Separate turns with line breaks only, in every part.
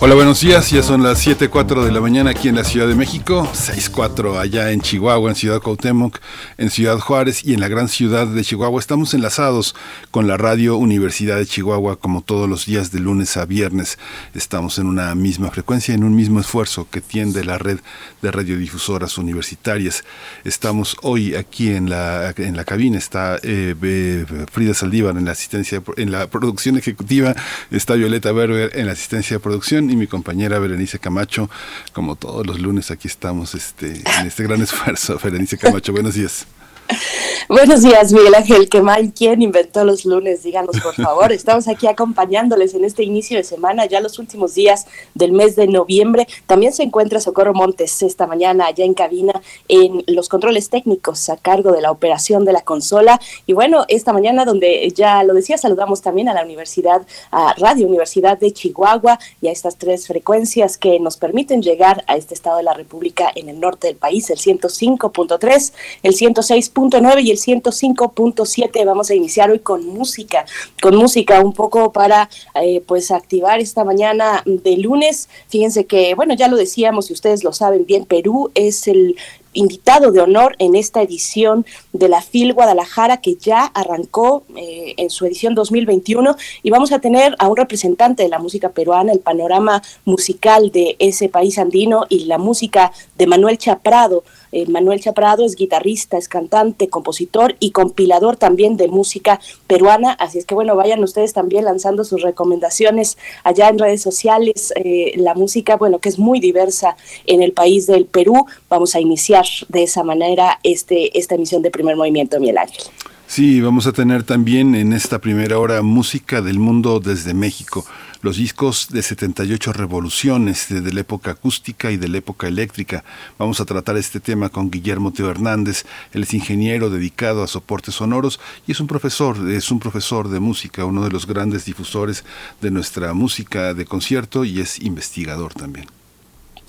Hola, buenos días. Ya son las 7:04 de la mañana aquí en la Ciudad de México, 6:04 allá en Chihuahua, en Ciudad Cuauhtémoc, en Ciudad Juárez y en la gran ciudad de Chihuahua. Estamos enlazados con la Radio Universidad de Chihuahua como todos los días de lunes a viernes. Estamos en una misma frecuencia, en un mismo esfuerzo que tiende la red de radiodifusoras universitarias. Estamos hoy aquí en la en la cabina está eh, Frida Saldívar en la asistencia en la producción ejecutiva, está Violeta Berber en la asistencia de producción y mi compañera Berenice Camacho. Como todos los lunes aquí estamos este, en este gran esfuerzo. Berenice Camacho, buenos días.
Buenos días, Miguel Ángel Quemay. ¿Quién inventó los lunes? Díganos, por favor. Estamos aquí acompañándoles en este inicio de semana, ya los últimos días del mes de noviembre. También se encuentra Socorro Montes esta mañana allá en cabina en los controles técnicos a cargo de la operación de la consola. Y bueno, esta mañana, donde ya lo decía, saludamos también a la Universidad, a Radio Universidad de Chihuahua y a estas tres frecuencias que nos permiten llegar a este estado de la República en el norte del país, el 105.3, el 106 9 y el 105.7. Vamos a iniciar hoy con música, con música un poco para eh, pues activar esta mañana de lunes. Fíjense que, bueno, ya lo decíamos y ustedes lo saben bien, Perú es el invitado de honor en esta edición de la FIL Guadalajara que ya arrancó eh, en su edición 2021 y vamos a tener a un representante de la música peruana, el panorama musical de ese país andino y la música de Manuel Chaprado eh, Manuel Chaprado es guitarrista, es cantante, compositor y compilador también de música peruana. Así es que bueno, vayan ustedes también lanzando sus recomendaciones allá en redes sociales. Eh, la música, bueno, que es muy diversa en el país del Perú. Vamos a iniciar de esa manera este, esta emisión de primer movimiento, Miguel Ángel.
Sí, vamos a tener también en esta primera hora música del mundo desde México los discos de 78 revoluciones de, la época acústica y de la época eléctrica. Vamos a tratar este tema con Guillermo Teo Hernández, él es ingeniero dedicado a soportes sonoros y es un profesor, es un profesor de música, uno de los grandes difusores de nuestra música de concierto y es investigador también.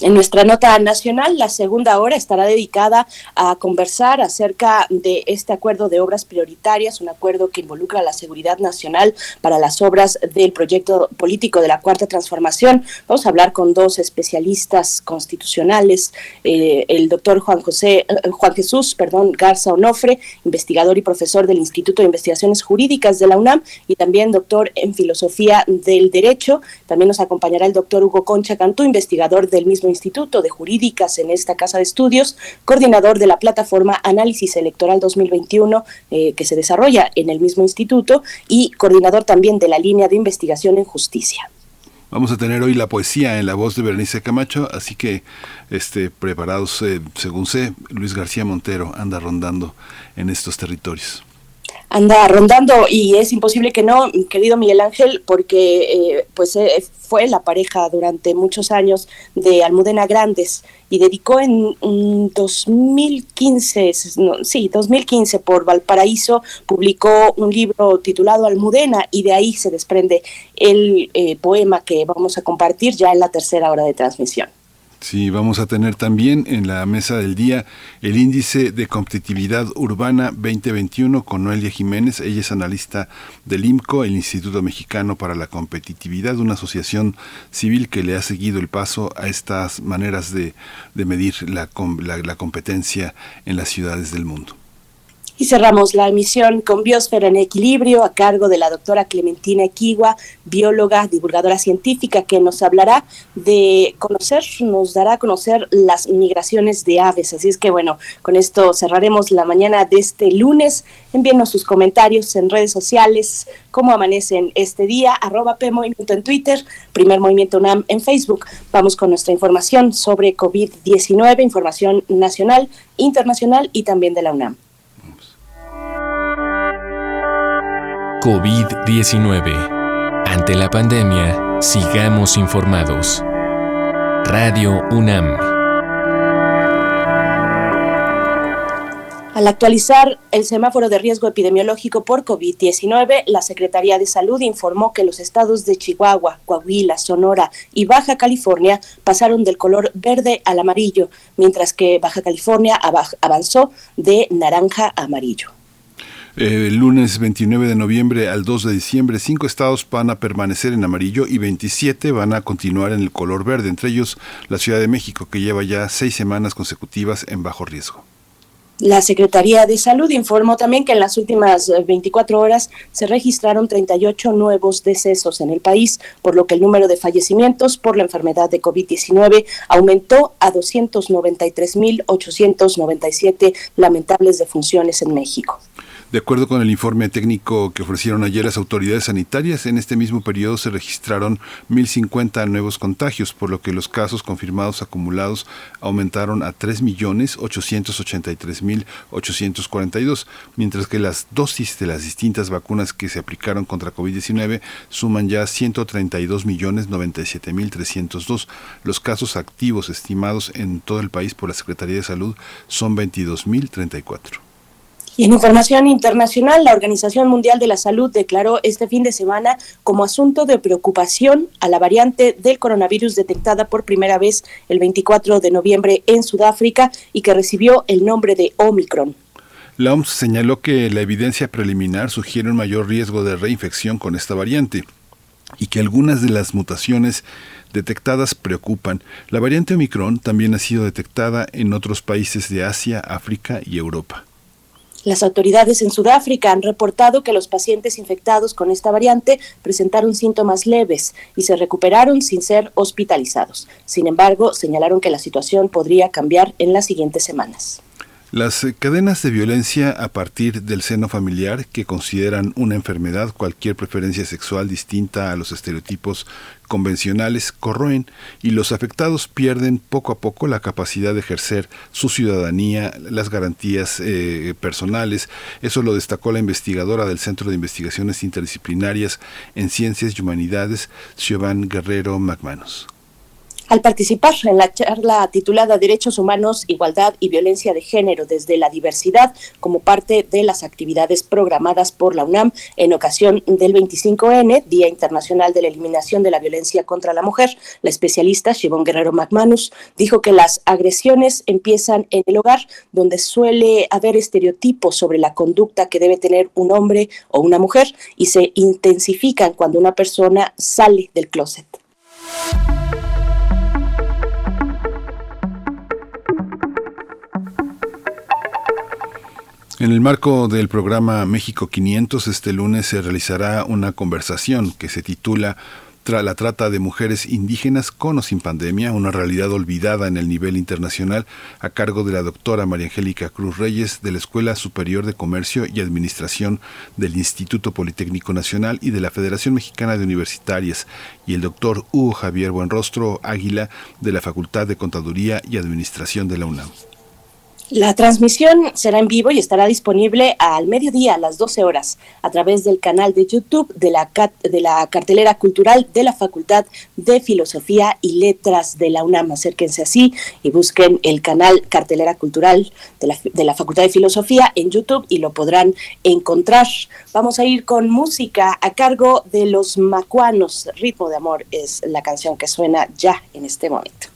En nuestra nota nacional, la segunda hora estará dedicada a conversar acerca de este acuerdo de obras prioritarias, un acuerdo que involucra la seguridad nacional para las obras del proyecto político de la Cuarta Transformación. Vamos a hablar con dos especialistas constitucionales, eh, el doctor Juan José, eh, Juan Jesús, perdón, Garza Onofre, investigador y profesor del Instituto de Investigaciones Jurídicas de la UNAM y también doctor en Filosofía del Derecho. También nos acompañará el doctor Hugo Concha Cantú, investigador del mismo Instituto de Jurídicas en esta Casa de Estudios, coordinador de la plataforma Análisis Electoral 2021 eh, que se desarrolla en el mismo instituto y coordinador también de la línea de investigación en justicia.
Vamos a tener hoy la poesía en la voz de Berenice Camacho, así que este, preparados, eh, según sé, Luis García Montero anda rondando en estos territorios
anda rondando y es imposible que no, querido Miguel Ángel, porque eh, pues eh, fue la pareja durante muchos años de Almudena Grandes y dedicó en 2015, sí, 2015 por Valparaíso, publicó un libro titulado Almudena y de ahí se desprende el eh, poema que vamos a compartir ya en la tercera hora de transmisión.
Sí, vamos a tener también en la mesa del día el índice de competitividad urbana 2021 con Noelia Jiménez. Ella es analista del IMCO, el Instituto Mexicano para la Competitividad, una asociación civil que le ha seguido el paso a estas maneras de, medir la competencia en las ciudades del mundo.
Y cerramos la emisión con Biosfera en Equilibrio a cargo de la doctora Clementina Equigua, bióloga, divulgadora científica, que nos hablará de conocer, nos dará a conocer las migraciones de aves. Así es que bueno, con esto cerraremos la mañana de este lunes. Envíenos sus comentarios en redes sociales, cómo amanecen este día, arroba PMovimiento en Twitter, Primer Movimiento UNAM en Facebook. Vamos con nuestra información sobre COVID-19, información nacional, internacional y también de la UNAM.
COVID-19. Ante la pandemia, sigamos informados. Radio UNAM.
Al actualizar el semáforo de riesgo epidemiológico por COVID-19, la Secretaría de Salud informó que los estados de Chihuahua, Coahuila, Sonora y Baja California pasaron del color verde al amarillo, mientras que Baja California avanzó de naranja a amarillo.
El lunes 29 de noviembre al 2 de diciembre, cinco estados van a permanecer en amarillo y 27 van a continuar en el color verde, entre ellos la Ciudad de México, que lleva ya seis semanas consecutivas en bajo riesgo.
La Secretaría de Salud informó también que en las últimas 24 eh, horas se registraron 38 nuevos decesos en el país, por lo que el número de fallecimientos por la enfermedad de COVID-19 aumentó a 293.897 lamentables defunciones en México.
De acuerdo con el informe técnico que ofrecieron ayer las autoridades sanitarias, en este mismo periodo se registraron 1.050 nuevos contagios, por lo que los casos confirmados acumulados aumentaron a 3.883.842, mientras que las dosis de las distintas vacunas que se aplicaron contra COVID-19 suman ya 132.097.302. Los casos activos estimados en todo el país por la Secretaría de Salud son 22.034.
Y en información internacional, la Organización Mundial de la Salud declaró este fin de semana como asunto de preocupación a la variante del coronavirus detectada por primera vez el 24 de noviembre en Sudáfrica y que recibió el nombre de Omicron.
La OMS señaló que la evidencia preliminar sugiere un mayor riesgo de reinfección con esta variante y que algunas de las mutaciones detectadas preocupan. La variante Omicron también ha sido detectada en otros países de Asia, África y Europa.
Las autoridades en Sudáfrica han reportado que los pacientes infectados con esta variante presentaron síntomas leves y se recuperaron sin ser hospitalizados. Sin embargo, señalaron que la situación podría cambiar en las siguientes semanas.
Las eh, cadenas de violencia a partir del seno familiar que consideran una enfermedad cualquier preferencia sexual distinta a los estereotipos convencionales corroen y los afectados pierden poco a poco la capacidad de ejercer su ciudadanía, las garantías eh, personales. Eso lo destacó la investigadora del Centro de Investigaciones Interdisciplinarias en Ciencias y Humanidades, Siobhan Guerrero McManus.
Al participar en la charla titulada Derechos Humanos, Igualdad y Violencia de Género desde la Diversidad como parte de las actividades programadas por la UNAM en ocasión del 25N, Día Internacional de la Eliminación de la Violencia contra la Mujer, la especialista Shivon Guerrero McManus dijo que las agresiones empiezan en el hogar, donde suele haber estereotipos sobre la conducta que debe tener un hombre o una mujer y se intensifican cuando una persona sale del closet.
En el marco del programa México 500, este lunes se realizará una conversación que se titula la trata de mujeres indígenas con o sin pandemia, una realidad olvidada en el nivel internacional, a cargo de la doctora María Angélica Cruz Reyes de la Escuela Superior de Comercio y Administración del Instituto Politécnico Nacional y de la Federación Mexicana de Universitarias, y el doctor Hugo Javier Buenrostro Águila de la Facultad de Contaduría y Administración de la UNAM.
La transmisión será en vivo y estará disponible al mediodía a las 12 horas a través del canal de YouTube de la, cartelera cultural de la Facultad de Filosofía y Letras de la UNAM. Acérquense así y busquen el canal cartelera cultural de la, de la Facultad de Filosofía en YouTube y lo podrán encontrar. Vamos a ir con música a cargo de los macuanos. Ritmo de Amor es la canción que suena ya en este momento.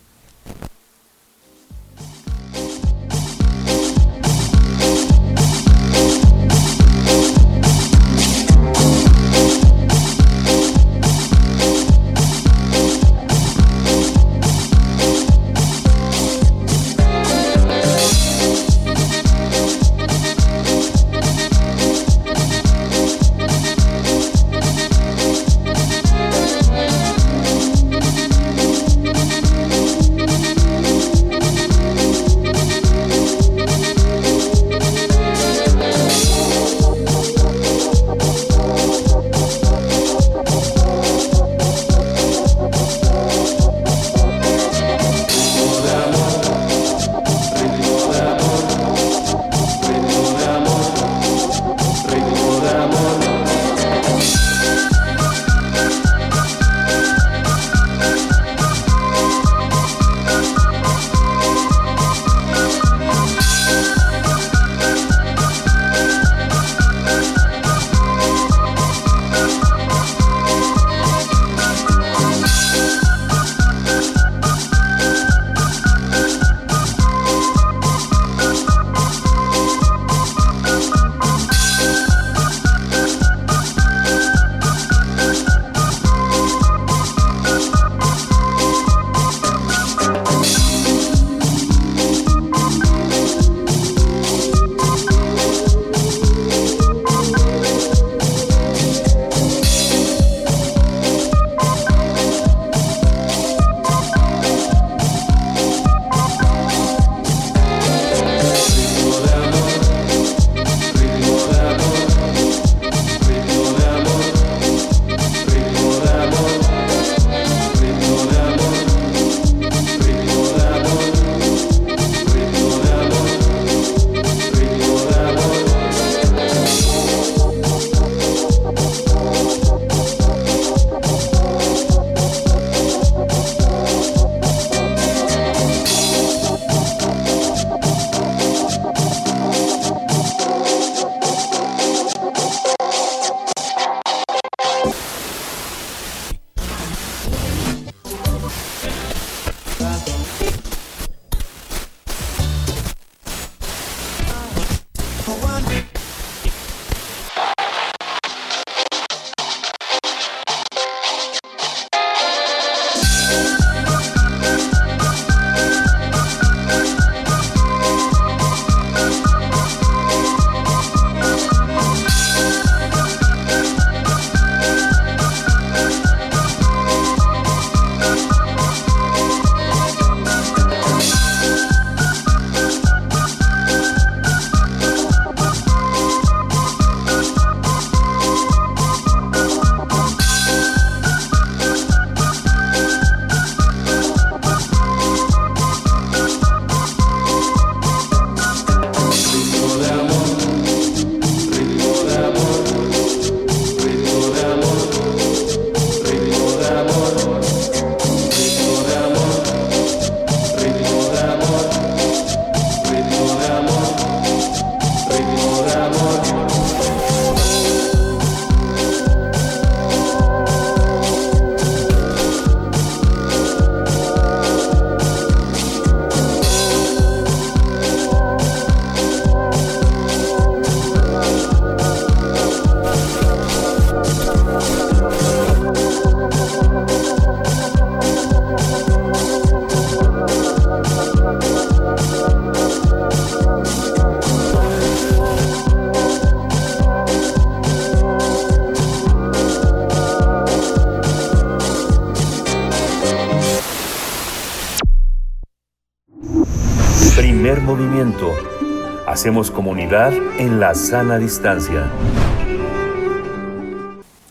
Hacemos comunidad en la sana distancia.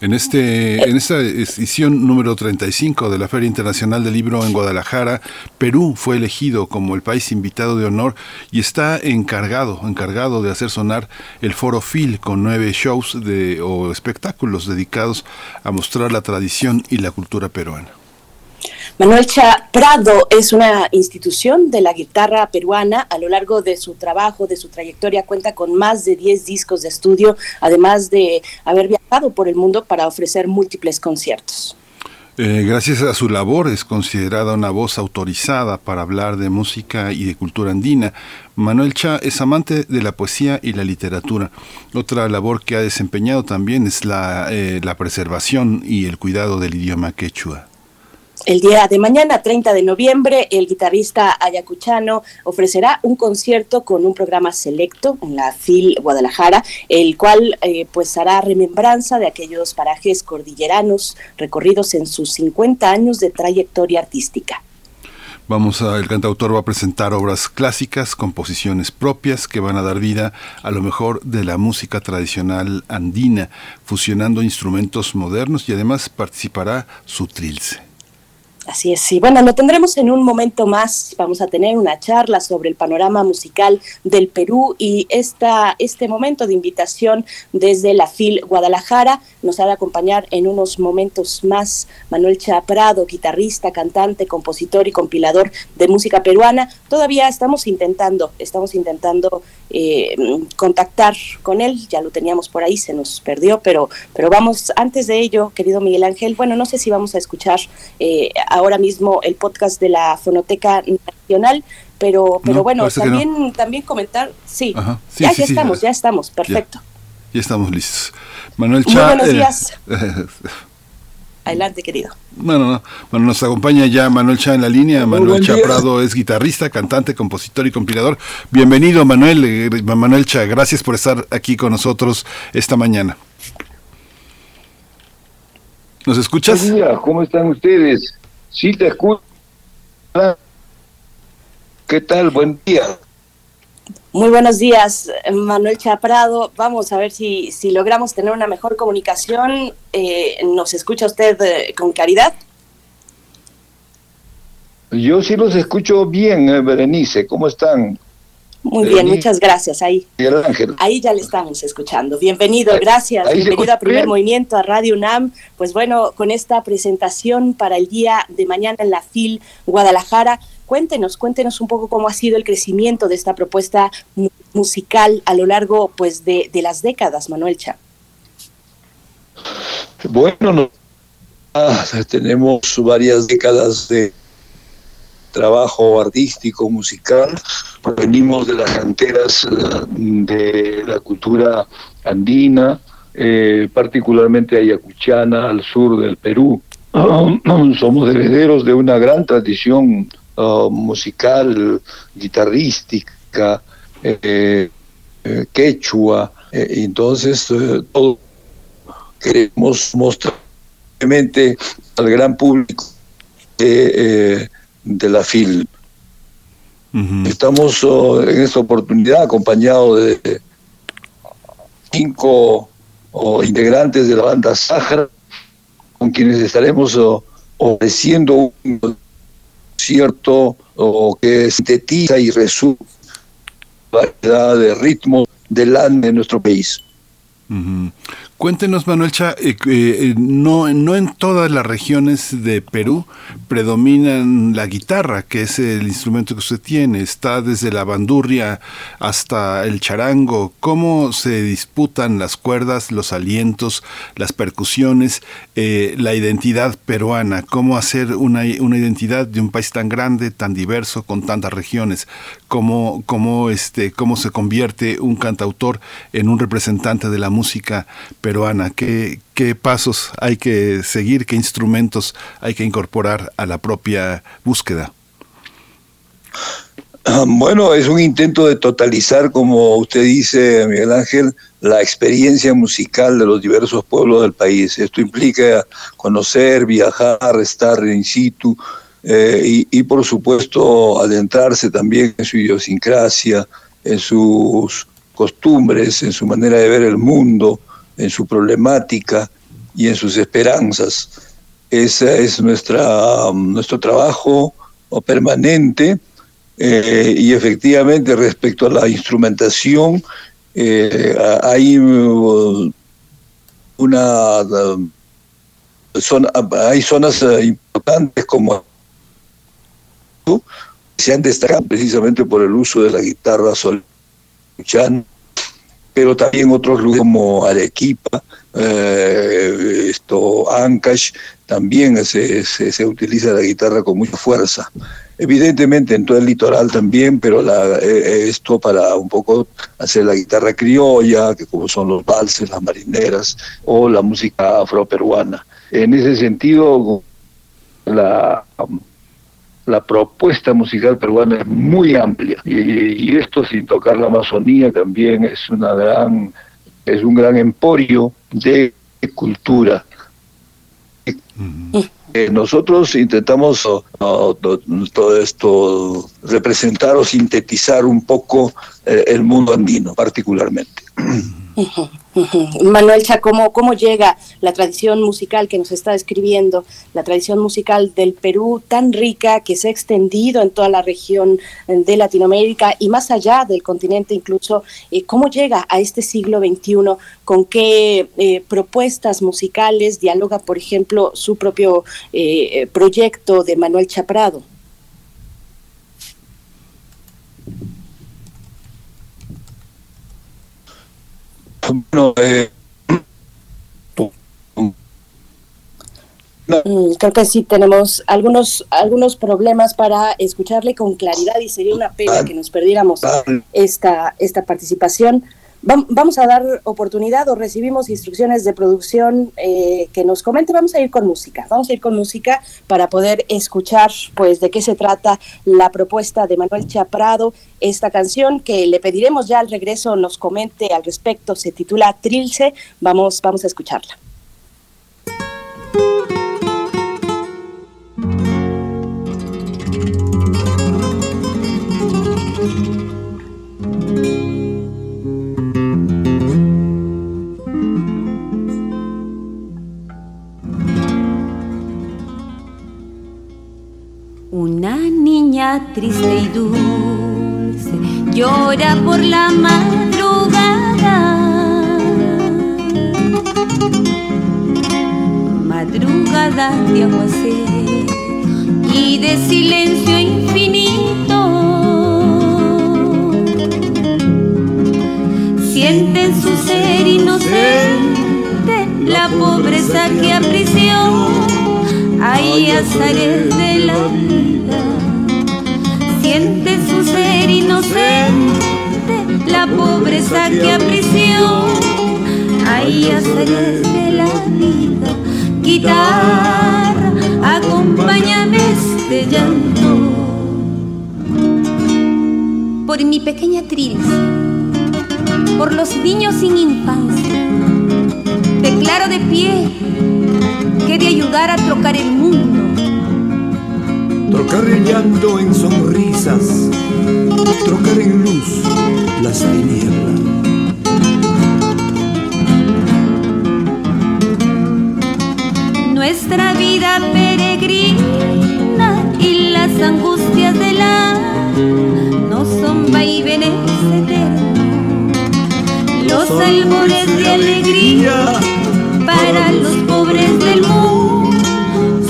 En, este, en esta edición número 35 de la Feria Internacional del Libro en Guadalajara, Perú fue elegido como el país invitado de honor y está encargado, encargado de hacer sonar el Foro Phil con nueve shows de, o espectáculos dedicados a mostrar la tradición y la cultura peruana.
Manuel Cha Prado es una institución de la guitarra peruana. A lo largo de su trabajo, de su trayectoria, cuenta con más de 10 discos de estudio, además de haber viajado por el mundo para ofrecer múltiples conciertos.
Eh, gracias a su labor es considerada una voz autorizada para hablar de música y de cultura andina. Manuel Cha es amante de la poesía y la literatura. Otra labor que ha desempeñado también es la, eh, la preservación y el cuidado del idioma quechua.
El día de mañana, 30 de noviembre, el guitarrista ayacuchano ofrecerá un concierto con un programa selecto en la FIL Guadalajara, el cual eh, pues hará remembranza de aquellos parajes cordilleranos recorridos en sus 50 años de trayectoria artística.
Vamos a, el cantautor va a presentar obras clásicas, composiciones propias que van a dar vida a lo mejor de la música tradicional andina, fusionando instrumentos modernos y además participará su trilce.
Así es, sí. Bueno, lo tendremos en un momento más. Vamos a tener una charla sobre el panorama musical del Perú y esta, este momento de invitación desde la FIL Guadalajara nos ha de acompañar en unos momentos más Manuel Chaprado, guitarrista, cantante, compositor y compilador de música peruana. Todavía estamos intentando, estamos intentando eh, contactar con él. Ya lo teníamos por ahí, se nos perdió, pero, pero vamos, antes de ello, querido Miguel Ángel, bueno, no sé si vamos a escuchar eh, ahora mismo el podcast de la Fonoteca Nacional, pero, pero bueno, también, también comentar, sí, ya, ya estamos, ya estamos, perfecto.
Ya, estamos listos. Manuel
Muy buenos eh, días. Adelante, querido.
Bueno, bueno, nos acompaña ya Manuel Cha en la línea. Manuel Cha Prado es guitarrista, cantante, compositor y compilador. Bienvenido, Manuel. Eh, Manuel Cha, gracias por estar aquí con nosotros esta mañana. ¿Nos escuchas?
¿cómo están ustedes? Sí, te escucho. ¿Qué tal? Buen día.
Muy buenos días, Manuel Chaprado. Vamos a ver si, si logramos tener una mejor comunicación. Eh, ¿Nos escucha usted eh, con claridad?
Yo sí los escucho bien, eh, Berenice. ¿Cómo están?
Muy bien, muchas gracias. Ahí, ahí ya le estamos escuchando. Bienvenido, gracias. Bienvenido a Primer Movimiento, a Radio UNAM. Pues bueno, con esta presentación para el día de mañana en la FIL Guadalajara, cuéntenos, cuéntenos un poco cómo ha sido el crecimiento de esta propuesta musical a lo largo pues de, de las décadas, Manuel Cha.
Bueno, tenemos varias décadas de trabajo artístico, musical. Venimos de las canteras eh, de la cultura andina, eh, particularmente ayacuchana, al sur del Perú. somos herederos de una gran tradición uh, musical, guitarrística, eh, quechua. entonces, queremos mostrar al gran público que de la FIL. Estamos oh, en esta oportunidad acompañados de cinco oh, integrantes de la banda Sahara, con quienes estaremos oh, ofreciendo un cierto que sintetiza y resume la variedad de ritmos del ande de nuestro país.
Cuéntenos, Manuel Cha, eh, eh, no, no en todas las regiones de Perú predominan la guitarra, que es el instrumento que usted tiene. Está desde la bandurria hasta el charango. ¿Cómo se disputan las cuerdas, los alientos, las percusiones, eh, la identidad peruana? ¿Cómo hacer una, una, identidad de un país tan grande, tan diverso, con tantas regiones? ¿Cómo, cómo, este, cómo se convierte un cantautor en un representante de la música peruana? ¿Qué, ¿Qué pasos hay que seguir? ¿Qué instrumentos hay que incorporar a la propia búsqueda?
Bueno, es un intento de totalizar, como usted dice, Miguel Ángel, la experiencia musical de los diversos pueblos del país. Esto implica conocer, viajar, estar in situ, y, y, por supuesto adentrarse también en su idiosincrasia, en sus costumbres, en su manera de ver el mundo, en su problemática y en sus esperanzas. Ese es nuestra, nuestro trabajo permanente eh, y efectivamente respecto a la instrumentación eh, hay uh, una hay zonas eh, importantes como se han destacado precisamente por el uso de la guitarra sol pero también otros lugares como Arequipa, eh, esto Ancash, también se, utiliza la guitarra con mucha fuerza. Evidentemente en todo el litoral también, pero la, eh, esto para un poco hacer la guitarra criolla, que como son los valses, las marineras o la música afroperuana. En ese sentido, la, la propuesta musical peruana es muy amplia y, esto sin tocar la Amazonía también es una gran es un gran emporio de cultura. Eh, nosotros intentamos todo esto representar o sintetizar un poco eh, el mundo andino particularmente.
Manuel Chacomo, ¿cómo llega la tradición musical que nos está describiendo, la tradición musical del Perú tan rica que se ha extendido en toda la región de Latinoamérica y más allá del continente incluso? Eh, ¿Cómo llega a este siglo XXI? ¿Con qué eh, propuestas musicales dialoga, por ejemplo, su propio eh, proyecto de Manuel Chaprado? Eh, mm, creo que sí tenemos algunos algunos problemas para escucharle con claridad y sería una pena que nos perdiéramos esta esta participación vamos a dar oportunidad o recibimos instrucciones de producción eh, que nos comente. Vamos a ir con música. Vamos a ir con música para poder escuchar, pues, de qué se trata la propuesta de Manuel Chaprado. Esta canción que le pediremos ya al regreso nos comente al respecto se titula Trilce. Vamos, vamos a escucharla.
Una niña triste y dulce llora por la madrugada. Madrugada de aguacero y de silencio infinito. Siente en su ser inocente la pobreza que aprisiona hay azares de la vida. Siente su ser inocente la pobreza que apreció. Hay azares de la vida. Guitarra, acompáñame este llanto. Por mi pequeña trilce, por los niños sin infancia, declaro de pie que de ayudar a trocar el mundo.
Trocar el llanto en sonrisas, trocar en luz las tinieblas.
Nuestra vida peregrina y las angustias de la no son vaivenes eternos. Los albores de alegría para los pobres del mundo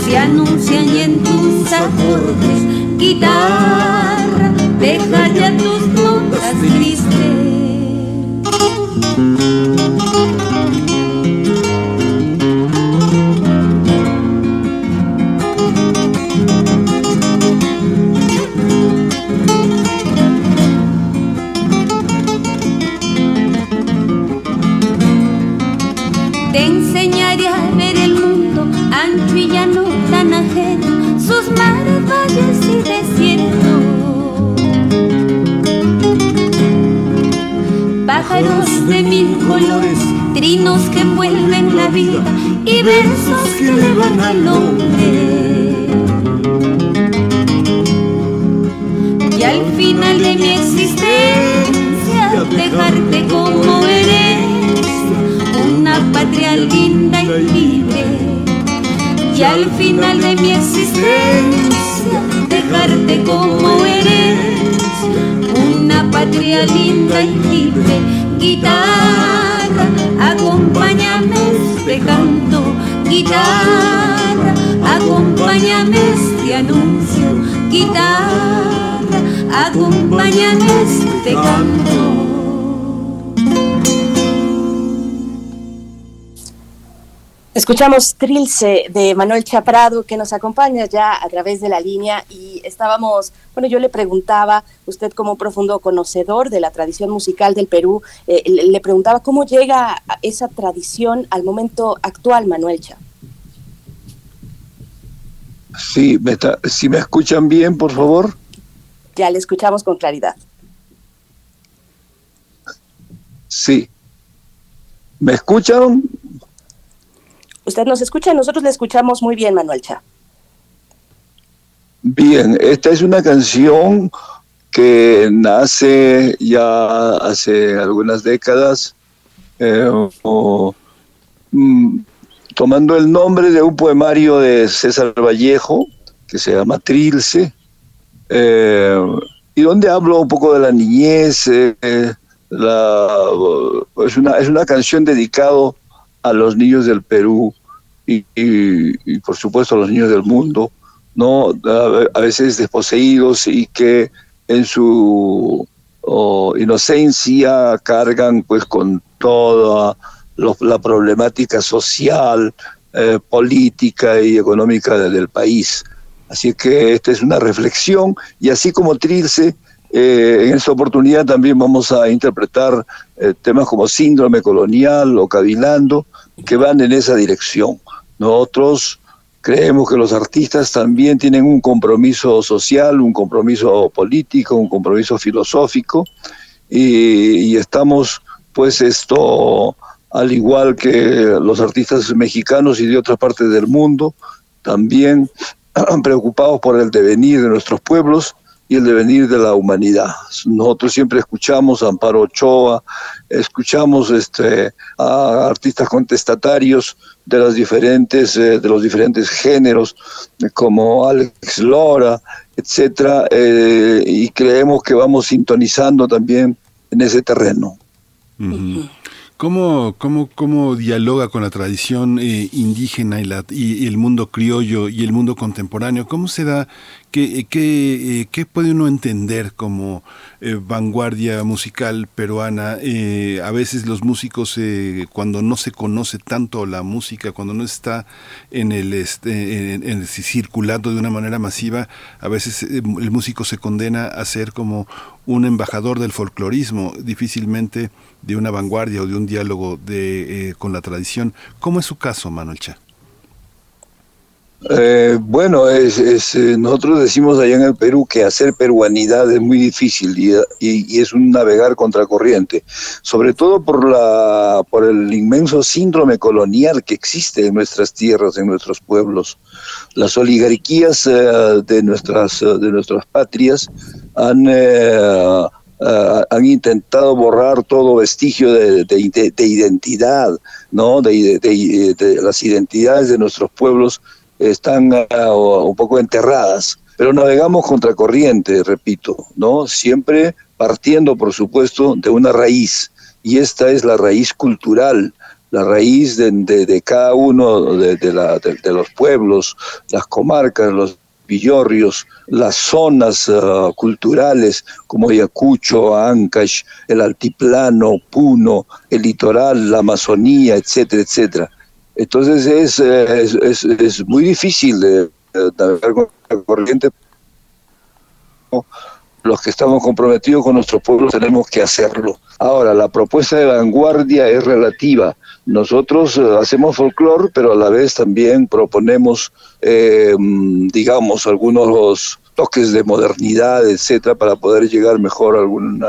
se anuncian y en tus acordes, guitarra, deja ya tus colores, trinos que vuelven la vida y versos que le van al hombre. final de mi existencia dejarte como eres, una patria linda y libre. Y al final de mi existencia dejarte como eres, una patria linda y libre. Guitarra, este canto, guitarra, acompáñame este anuncio, guitarra, acompáñame este canto.
Escuchamos Trilce de Manuel Chaprado que nos acompaña ya a través de la línea y estábamos, bueno, yo le preguntaba, usted como profundo conocedor de la tradición musical del Perú, eh, le preguntaba cómo llega esa tradición al momento actual, Manuel Cha.
Sí, me si me escuchan bien, por favor.
Ya le escuchamos con claridad.
Sí. ¿Me escuchan?
Usted nos escucha, nosotros le escuchamos muy bien, Manuel Cha.
Bien, esta es una canción que nace ya hace algunas décadas, eh, mm, tomando el nombre de un poemario de César Vallejo, que se llama Trilce, eh, y donde hablo un poco de la niñez. Eh, es, una, es una canción dedicado a los niños del Perú y, por supuesto los niños del mundo, ¿no? a, veces desposeídos y que en su inocencia cargan pues con toda la problemática social, eh, política y económica del país. Así que esta es una reflexión y así como Trilce, eh, en esta oportunidad también vamos a interpretar eh, temas como síndrome colonial o cavilando que van en esa dirección. Nosotros creemos que los artistas también tienen un compromiso social, un compromiso político, un compromiso filosófico y, estamos pues esto al igual que los artistas mexicanos y de otras partes del mundo, también preocupados por el devenir de nuestros pueblos y el devenir de la humanidad. Nosotros siempre escuchamos a Amparo Ochoa, escuchamos este, a artistas contestatarios de, las diferentes, eh, de los diferentes géneros, como Alex Lora, etcétera, eh, y creemos que vamos sintonizando también en ese terreno.
¿Cómo, cómo, cómo dialoga con la tradición eh, indígena y, la, y, el mundo criollo y el mundo contemporáneo? ¿Cómo se da, qué, qué, qué puede uno entender como eh, vanguardia musical peruana? Eh, a veces los músicos, cuando no se conoce tanto la música, cuando no está en el, este, circulando de una manera masiva, a veces el músico se condena a ser como un embajador del folclorismo, difícilmente de una vanguardia o de un diálogo de, eh, con la tradición. ¿Cómo es su caso, Manuel Cha?
Eh, bueno, es, eh, nosotros decimos allá en el Perú que hacer peruanidad es muy difícil y, y, es un navegar contracorriente, sobre todo por, la, por el inmenso síndrome colonial que existe en nuestras tierras, en nuestros pueblos. Las oligarquías de, nuestras, de nuestras patrias han Ah, han intentado borrar todo vestigio de, identidad, ¿no? De, las identidades de nuestros pueblos están ah, un poco enterradas, pero navegamos contracorriente, repito, ¿no? Siempre partiendo, por supuesto, de una raíz, y esta es la raíz cultural, la raíz de, cada uno de, de los pueblos, las comarcas, los villorrios, las zonas uh, culturales como Ayacucho, Ancash, el altiplano, Puno, el litoral, la Amazonía, etcétera, etcétera. Entonces es, eh, es, es, muy difícil de, navegar con la corriente. Los que estamos comprometidos con nuestro pueblo tenemos que hacerlo. Ahora, la propuesta de vanguardia es relativa. Nosotros eh, hacemos folclore, pero a la vez también proponemos, eh, digamos, algunos toques de modernidad, etcétera, para poder llegar mejor a, algún,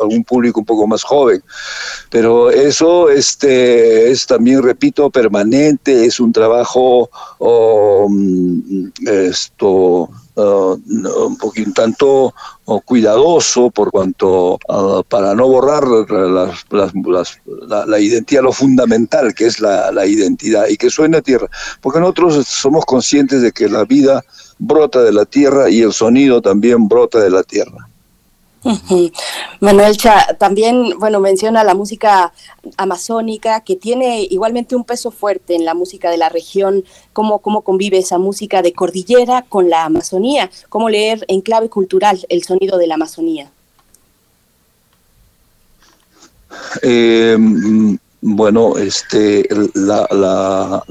algún público un poco más joven. Pero eso este, es también, repito, permanente, es un trabajo oh, mm, esto, uh, un poquito tanto uh, cuidadoso por cuanto uh, para no borrar las, las, la, la, identidad, lo fundamental que es la, identidad y que suene a tierra, porque nosotros somos conscientes de que la vida brota de la tierra y el sonido también brota de la tierra.
Manuel Cha también, bueno, menciona la música amazónica que tiene igualmente un peso fuerte en la música de la región, cómo, cómo convive esa música de cordillera con la Amazonía, cómo leer en clave cultural el sonido de la Amazonía.
Eh, bueno, este, la, la,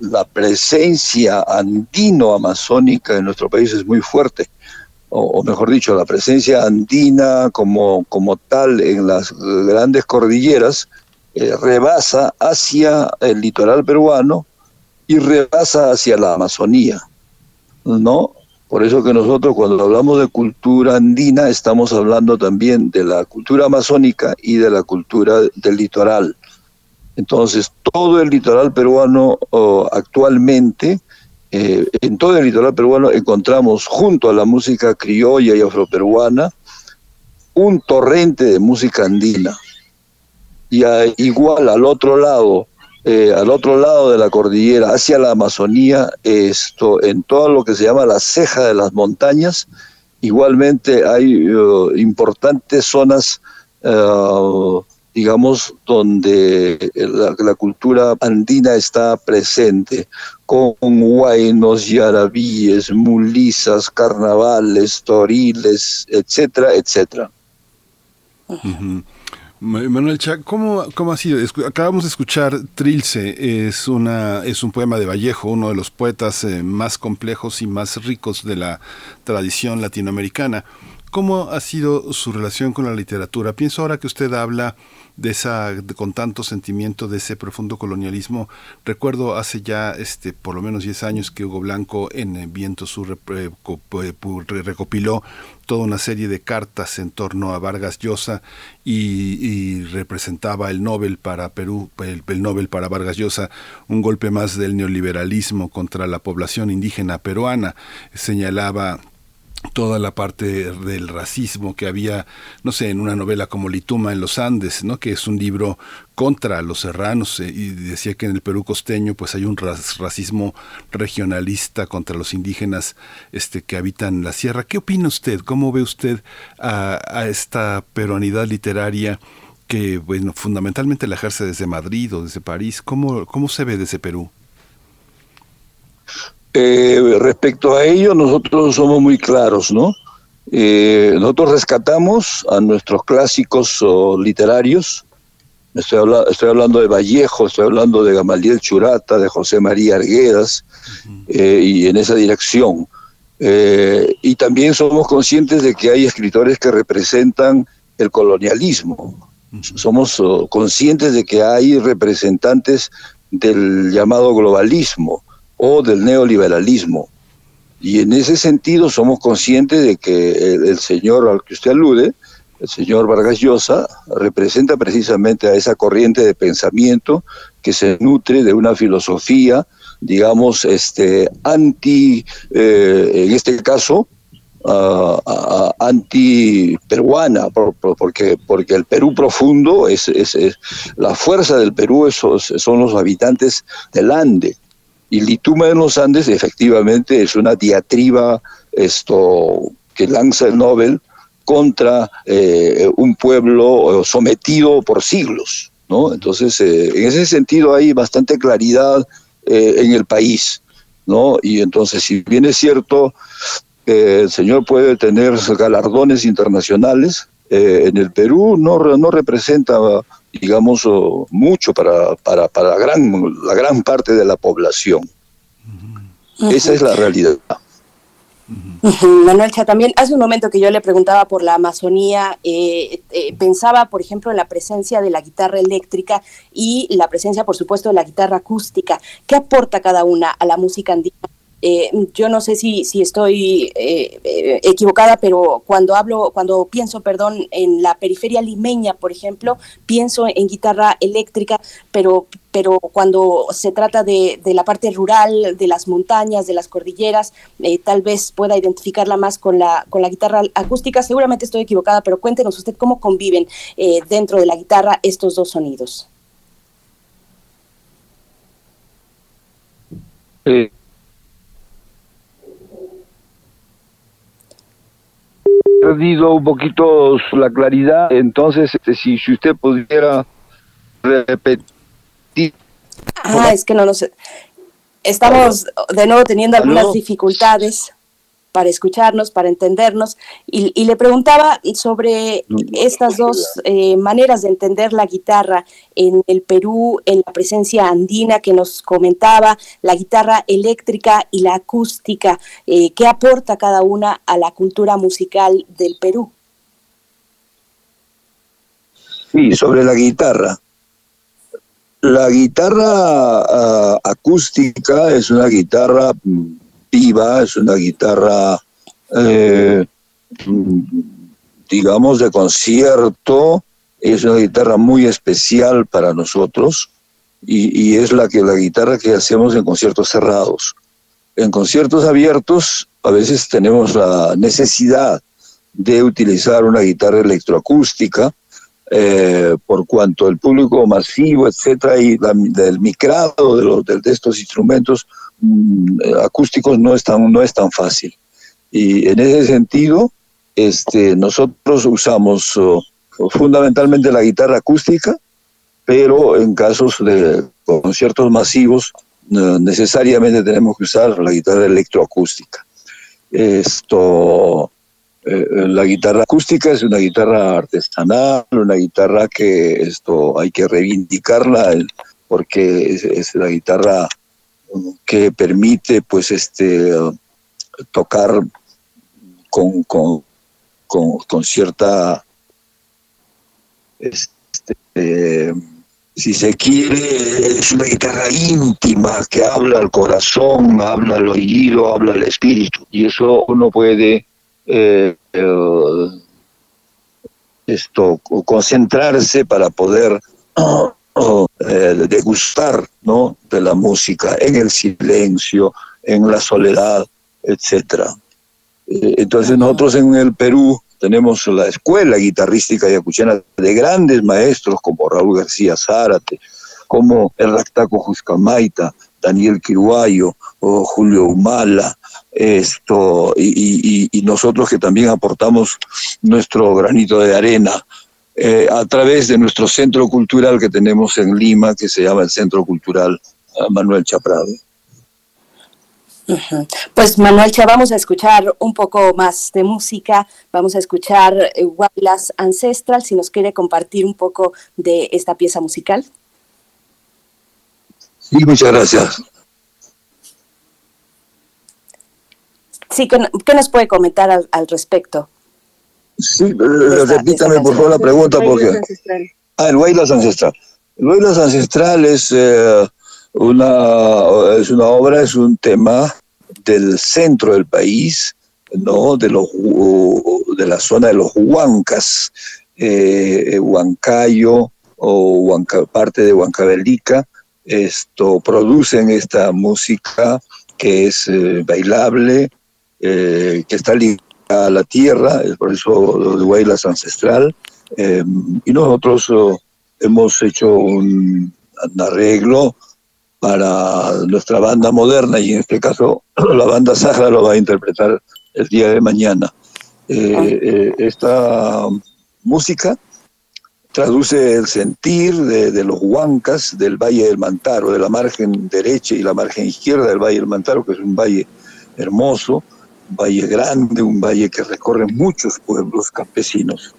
la presencia andino-amazónica en nuestro país es muy fuerte o, mejor dicho, la presencia andina como, como tal en las grandes cordilleras, eh, rebasa hacia el litoral peruano y rebasa hacia la Amazonía, ¿no? Por eso que nosotros cuando hablamos de cultura andina estamos hablando también de la cultura amazónica y de la cultura del litoral. Entonces, todo el litoral peruano oh, actualmente eh, en todo el litoral peruano encontramos junto a la música criolla y afroperuana un torrente de música andina. Y igual al otro lado, eh, al otro lado de la cordillera, hacia la Amazonía, esto, en todo lo que se llama la ceja de las montañas, igualmente hay uh, importantes zonas digamos, donde la, cultura andina está presente, con huaynos, yarabíes, mulizas, carnavales, toriles, etcétera, etcétera.
Manuel Chá, ¿cómo, ¿cómo, ha sido? Acabamos de escuchar Trilce, es, una, es un poema de Vallejo, uno de los poetas eh, más complejos y más ricos de la tradición latinoamericana. ¿Cómo ha sido su relación con la literatura? Pienso ahora que usted habla de esa con tanto sentimiento de ese profundo colonialismo. Recuerdo hace ya este por lo menos 10 años que Hugo Blanco en Viento Sur eh, recopiló toda una serie de cartas en torno a Vargas Llosa y, representaba el Nobel para Perú, el, el, Nobel para Vargas Llosa, un golpe más del neoliberalismo contra la población indígena peruana. Señalaba toda la parte del racismo que había, no sé, en una novela como Lituma en los Andes, ¿no? que es un libro contra los serranos eh, y decía que en el Perú costeño pues hay un racismo regionalista contra los indígenas este que habitan la sierra. ¿Qué opina usted? ¿Cómo ve usted a, esta peruanidad literaria que bueno, fundamentalmente la ejerce desde Madrid o desde París? ¿Cómo, cómo se ve desde Perú?
Eh, respecto a ello, nosotros somos muy claros, ¿no? Eh, nosotros rescatamos a nuestros clásicos literarios. Estoy, estoy, hablando de Vallejo, estoy hablando de Gamaliel Churata, de José María Arguedas, eh, y en esa dirección. y también somos conscientes de que hay escritores que representan el colonialismo. Somos conscientes de que hay representantes del llamado globalismo o del neoliberalismo. Y en ese sentido somos conscientes de que el, señor al que usted alude, el señor Vargas Llosa, representa precisamente a esa corriente de pensamiento que se nutre de una filosofía, digamos, este, anti, eh, en este caso, uh, anti-peruana, porque, porque el Perú profundo, es, es, la fuerza del Perú son los habitantes del Ande y Lituma de los Andes efectivamente es una diatriba esto que lanza el Nobel contra eh, un pueblo sometido por siglos. ¿no? Entonces, eh, en ese sentido hay bastante claridad eh, en el país. ¿no? Y entonces, si bien es cierto, el señor puede tener galardones internacionales, en el Perú no, no representa digamos, mucho para, para, para gran, la gran parte de la población. Esa es la realidad.
Manuel Cha, también hace un momento que yo le preguntaba por la Amazonía, eh, eh, pensaba, por ejemplo, en la presencia de la guitarra eléctrica y la presencia, por supuesto, de la guitarra acústica. ¿Qué aporta cada una a la música andina Eh, yo no sé si, si estoy eh, eh, equivocada, pero cuando hablo, cuando pienso, perdón, en la periferia limeña, por ejemplo, pienso en guitarra eléctrica, pero, pero cuando se trata de, de la parte rural, de las montañas, de las cordilleras, tal vez pueda identificarla más con la, con la guitarra acústica. Seguramente estoy equivocada, pero cuéntenos usted cómo conviven dentro de la guitarra estos dos sonidos.
He perdido un poquito la claridad, entonces este, si, si usted pudiera repetir.
Ah, es que no sé. Estamos de nuevo teniendo algunas dificultades para escucharnos, para entendernos. Y, le preguntaba sobre estas dos eh, maneras de entender la guitarra en el Perú, en la presencia andina que nos comentaba, la guitarra eléctrica y la acústica. Eh, ¿Qué aporta cada una a la cultura musical del Perú?
Sí, sobre la guitarra. La guitarra ah, acústica es una guitarra es una guitarra, eh, digamos, de concierto, es una guitarra muy especial para nosotros y, es la, que, la guitarra que hacemos en conciertos cerrados. En conciertos abiertos a veces tenemos la necesidad de utilizar una guitarra electroacústica, eh, por cuanto el público masivo, etcétera, y del micrado de, los, de, estos instrumentos acústicos no es tan, no es tan fácil. Y en ese sentido, este, nosotros usamos oh, fundamentalmente la guitarra acústica, pero en casos de conciertos masivos necesariamente tenemos que usar la guitarra electroacústica. Esto, eh, la guitarra acústica es una guitarra artesanal, una guitarra que esto hay que reivindicarla porque es la guitarra que permite pues este tocar con, con, con, cierta este, si se quiere es una guitarra íntima que habla al corazón habla al oído habla al espíritu y eso uno puede eh, esto concentrarse para poder eh, de gustar ¿no? de la música en el silencio, en la soledad, etcétera. Eh, entonces nosotros en el Perú tenemos la escuela guitarrística yacuchana de grandes maestros como Raúl García Zárate, como el Ractaco Juscamaita, Daniel Quiruayo o Julio Humala, esto, y, y, nosotros que también aportamos nuestro granito de arena eh, a través de nuestro centro cultural que tenemos en Lima, que se llama el Centro Cultural eh, Manuel Chaprado.
Pues Manuel Cha, vamos a escuchar un poco más de música, vamos a escuchar Guaylas eh, Ancestral, si nos quiere compartir un poco de esta pieza musical.
Sí, muchas gracias.
Sí, ¿qué nos puede comentar al respecto?
Sí, eh, repítame por favor la pregunta porque... Ah, el Huaylas Ancestral. El Huaylas Ancestral es, eh, una, es una obra, es un tema del centro del país, ¿no? de, los, de la zona de los Huancas, eh, Huancayo o parte de Huancavelica, esto, producen esta música que es bailable, que está ligada a la tierra, por eso de Huaylas ancestral, em, y nosotros oh, hemos hecho un, arreglo para nuestra banda moderna y en este caso la banda Sahara lo va a interpretar el día de mañana. Eh, eh, esta música traduce el sentir de, de, los huancas del Valle del Mantaro, de la margen derecha y la margen izquierda del Valle del Mantaro, que es un valle hermoso, un valle grande, un valle que recorre muchos pueblos campesinos.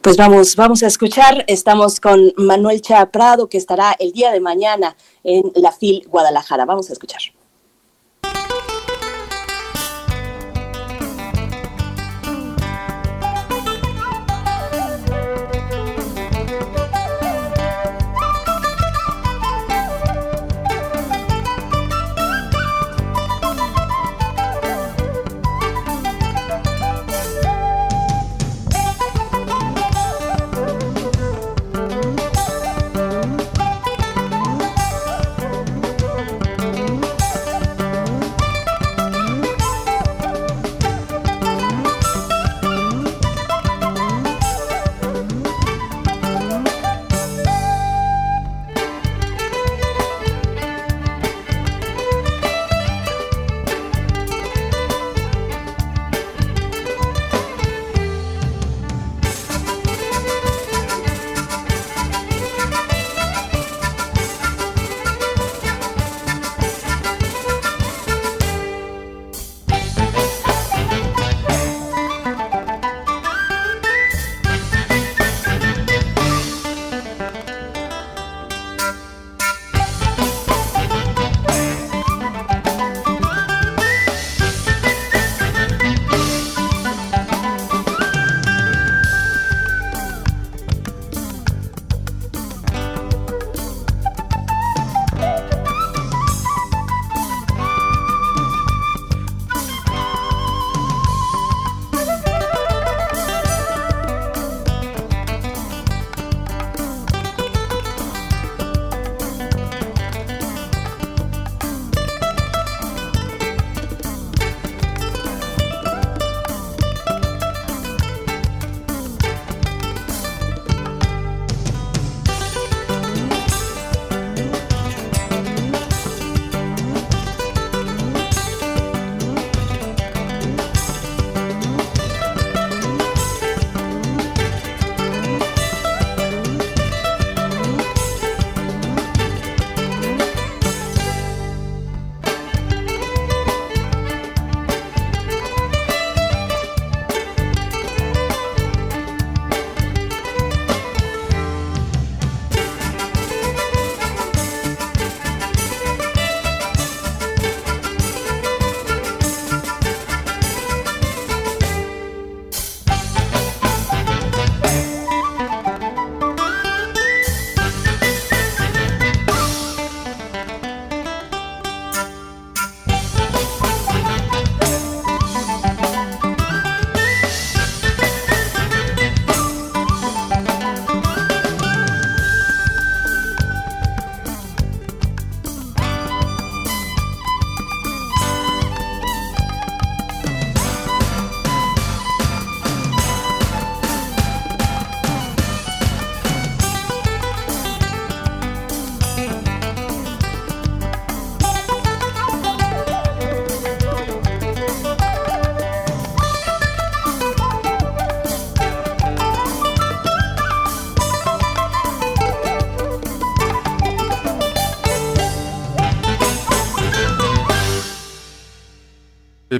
Pues vamos, vamos a escuchar. Estamos con Manuel Chaprado, que estará el día de mañana en la FIL Guadalajara. Vamos a escuchar.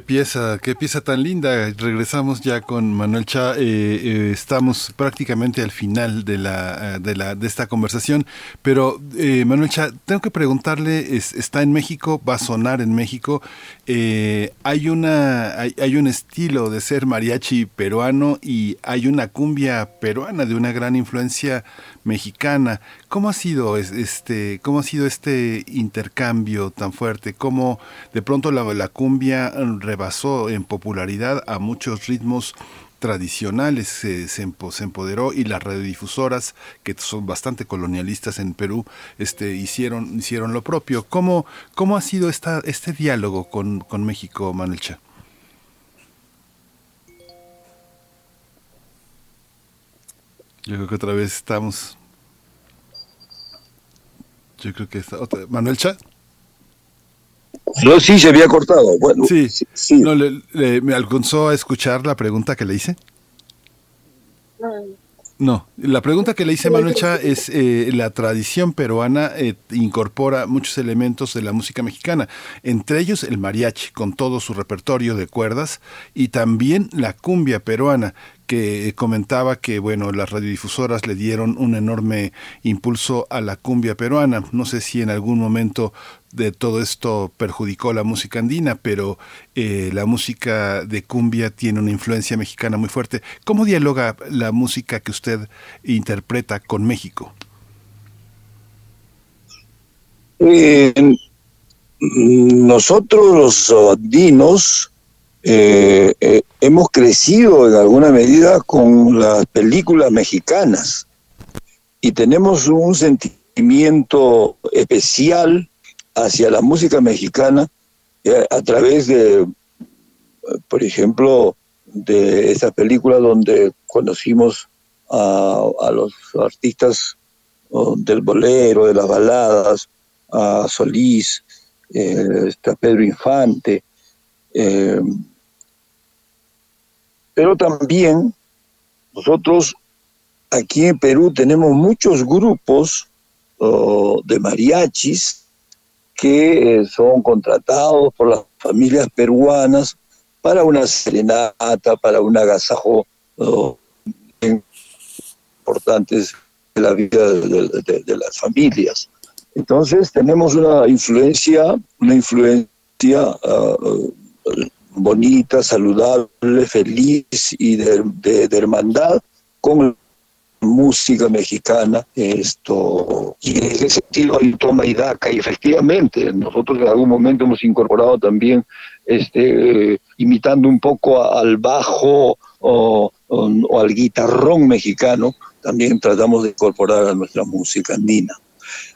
Pieza, qué pieza tan linda. Regresamos ya con Manuel Cha. Eh, eh, estamos prácticamente al final de la, de la de esta conversación. Pero Manuel Cha, tengo que preguntarle, está en México, va a sonar en México. Hay una, hay, hay, un estilo de ser mariachi peruano y hay una cumbia peruana de una gran influencia mexicana. ¿Cómo ha sido este, cómo ha sido este intercambio tan fuerte? ¿Cómo de pronto la, la cumbia rebasó en popularidad a muchos ritmos tradicionales se, se, empoderó y las radiodifusoras que son bastante colonialistas en Perú este hicieron hicieron lo propio cómo cómo ha sido esta este diálogo con, con México Manelcha Yo creo que otra vez estamos. Yo creo que está otra. Manuel Chat.
No, sí, se había cortado. Bueno,
sí, sí. No, ¿Me alcanzó a escuchar la pregunta que le hice? No, la pregunta que le hice Manuel Chá es, eh, la tradición peruana eh, incorpora muchos elementos de la música mexicana, entre ellos el mariachi con todo su repertorio de cuerdas y también la cumbia peruana que comentaba que bueno las radiodifusoras le dieron un enorme impulso a la cumbia peruana no sé si en algún momento de todo esto perjudicó la música andina pero eh, la música de cumbia tiene una influencia mexicana muy fuerte. Cómo dialoga la música que usted interpreta con México
eh, nosotros los andinos eh, hemos crecido en alguna medida con las películas mexicanas y tenemos un sentimiento especial hacia la música mexicana eh, a través de, por ejemplo, de esa película donde conocimos a, los artistas del bolero, de las baladas, a Solís, está Pedro Infante, pero también nosotros aquí en Perú tenemos muchos grupos de mariachis que eh, son contratados por las familias peruanas para una serenata, para un agasajo importantes de la vida de, las familias. Entonces tenemos una influencia, una influencia ah, bonita, saludable, feliz y de, hermandad con música mexicana, esto, y en ese sentido hay toma y daca, y efectivamente, nosotros en algún momento hemos incorporado también, este, imitando un poco al bajo o, al guitarrón mexicano, también tratamos de incorporar a nuestra música andina.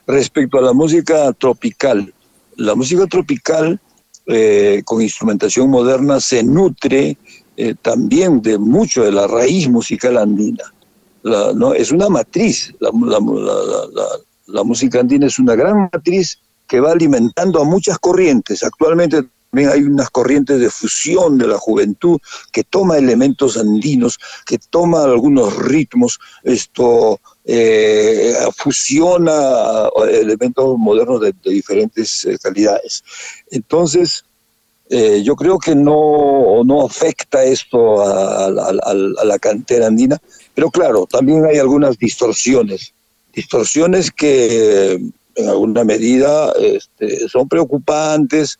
Respecto a la música tropical, la música tropical eh, con instrumentación moderna se nutre eh, también de mucho de la raíz musical andina. ¿No? Es una matriz, la, la, música andina es una gran matriz que va alimentando a muchas corrientes. Actualmente también hay unas corrientes de fusión de la juventud que toma elementos andinos, que toma algunos ritmos, esto eh, fusiona elementos modernos de, diferentes eh, calidades. Entonces, eh, yo creo que no, no afecta esto a, la cantera andina, pero claro, también hay algunas distorsiones, distorsiones que en alguna medida este, son preocupantes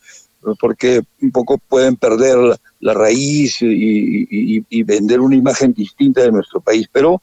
porque un poco pueden perder la, raíz y, vender una imagen distinta de nuestro país, pero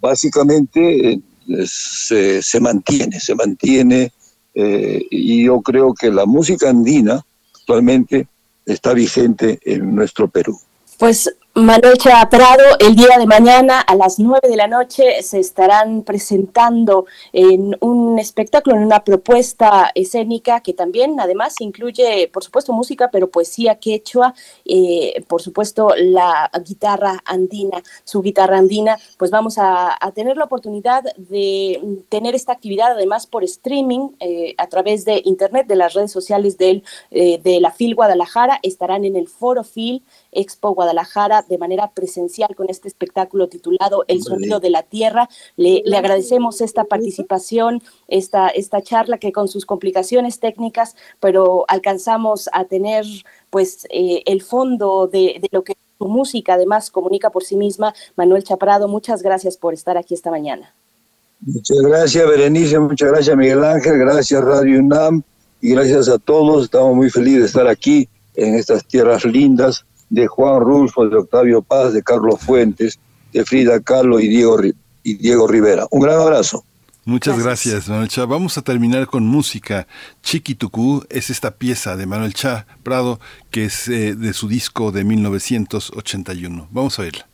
básicamente eh, se, mantiene, se mantiene eh, y yo creo que la música andina actualmente está vigente en nuestro Perú.
Pues Manuel Prado, el día de mañana a las 9 de la noche se estarán presentando en un espectáculo, en una propuesta escénica que también además incluye, por supuesto, música, pero poesía quechua, eh, por supuesto, la guitarra andina, su guitarra andina, pues vamos a, tener la oportunidad de tener esta actividad además por streaming eh, a través de internet, de las redes sociales del, eh, de la FIL Guadalajara, estarán en el Foro FIL Expo Guadalajara de manera presencial con este espectáculo titulado El sonido de la tierra. Le, le agradecemos esta participación, esta, esta charla que con sus complicaciones técnicas, pero alcanzamos a tener pues eh, el fondo de, de lo que su música además comunica por sí misma. Manuel Chaprado, muchas gracias por estar aquí esta mañana.
Muchas gracias, Berenice, muchas gracias, Miguel Ángel, gracias, Radio UNAM, y gracias a todos. Estamos muy felices de estar aquí en estas tierras lindas de Juan Rulfo, de Octavio Paz, de Carlos Fuentes, de Frida Kahlo y Diego, y Diego Rivera. Un gran abrazo.
Muchas gracias, Manuel Chá. Vamos a terminar con música. Chiquitucú es esta pieza de Manuel Chá Prado que es eh, de su disco de 1981. Vamos a oírla.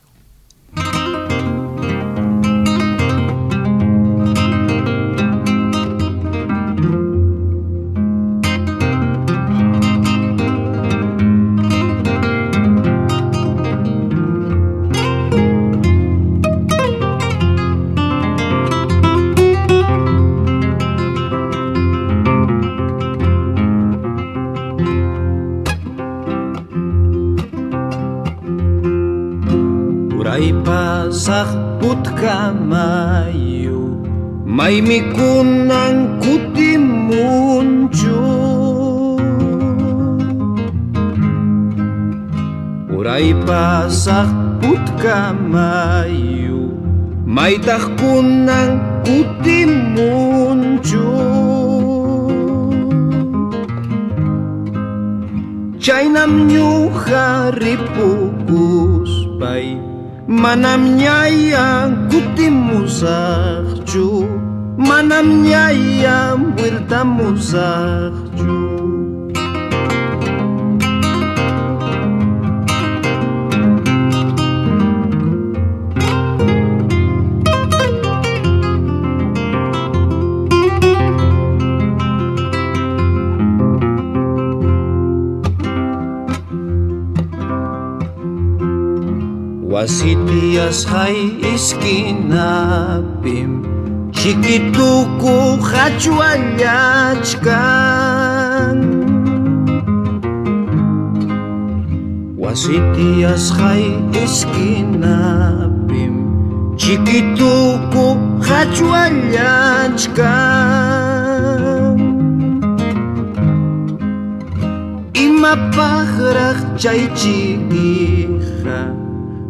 zagputka mayo may mikunan kutimuncho Uray pa zagputka mayo may takkunan kutimuncho Chay nam nyuha ripukuspay Manam ñaya manamnya ia ñaya vueltamusaqchu Pasiti ashay iskinapim Chikituku hachuallachkan Wasiti ashay iskinapim Chikituku hachuallachkan Ima pahrach chay chikija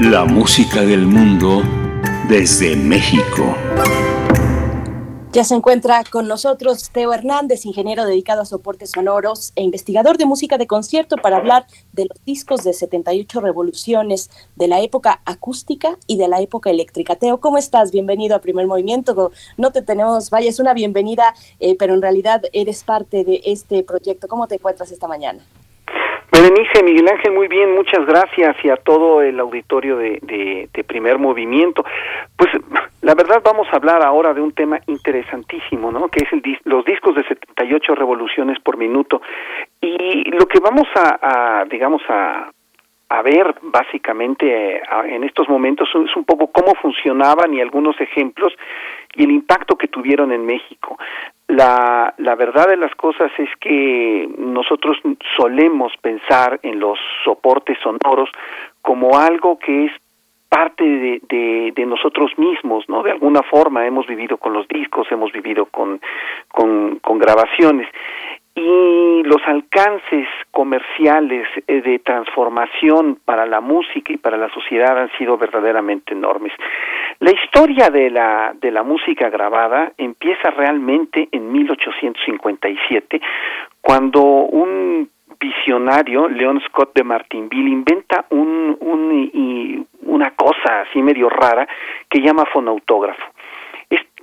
La música del mundo desde México.
Ya se encuentra con nosotros Teo Hernández, ingeniero dedicado a soportes sonoros e investigador de música de concierto para hablar de los discos de 78 revoluciones de la época acústica y de la época eléctrica. Teo, ¿cómo estás? Bienvenido a Primer Movimiento. No te tenemos, vaya, es una bienvenida, eh, pero en realidad eres parte de este proyecto. ¿Cómo te encuentras esta mañana?
Berenice, Miguel Ángel, muy bien, muchas gracias y a todo el auditorio de, de, Primer Movimiento. Pues la verdad vamos a hablar ahora de un tema interesantísimo, ¿no? Que es el, los discos de 78 revoluciones por minuto. Y lo que vamos a digamos, a, a ver básicamente en estos momentos es un poco cómo funcionaban y algunos ejemplos y el impacto que tuvieron en México. La, la verdad de las cosas es que nosotros solemos pensar en los soportes sonoros como algo que es parte de, de, nosotros mismos, ¿no? De alguna forma hemos vivido con los discos, hemos vivido con, con, con grabaciones y los alcances comerciales eh, de transformación para la música y para la sociedad han sido verdaderamente enormes. La historia de la de la música grabada empieza realmente en 1857 cuando un visionario, Leon Scott de Martinville, inventa un, un una cosa así medio rara que llama fonautógrafo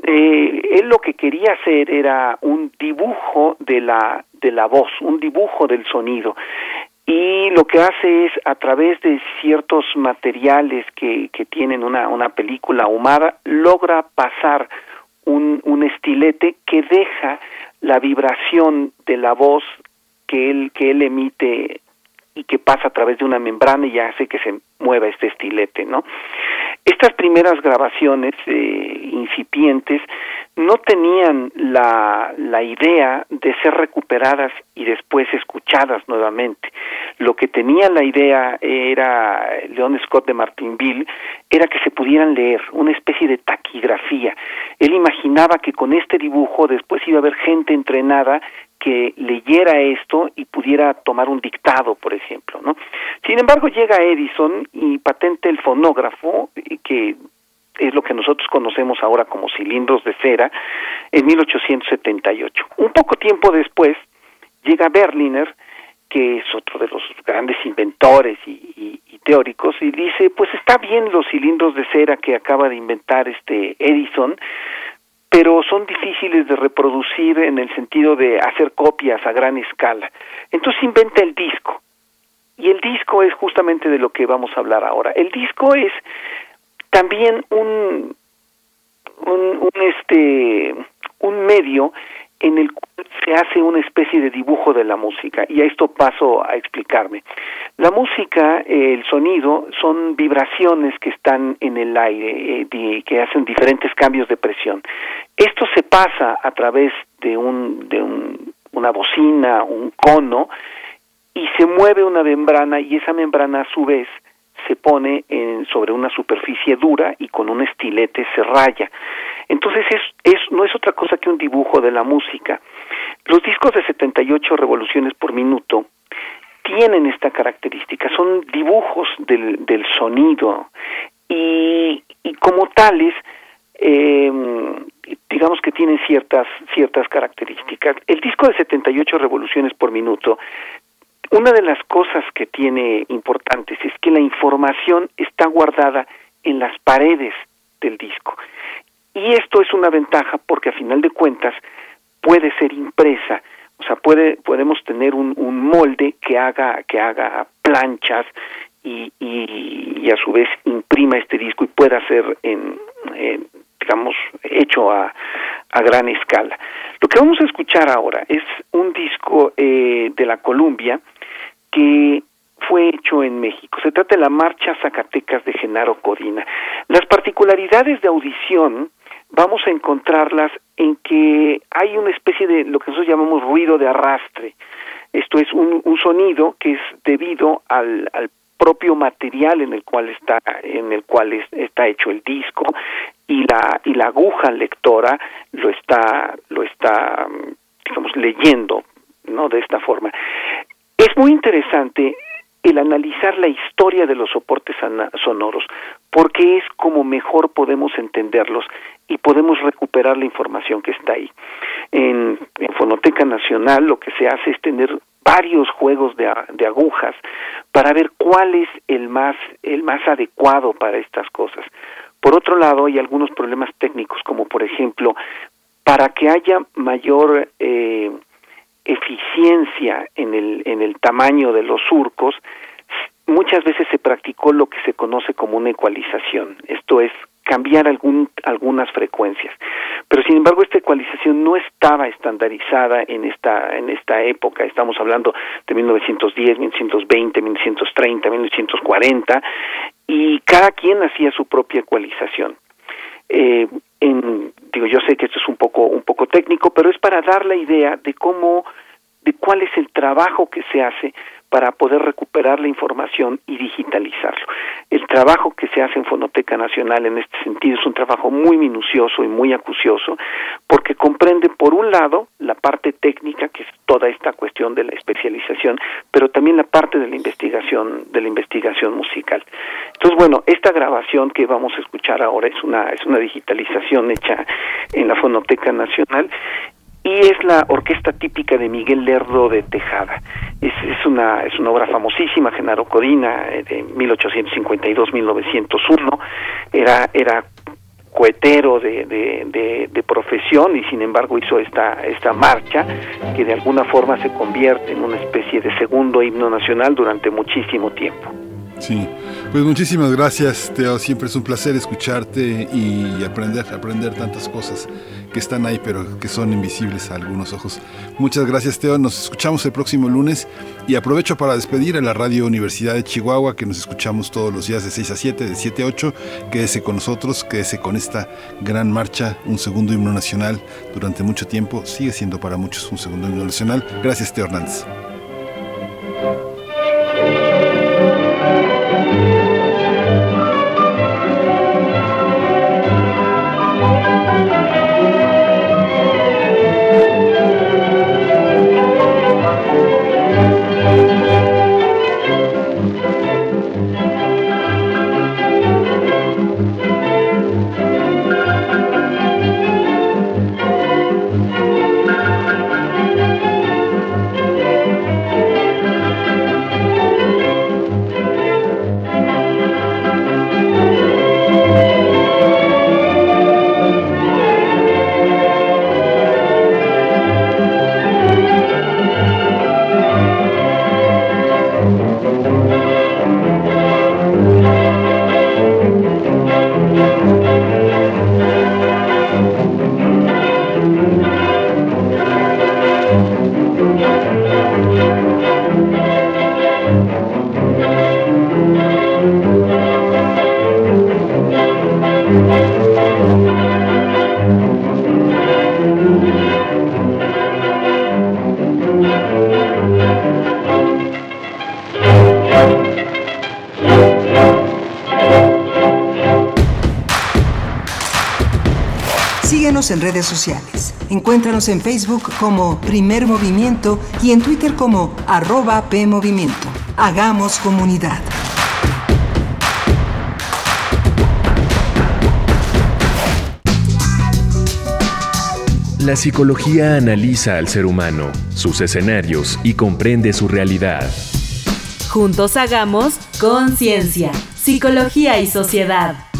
eh, él lo que quería hacer era un dibujo de la de la voz, un dibujo del sonido. y lo que hace es a través de ciertos materiales que, que tienen una, una película ahumada logra pasar un, un estilete que deja la vibración de la voz que él que él emite y que pasa a través de una membrana y hace que se mueva este estilete, ¿no? Estas primeras grabaciones eh, incipientes no tenían la, la idea de ser recuperadas y después escuchadas nuevamente. Lo que tenía la idea era Leon Scott de Martinville era que se pudieran leer, una especie de taquigrafía. Él imaginaba que con este dibujo después iba a haber gente entrenada que leyera esto y pudiera tomar un dictado, por ejemplo, ¿no? Sin embargo, llega Edison y patente el fonógrafo, que es lo que nosotros conocemos ahora como cilindros de cera, en 1878. Un poco tiempo después llega Berliner, que es otro de los grandes inventores y, y, teóricos, y dice, pues está bien los cilindros de cera que acaba de inventar este Edison, pero son difíciles de reproducir en el sentido de hacer copias a gran escala. Entonces inventa el disco. Y el disco es justamente de lo que vamos a hablar ahora. El disco es también un, un, un este un medio en el cual se hace una especie de dibujo de la música y a esto paso a explicarme. La música, el sonido, son vibraciones que están en el aire, eh, que hacen diferentes cambios de presión. Esto se pasa a través de un de un, una bocina, un cono y se mueve una membrana y esa membrana a su vez se pone en, sobre una superficie dura y con un estilete se raya. Entonces es, es, no es otra cosa que un dibujo de la música. Los discos de 78 revoluciones por minuto tienen esta característica, son dibujos del, del sonido y, y como tales, eh, digamos que tienen ciertas, ciertas características. El disco de 78 revoluciones por minuto una de las cosas que tiene importantes es que la información está guardada en las paredes del disco. Y esto es una ventaja porque a final de cuentas puede ser impresa, o sea, puede podemos tener un, molde que haga que haga planchas y, y, a su vez imprima este disco y pueda ser en, digamos hecho a, a gran escala. Lo que vamos a escuchar ahora es un disco eh, de la Columbia que fue hecho en México. Se trata de la Marcha Zacatecas de Genaro Codina. Las particularidades de audición vamos a encontrarlas en que hay una especie de lo que nosotros llamamos ruido de arrastre. Esto es un, un sonido que es debido al, al propio material en el cual está en el cual está hecho el disco y la y la aguja lectora lo está lo está digamos leyendo no de esta forma es muy interesante el analizar la historia de los soportes sonoros, porque es como mejor podemos entenderlos y podemos recuperar la información que está ahí. En, Fonoteca Nacional lo que se hace es tener varios juegos de, de, agujas para ver cuál es el más el más adecuado para estas cosas. Por otro lado, hay algunos problemas técnicos, como por ejemplo, para que haya mayor eh, eficiencia en el, en el tamaño de los surcos, muchas veces se practicó lo que se conoce como una ecualización, esto es cambiar algún, algunas frecuencias. Pero sin embargo esta ecualización no estaba estandarizada en esta, en esta época, estamos hablando de 1910, 1920, 1930, 1940, y cada quien hacía su propia ecualización. Eh, en, digo, yo sé que esto es un poco, un poco técnico, pero es para dar la idea de cómo, de cuál es el trabajo que se hace para poder recuperar la información y digitalizarlo. El trabajo que se hace en Fonoteca Nacional en este sentido es un trabajo muy minucioso y muy acucioso porque comprende por un lado la parte técnica que es toda esta cuestión de la especialización, pero también la parte de la investigación de la investigación musical. Entonces, bueno, esta grabación que vamos a escuchar ahora es una es una digitalización hecha en la Fonoteca Nacional y es la orquesta típica de Miguel Lerdo de Tejada. Es, es una es una obra famosísima, Genaro Codina, eh, de 1852-1901. Era era cohetero de, de, de, profesión y sin embargo hizo esta, esta marcha que de alguna forma se convierte en una especie de segundo himno nacional durante muchísimo tiempo.
Sí, pues muchísimas gracias, Teo. Siempre es un placer escucharte y aprender, aprender tantas cosas que están ahí, pero que son invisibles a algunos ojos. Muchas gracias, Teo. Nos escuchamos el próximo lunes y aprovecho para despedir a la Radio Universidad de Chihuahua, que nos escuchamos todos los días de 6 a 7, de 7 a 8. Quédese con nosotros, quédese con esta gran marcha, un segundo himno nacional durante mucho tiempo. Sigue siendo para muchos un segundo himno nacional. Gracias, Teo Hernández.
Síguenos en redes sociales. Encuéntranos en Facebook como Primer Movimiento y en Twitter como arroba PMovimiento. Hagamos comunidad.
La psicología analiza al ser humano, sus escenarios y comprende su realidad.
Juntos hagamos conciencia, psicología y sociedad.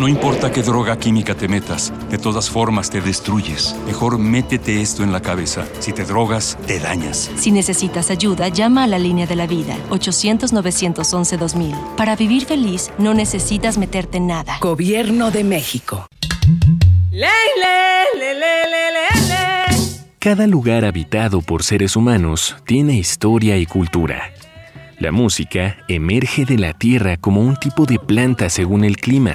No importa qué droga química te metas, de todas formas te destruyes. Mejor métete esto en la cabeza. Si te drogas, te dañas.
Si necesitas ayuda, llama a la línea de la vida, 800-911-2000. Para vivir feliz, no necesitas meterte en nada.
Gobierno de México.
Cada lugar habitado por seres humanos tiene historia y cultura. La música emerge de la tierra como un tipo de planta según el clima.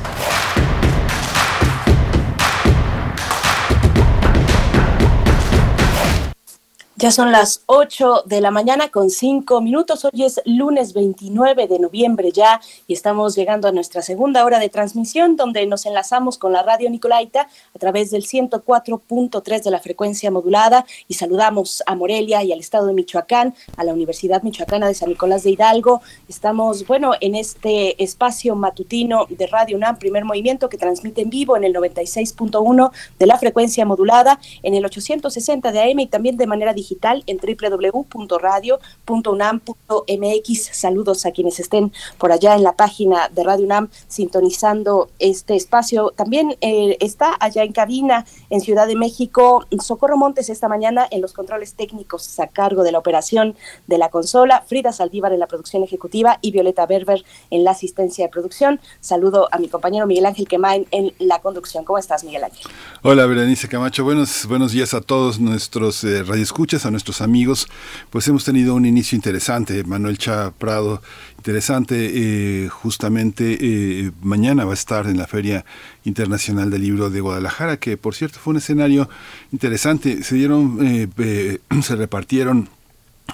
Ya son las 8 de la mañana con 5 minutos. Hoy es lunes 29 de noviembre ya y estamos llegando a nuestra segunda hora de transmisión donde nos enlazamos con la radio Nicolaita a través del 104.3 de la frecuencia modulada y saludamos a Morelia y al estado de Michoacán, a la Universidad Michoacana de San Nicolás de Hidalgo. Estamos, bueno, en este espacio matutino de Radio UNAM, primer movimiento que transmite en vivo en el 96.1 de la frecuencia modulada, en el 860 de AM y también de manera digital en www.radio.unam.mx. Saludos a quienes estén por allá en la página de Radio UNAM sintonizando este espacio. También eh, está allá en cabina en Ciudad de México Socorro Montes esta mañana en los controles técnicos a cargo de la operación de la consola, Frida Saldívar en la producción ejecutiva y Violeta Berber en la asistencia de producción. Saludo a mi compañero Miguel Ángel Quemain en la conducción. ¿Cómo estás, Miguel Ángel?
Hola, Berenice Camacho. Buenos, buenos días a todos nuestros eh, radioescuchas a nuestros amigos, pues hemos tenido un inicio interesante. Manuel Cha Prado, interesante, eh, justamente eh, mañana va a estar en la Feria Internacional del Libro de Guadalajara, que por cierto fue un escenario interesante. Se dieron, eh, se repartieron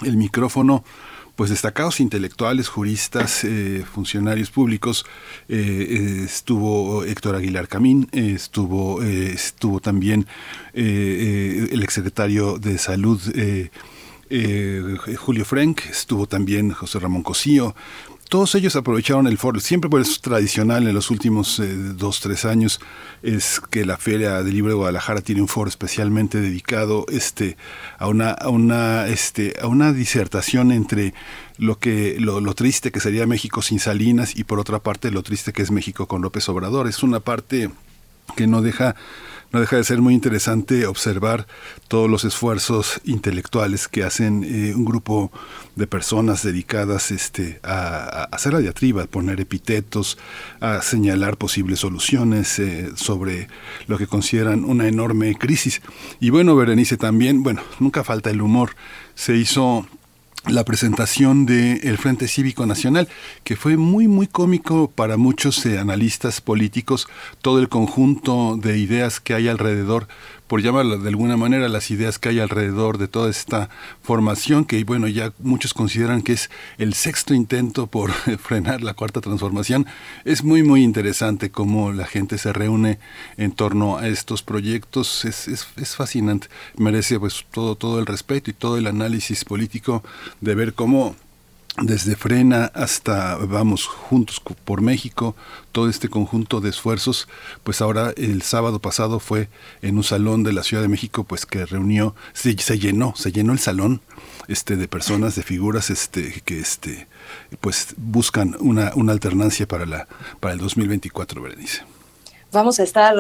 el micrófono pues destacados intelectuales, juristas, funcionarios públicos. estuvo Héctor Aguilar Camín, estuvo, estuvo también el exsecretario de Salud. Julio Frank, estuvo también José Ramón Cosío, todos ellos aprovecharon el foro. Siempre pues, es tradicional en los últimos eh, dos, tres años es que la Feria del Libro de Guadalajara tiene un foro especialmente dedicado este, a, una, a, una, este, a una disertación entre lo, que, lo, lo triste que sería México sin Salinas y por otra parte lo triste que es México con López Obrador. Es una parte que no deja no deja de ser muy interesante observar todos los esfuerzos intelectuales que hacen eh, un grupo de personas dedicadas este, a, hacer la diatriba, a poner epitetos, a señalar posibles soluciones eh, sobre lo que consideran una enorme crisis. Y bueno, Berenice también, bueno, nunca falta el humor. Se hizo la presentación del Frente Cívico Nacional, que fue muy, muy cómico para muchos eh, analistas políticos, todo el conjunto de ideas que hay alrededor por llamarlo de alguna manera, las ideas que hay alrededor de toda esta formación, que bueno, ya muchos consideran que es el sexto intento por frenar la cuarta transformación. Es muy, muy interesante cómo la gente se reúne en torno a estos proyectos. Es, es, es fascinante. Merece pues todo, todo el respeto y todo el análisis político de ver cómo desde Frena hasta Vamos Juntos por México, todo este conjunto de esfuerzos, pues ahora el sábado pasado fue en un salón de la Ciudad de México, pues que reunió, se, llenó, se llenó el salón este de personas, de figuras este que este pues buscan una, una alternancia para la para el 2024, Berenice.
Vamos a estar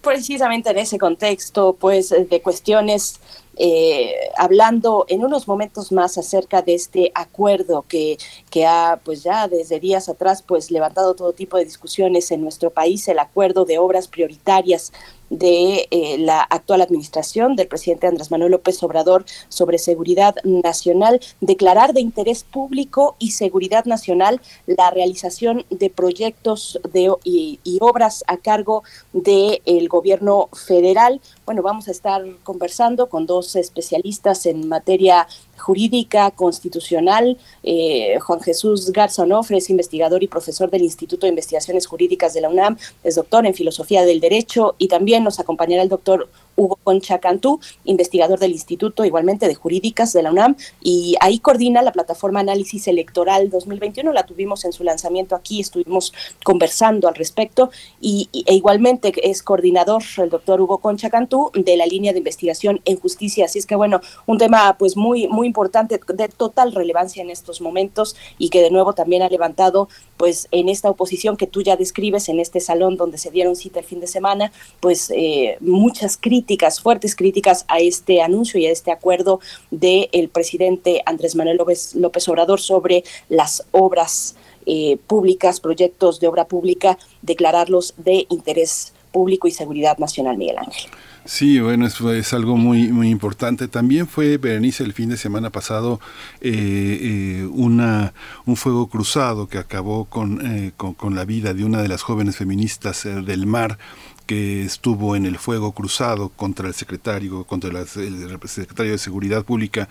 precisamente en ese contexto, pues de cuestiones eh, hablando en unos momentos más acerca de este acuerdo que, que ha, pues ya desde días atrás, pues levantado todo tipo de discusiones en nuestro país, el acuerdo de obras prioritarias de eh, la actual administración del presidente Andrés Manuel López Obrador sobre seguridad nacional, declarar de interés público y seguridad nacional la realización de proyectos de, y, obras a cargo del gobierno federal. Bueno, vamos a estar conversando con dos especialistas en materia jurídica constitucional. Eh, Juan Jesús Garza Onofre es investigador y profesor del Instituto de Investigaciones Jurídicas de la UNAM, es doctor en Filosofía del Derecho y también nos acompañará el doctor Hugo Concha Cantú, investigador del Instituto igualmente de Jurídicas de la UNAM, y ahí coordina la plataforma Análisis Electoral 2021, la tuvimos en su lanzamiento aquí, estuvimos conversando al respecto, y, e igualmente es coordinador el doctor Hugo Concha Cantú de la línea de investigación en justicia, así es que bueno, un tema pues muy, muy importante, de total relevancia en estos momentos y que de nuevo también ha levantado pues en esta oposición que tú ya describes en este salón donde se dieron cita el fin de semana, pues eh, muchas críticas fuertes críticas a este anuncio y a este acuerdo del presidente Andrés Manuel López, López Obrador sobre las obras eh, públicas, proyectos de obra pública, declararlos de interés público y seguridad nacional, Miguel Ángel.
Sí, bueno, es, es, algo muy muy importante. También fue, Berenice, el fin de semana pasado eh, eh, una, un fuego cruzado que acabó con, eh, con, la vida de una de las jóvenes feministas eh, del mar que estuvo en el fuego cruzado contra el secretario, contra la, el secretario de Seguridad Pública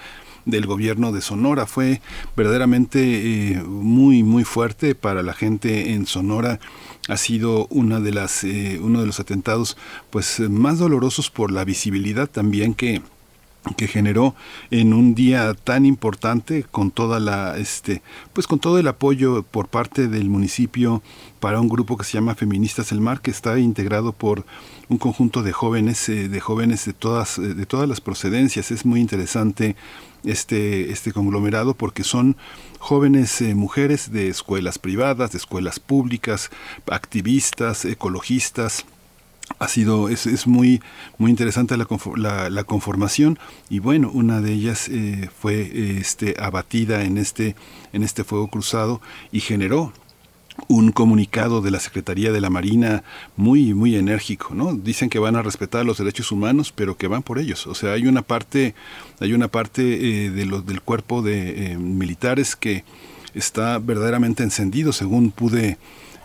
del gobierno de Sonora. Fue verdaderamente eh, muy, muy fuerte para la gente en Sonora. Ha sido una de las, eh, uno de los atentados pues, más dolorosos por la visibilidad también que, que generó en un día tan importante con toda la este pues con todo el apoyo por parte del municipio para un grupo que se llama Feministas el Mar que está integrado por un conjunto de jóvenes eh, de jóvenes de todas de todas las procedencias. Es muy interesante este, este conglomerado porque son jóvenes eh, mujeres de escuelas privadas, de escuelas públicas, activistas, ecologistas, ha sido es, es, muy muy interesante la, la, conformación y bueno una de ellas eh, fue este abatida en este en este fuego cruzado y generó un comunicado de la Secretaría de la Marina muy muy enérgico, ¿no? Dicen que van a respetar los derechos humanos, pero que van por ellos. O sea, hay una parte hay una parte eh, de los del cuerpo de eh, militares que está verdaderamente encendido, según pude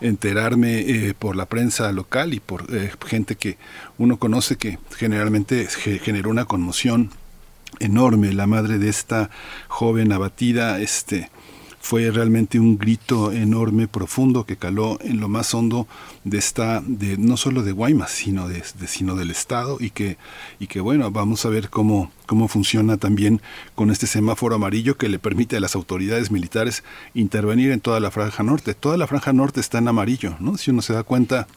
enterarme eh, por la prensa local y por eh, gente que uno conoce que generalmente generó una conmoción enorme. La madre de esta joven abatida este fue realmente un grito enorme, profundo, que caló en lo más hondo de esta, de, no solo de Guaymas, sino, de, de, sino del Estado, y que, y que bueno, vamos a ver cómo, cómo funciona también con este semáforo amarillo que le permite a las autoridades militares intervenir en toda la franja norte. Toda la franja norte está en amarillo, ¿no? Si uno se da cuenta,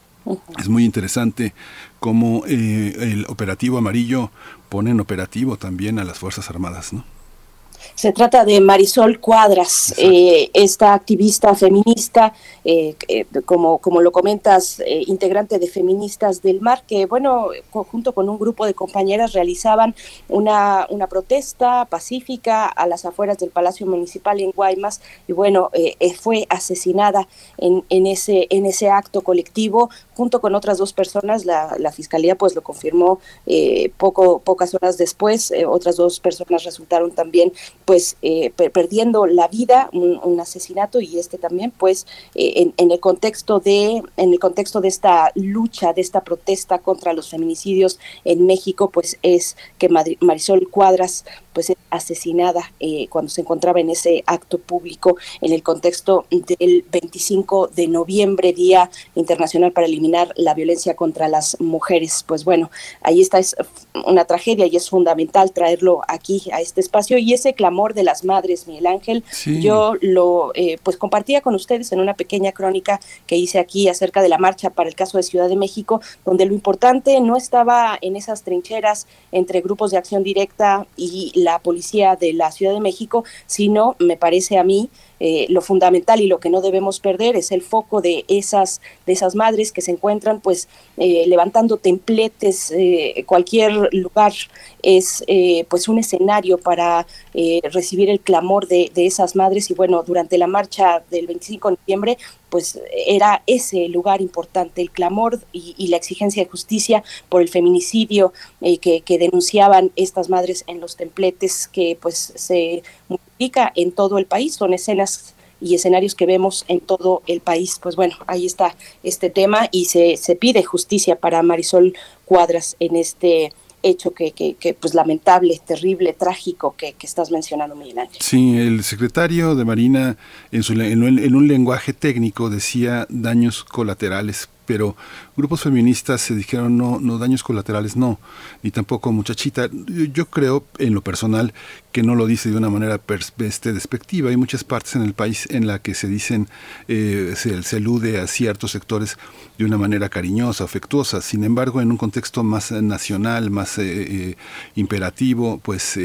es muy interesante cómo eh, el operativo amarillo pone en operativo también a las Fuerzas Armadas, ¿no?
Se trata de Marisol Cuadras, eh, esta activista feminista, eh, eh, como, como lo comentas, eh, integrante de Feministas del Mar, que, bueno, junto con un grupo de compañeras realizaban una, una protesta pacífica a las afueras del Palacio Municipal en Guaymas, y bueno, eh, fue asesinada en, en, ese, en ese acto colectivo junto con otras dos personas. La, la Fiscalía pues lo confirmó poco, pocas horas después. otras dos personas resultaron también pues eh, per perdiendo la vida, un, un, asesinato y este también pues eh, en, en, el contexto de en el contexto de esta lucha, de esta protesta contra los feminicidios en México, pues es que Marisol Cuadras pues asesinada eh, cuando se encontraba en ese acto público en el contexto del 25 de noviembre, Día Internacional para eliminar la violencia contra las mujeres. Pues bueno, ahí está es una tragedia y es fundamental traerlo aquí a este espacio y ese clamor de las madres, Miguel Ángel, sí. yo lo eh, pues compartía con ustedes en una pequeña crónica que hice aquí acerca de la marcha para el caso de Ciudad de México, donde lo importante no estaba en esas trincheras entre grupos de acción directa y la policía de la Ciudad de México, sino me parece a mí eh, lo fundamental y lo que no debemos perder es el foco de esas de esas madres que se encuentran pues eh, levantando templetes eh, cualquier lugar es pues un escenario para recibir el clamor de, de, esas madres. Y bueno durante la marcha del 25 de noviembre pues era ese lugar importante, el clamor y, y la exigencia de justicia por el feminicidio eh, que, que, denunciaban estas madres en los templetes que pues se en todo el país, son escenas y escenarios que vemos en todo el país. Pues bueno, ahí está este tema y se, se pide justicia para Marisol Cuadras en este hecho que, que, pues lamentable, terrible, trágico que, que, estás mencionando, Miguel Ángel.
Sí, el secretario de Marina en, su, en un lenguaje técnico decía daños colaterales pero grupos feministas se dijeron no, no daños colaterales no, ni tampoco muchachita. Yo creo en lo personal que no lo dice de una manera este, despectiva. Hay muchas partes en el país en la que se dicen, eh, se, se, alude a ciertos sectores de una manera cariñosa, afectuosa. Sin embargo, en un contexto más nacional, más eh, eh, imperativo, pues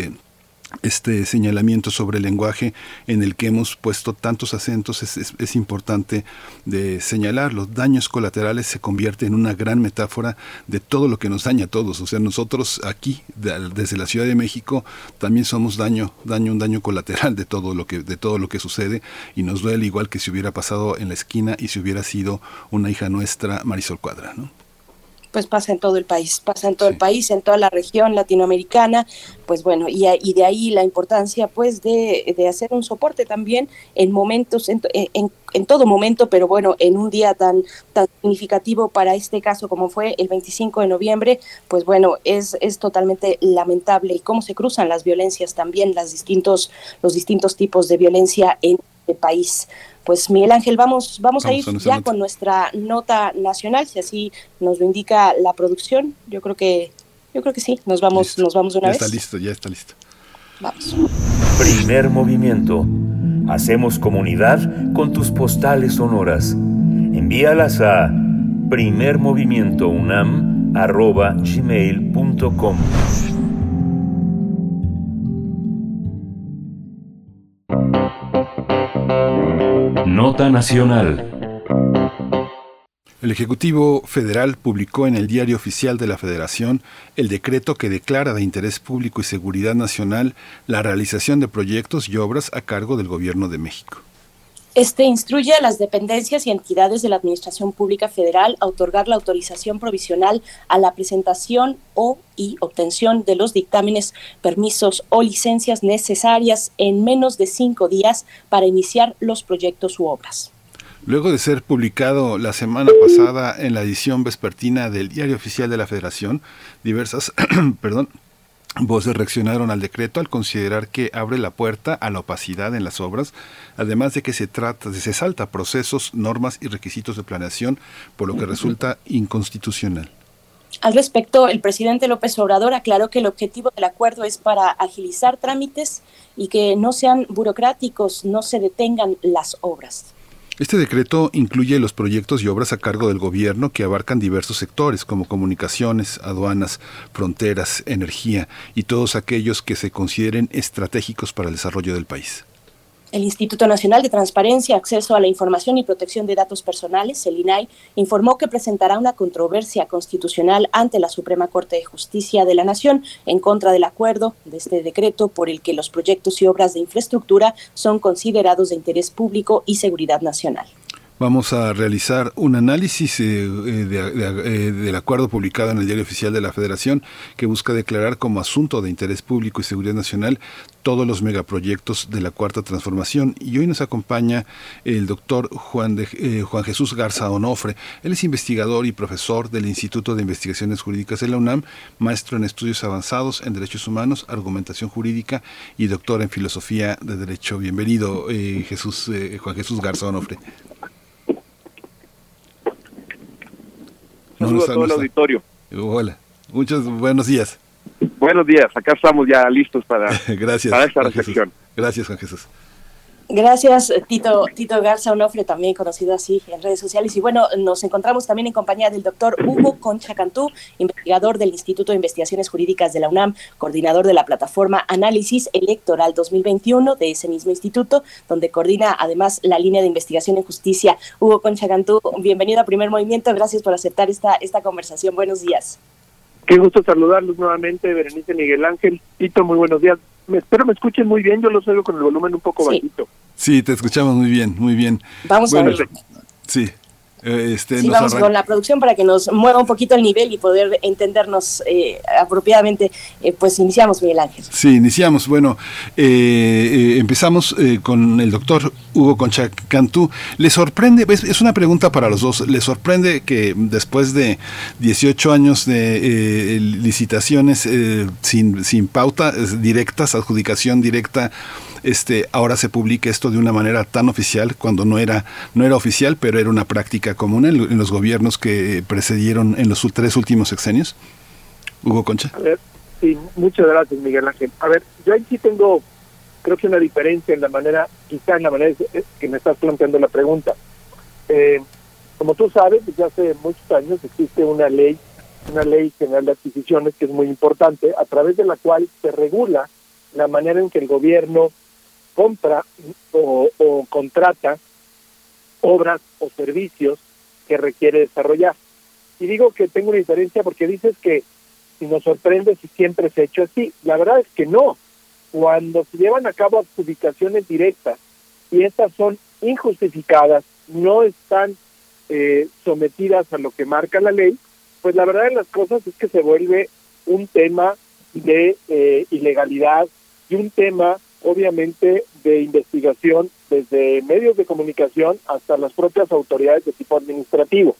este señalamiento sobre el lenguaje en el que hemos puesto tantos acentos es, importante de señalar. Los daños colaterales se convierten en una gran metáfora de todo lo que nos daña a todos. O sea, nosotros aquí, de, desde la Ciudad de México, también somos daño, daño, un daño colateral de todo lo que, de todo lo que sucede y nos duele igual que si hubiera pasado en la esquina y si hubiera sido una hija nuestra, Marisol Cuadra, ¿no?
Pues pasa en todo el país, pasa en todo el país, en toda la región latinoamericana, pues bueno, y, y de ahí la importancia pues de, de, hacer un soporte también en momentos, en, en, en, todo momento, pero bueno, en un día tan, tan significativo para este caso como fue el 25 de noviembre, pues bueno, es, es totalmente lamentable y cómo se cruzan las violencias también, las distintos, los distintos tipos de violencia en el país. Pues Miguel Ángel, vamos, vamos, vamos a ir ya con nuestra nota nacional, si así nos lo indica la producción. Yo creo que, yo creo que sí, nos vamos,
listo.
nos vamos de una
ya
vez.
está listo, ya está listo.
Vamos.
Primer movimiento. Hacemos comunidad con tus postales sonoras. Envíalas a primermovimientounam.gmail.com
Nota Nacional.
El Ejecutivo Federal publicó en el Diario Oficial de la Federación el decreto que declara de interés público y seguridad nacional la realización de proyectos y obras a cargo del Gobierno de México.
Este instruye a las dependencias y entidades de la Administración Pública Federal a otorgar la autorización provisional a la presentación o y obtención de los dictámenes, permisos o licencias necesarias en menos de cinco días para iniciar los proyectos u obras.
Luego de ser publicado la semana pasada en la edición vespertina del Diario Oficial de la Federación, diversas perdón, voces reaccionaron al decreto al considerar que abre la puerta a la opacidad en las obras, además de que se trata se salta procesos, normas y requisitos de planeación, por lo que resulta inconstitucional.
Al respecto, el presidente López Obrador aclaró que el objetivo del acuerdo es para agilizar trámites y que no sean burocráticos, no se detengan las obras.
Este decreto incluye los proyectos y obras a cargo del gobierno que abarcan diversos sectores como comunicaciones, aduanas, fronteras, energía y todos aquellos que se consideren estratégicos para el desarrollo del país.
El Instituto Nacional de Transparencia, Acceso a la Información y Protección de Datos Personales, el INAI, informó que presentará una controversia constitucional ante la Suprema Corte de Justicia de la Nación en contra del acuerdo de este decreto por el que los proyectos y obras de infraestructura son considerados de interés público y seguridad nacional.
Vamos a realizar un análisis eh, de, de, eh, del acuerdo publicado en el Diario Oficial de la Federación que busca declarar como asunto de interés público y seguridad nacional todos los megaproyectos de la Cuarta Transformación. Y hoy nos acompaña el doctor Juan, de, eh, Juan Jesús Garza Onofre. Él es investigador y profesor del Instituto de Investigaciones Jurídicas de la UNAM, maestro en estudios avanzados en derechos humanos, argumentación jurídica y doctor en filosofía de derecho. Bienvenido, eh, Jesús, eh, Juan Jesús Garza Onofre.
Saludos no, a todo el auditorio.
Hola, muchos buenos días.
Buenos días, acá estamos ya listos para,
Gracias,
para esta reflexión.
Gracias, Juan Jesús.
Gracias, Tito, Tito Garza Onofre, también conocido así en redes sociales. Y bueno, nos encontramos también en compañía del doctor Hugo Concha Cantú, investigador del Instituto de Investigaciones Jurídicas de la UNAM, coordinador de la plataforma Análisis Electoral 2021 de ese mismo instituto, donde coordina además la línea de investigación en justicia. Hugo Concha Cantú, bienvenido a Primer Movimiento, gracias por aceptar esta, esta conversación. Buenos días.
Qué gusto saludarlos nuevamente, Berenice Miguel Ángel. Tito, muy buenos días. Me, espero me escuchen muy bien, yo los oigo con el volumen un poco
Sí.
bajito.
Sí, te escuchamos muy bien, muy bien.
Vamos
bueno,
a ver.
Sí. Este,
Sí, vamos con la producción para que nos mueva un poquito el nivel y poder entendernos eh, apropiadamente. Eh, pues iniciamos, Miguel Ángel.
Sí, iniciamos. Bueno, eh, eh, empezamos eh, con el doctor Hugo Concha Cantú. ¿Le sorprende, es, es una pregunta para los dos, ¿le sorprende que después de 18 años de eh, licitaciones eh, sin, sin pauta directas, adjudicación directa, este, ahora se publique esto de una manera tan oficial cuando no era, no era oficial, pero era una práctica común en, en los gobiernos que precedieron en los tres últimos sexenios? Hugo Concha.
A ver, muchas gracias, Miguel Ángel. A ver, yo sí tengo, creo que una diferencia en la manera, quizá en la manera que me estás planteando la pregunta. Eh, como tú sabes, desde hace muchos años existe una ley, una ley general de adquisiciones que es muy importante, a través de la cual se regula la manera en que el gobierno compra o, contrata obras o servicios que requiere desarrollar. Y digo que tengo una diferencia porque dices que si nos sorprende si siempre se ha hecho así. La verdad es que no. Cuando se llevan a cabo adjudicaciones directas y estas son injustificadas, no están eh, sometidas a lo que marca la ley, pues la verdad de las cosas es que se vuelve un tema de eh, ilegalidad y un tema obviamente de investigación desde medios de comunicación hasta las propias autoridades de tipo administrativo.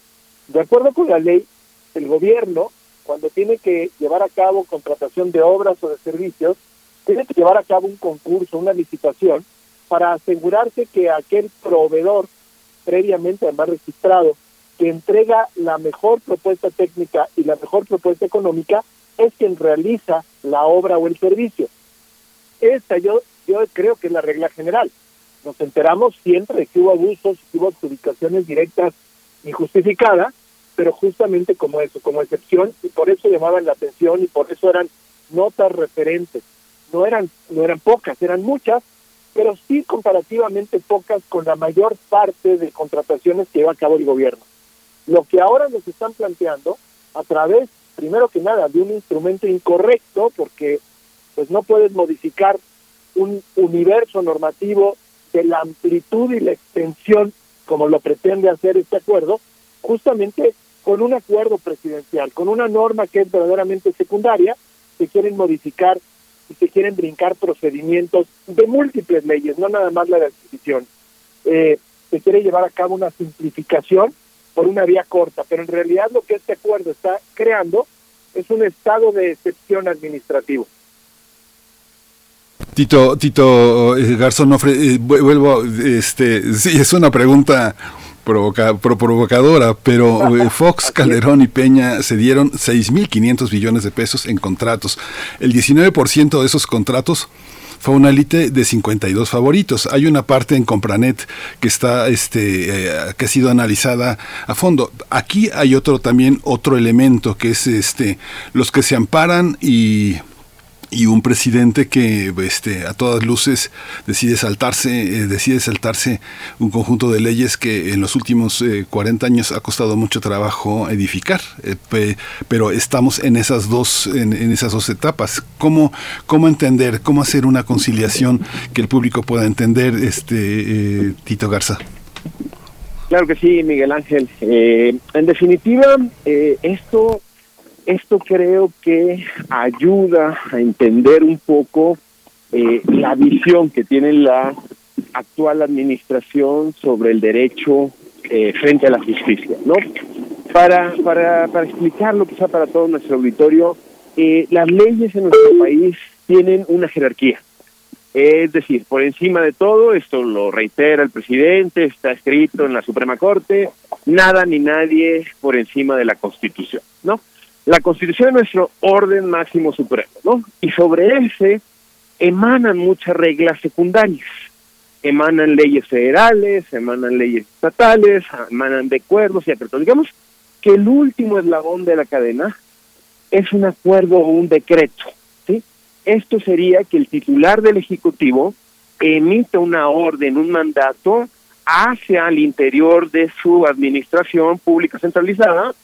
De acuerdo con la ley, el gobierno, cuando tiene que llevar a cabo contratación de obras o de servicios, tiene que llevar a cabo un concurso, una licitación, para asegurarse que aquel proveedor, previamente además registrado, que entrega la mejor propuesta técnica y la mejor propuesta económica, es quien realiza la obra o el servicio. Esta yo, yo creo que es la regla general. Nos enteramos siempre de que hubo abusos, que hubo adjudicaciones directas injustificadas, pero justamente como eso, como excepción, y por eso llamaban la atención y por eso eran notas referentes. No eran, no eran pocas, eran muchas, pero sí comparativamente pocas con la mayor parte de contrataciones que lleva a cabo el gobierno. Lo que ahora nos están planteando, a través, primero que nada, de un instrumento incorrecto, porque pues no puedes modificar un universo normativo de la amplitud y la extensión como lo pretende hacer este acuerdo, justamente con un acuerdo presidencial, con una norma que es verdaderamente secundaria, se quieren modificar y se quieren brincar procedimientos de múltiples leyes, no nada más la de adquisición. Eh, se quiere llevar a cabo una simplificación por una vía corta, pero en realidad lo que este acuerdo está creando es un estado de excepción administrativo.
Tito, Tito eh, Garzón, eh, vuelvo, este, sí, es una pregunta provoca, provocadora, pero eh, Fox, Calderón y Peña se dieron 6.500 billones de pesos en contratos. El 19% de esos contratos fue una élite de 52 favoritos. Hay una parte en Compranet que está, este, eh, que ha sido analizada a fondo. Aquí hay otro también, otro elemento que es este, los que se amparan y y un presidente que este, a todas luces decide saltarse, eh, decide saltarse un conjunto de leyes que en los últimos 40 eh, años ha costado mucho trabajo edificar, eh, pero estamos en esas dos, en, esas dos etapas. ¿Cómo, ¿Cómo entender, cómo hacer una conciliación que el público pueda entender, este Tito Garza?
Claro que sí, Miguel Ángel. en definitiva, esto esto creo que ayuda a entender un poco eh, la visión que tiene la actual administración sobre el derecho eh, frente a la justicia, ¿no? Para, para, para explicarlo quizá para todo nuestro auditorio, eh, las leyes en nuestro país tienen una jerarquía. Es decir, por encima de todo, esto lo reitera el presidente, está escrito en la Suprema Corte, nada ni nadie por encima de la Constitución, ¿no? La Constitución es nuestro orden máximo supremo, ¿no? Y sobre ese emanan muchas reglas secundarias. Emanan leyes federales, emanan leyes estatales, emanan de acuerdos y acuerdos. Digamos que el último eslabón de la cadena es un acuerdo o un decreto, ¿sí? Esto sería que el titular del Ejecutivo emite una orden, un mandato hacia el interior de su administración pública centralizada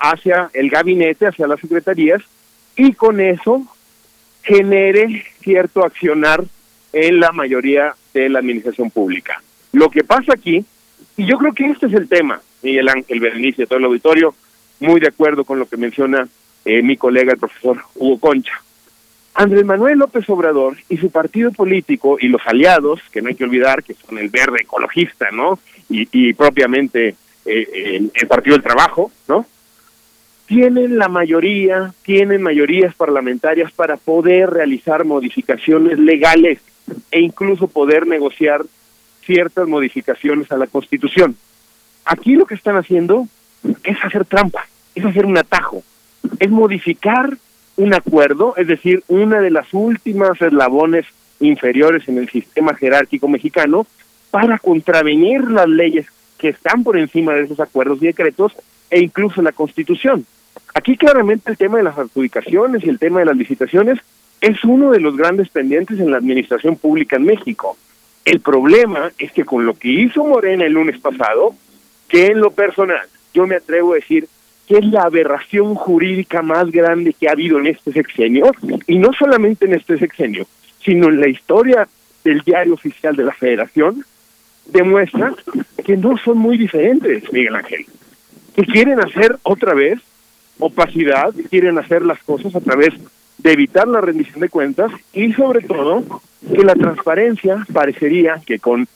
hacia el gabinete, hacia las secretarías, y con eso genere cierto accionar en la mayoría de la administración pública. Lo que pasa aquí, y yo creo que este es el tema, Miguel Ángel Berenice, todo el auditorio, muy de acuerdo con lo que menciona eh, mi colega el profesor Hugo Concha. Andrés Manuel López Obrador y su partido político y los aliados, que no hay que olvidar que son el verde ecologista, ¿no? Y, propiamente eh, el Partido del Trabajo, ¿no? Tienen la mayoría, tienen mayorías parlamentarias para poder realizar modificaciones legales e incluso poder negociar ciertas modificaciones a la Constitución. Aquí lo que están haciendo es hacer trampa, es hacer un atajo, es modificar un acuerdo, es decir, una de las últimas eslabones inferiores en el sistema jerárquico mexicano, para contravenir las leyes que están por encima de esos acuerdos y decretos e incluso la Constitución. Aquí claramente el tema de las adjudicaciones y el tema de las licitaciones es uno de los grandes pendientes en la administración pública en México. El problema es que con lo que hizo Morena el lunes pasado, que en lo personal yo me atrevo a decir que es la aberración jurídica más grande que ha habido en este sexenio, y no solamente en este sexenio, sino en la historia del diario oficial de la federación, demuestra que no son muy diferentes, Miguel Ángel, que quieren hacer otra vez
opacidad, quieren hacer las cosas a través de evitar la rendición de cuentas y sobre todo que la transparencia parecería que con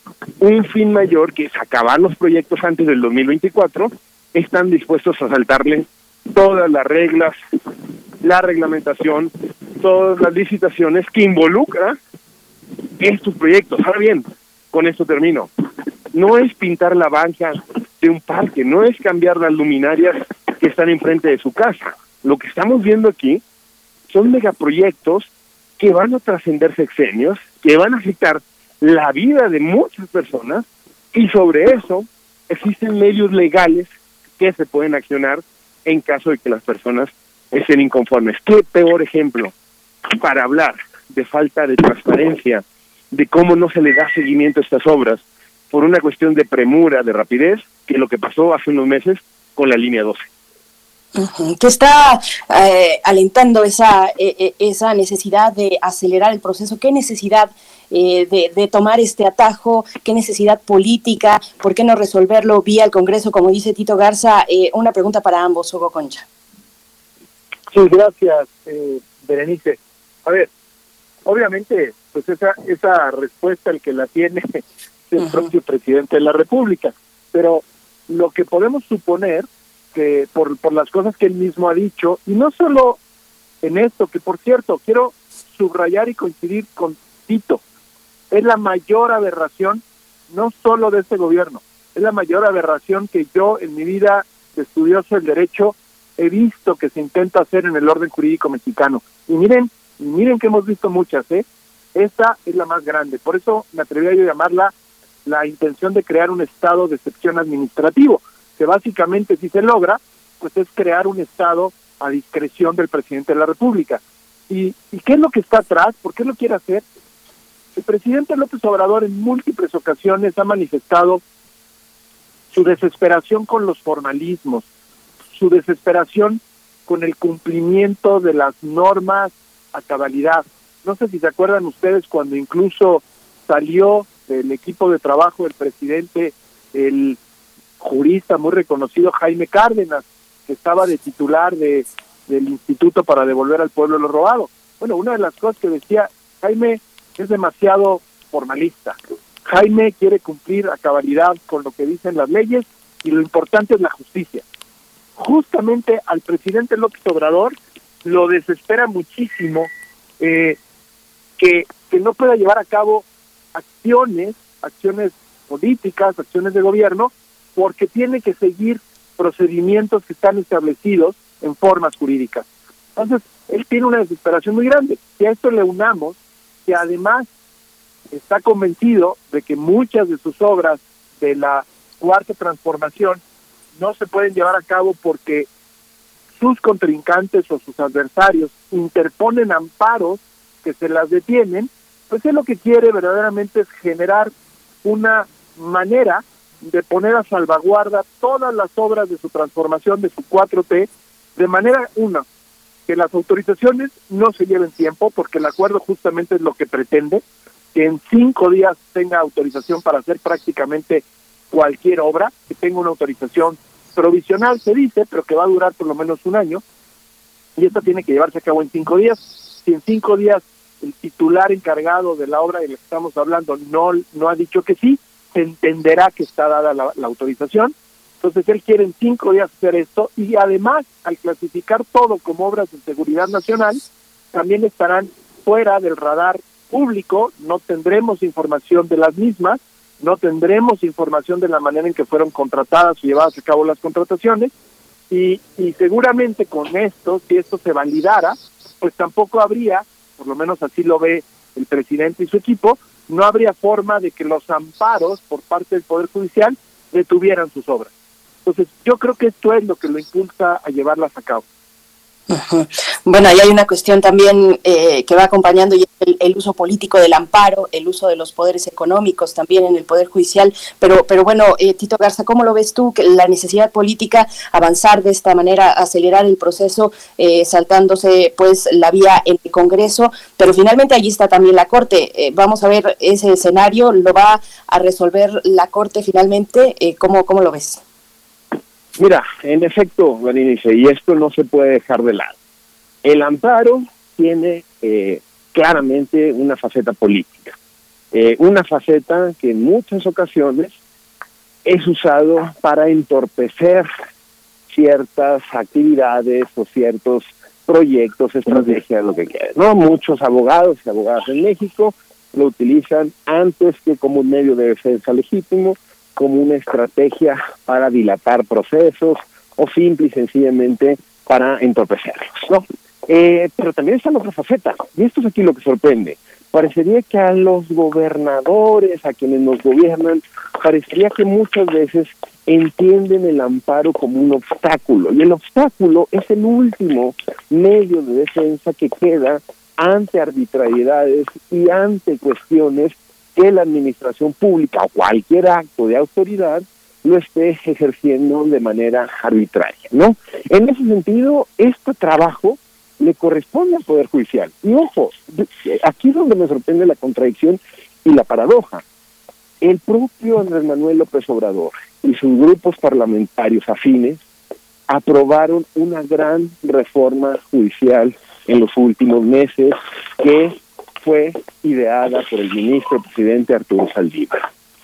un fin mayor que es acabar los proyectos antes del 2024 están dispuestos a saltarle todas las reglas, la reglamentación, todas las licitaciones que involucra estos proyectos. Ahora bien, con esto termino. No es pintar la banca de un parque, no es cambiar las luminarias que están enfrente de su casa. Lo que estamos viendo aquí son megaproyectos que van a trascender sexenios, que van a afectar la vida de muchas personas y sobre eso existen medios legales que se pueden accionar en caso de que las personas estén inconformes. ¿Qué peor ejemplo para hablar de falta de transparencia, de cómo no se le da seguimiento a estas obras por una cuestión de premura, de rapidez, que lo que pasó hace unos meses con la línea 12?
Que está eh, alentando esa, eh, eh, esa necesidad de acelerar el proceso, qué necesidad de, de, tomar este atajo, qué necesidad política, por qué no resolverlo vía el Congreso, como dice Tito Garza. una pregunta para ambos, Hugo Concha.
Sí, gracias, Berenice. A ver, obviamente, pues esa, esa respuesta el que la tiene es el propio presidente de la República, pero lo que podemos suponer que por, por las cosas que él mismo ha dicho, y no solo en esto, que por cierto, quiero subrayar y coincidir con Tito, es la mayor aberración, no solo de este gobierno, es la mayor aberración que yo en mi vida de estudioso del derecho he visto que se intenta hacer en el orden jurídico mexicano. Y miren, miren que hemos visto muchas, ¿eh? Esta es la más grande. Por eso me atreví a llamarla la intención de crear un estado de excepción administrativo que básicamente si se logra, pues es crear un Estado a discreción del presidente de la República. ¿Y, ¿Y qué es lo que está atrás? ¿Por qué lo quiere hacer? El presidente López Obrador en múltiples ocasiones ha manifestado su desesperación con los formalismos, su desesperación con el cumplimiento de las normas a cabalidad. No sé si se acuerdan ustedes cuando incluso salió del equipo de trabajo del presidente el jurista muy reconocido Jaime Cárdenas, que estaba de titular de, del Instituto para devolver al pueblo lo robado. Bueno, una de las cosas que decía Jaime es demasiado formalista. Jaime quiere cumplir a cabalidad con lo que dicen las leyes y lo importante es la justicia. Justamente al presidente López Obrador lo desespera muchísimo eh, que, que no pueda llevar a cabo acciones, acciones políticas, acciones de gobierno porque tiene que seguir procedimientos que están establecidos en formas jurídicas. Entonces, él tiene una desesperación muy grande. Si a esto le unamos que además está convencido de que muchas de sus obras de la cuarta transformación no se pueden llevar a cabo porque sus contrincantes o sus adversarios interponen amparos que se las detienen, pues él lo que quiere verdaderamente es generar una manera de poner a salvaguarda todas las obras de su transformación de su 4T, de manera, una, que las autorizaciones no se lleven tiempo, porque el acuerdo justamente es lo que pretende, que en cinco días tenga autorización para hacer prácticamente cualquier obra, que tenga una autorización provisional, se dice, pero que va a durar por lo menos un año, y esta tiene que llevarse a cabo en cinco días. Si en cinco días el titular encargado de la obra de la que estamos hablando no, no ha dicho que sí, se entenderá que está dada la, autorización. Entonces él quiere en cinco días hacer esto y además al clasificar todo como obras de seguridad nacional, también estarán fuera del radar público, no tendremos información de las mismas, no tendremos información de la manera en que fueron contratadas o llevadas a cabo las contrataciones y, seguramente con esto, si esto se validara, pues tampoco habría, por lo menos así lo ve el presidente y su equipo, no habría forma de que los amparos por parte del Poder Judicial detuvieran sus obras. Entonces, yo creo que esto es lo que lo impulsa a llevarlas a cabo.
Bueno, ahí hay una cuestión también eh, que va acompañando el, uso político del amparo, el uso de los poderes económicos también en el Poder Judicial. Pero, pero bueno, eh, Tito Garza, ¿cómo lo ves tú? La necesidad política, avanzar de esta manera, acelerar el proceso, eh, saltándose pues la vía en el Congreso, pero finalmente allí está también la Corte. vamos a ver ese escenario, ¿lo va a resolver la Corte finalmente? ¿cómo, ¿Cómo lo ves?
Mira, en efecto, Berenice, y esto no se puede dejar de lado. El amparo tiene eh, claramente una faceta política, eh, una faceta que en muchas ocasiones es usado para entorpecer ciertas actividades o ciertos proyectos, estrategias, lo que quieran. ¿no? Muchos abogados y abogadas en México lo utilizan antes que como un medio de defensa legítimo, como una estrategia para dilatar procesos o simple y sencillamente para entorpecerlos. ¿no? Eh, pero también está la otra faceta, y esto es aquí lo que sorprende. Parecería que a los gobernadores, a quienes nos gobiernan, parecería que muchas veces entienden el amparo como un obstáculo, y el obstáculo es el último medio de defensa que queda ante arbitrariedades y ante cuestiones que la administración pública o cualquier acto de autoridad lo esté ejerciendo de manera arbitraria, ¿no? En ese sentido, este trabajo le corresponde al Poder Judicial. Y ojo, aquí es donde me sorprende la contradicción y la paradoja. El propio Andrés Manuel López Obrador y sus grupos parlamentarios afines aprobaron una gran reforma judicial en los últimos meses que fue ideada por el ministro presidente Arturo Saldívar.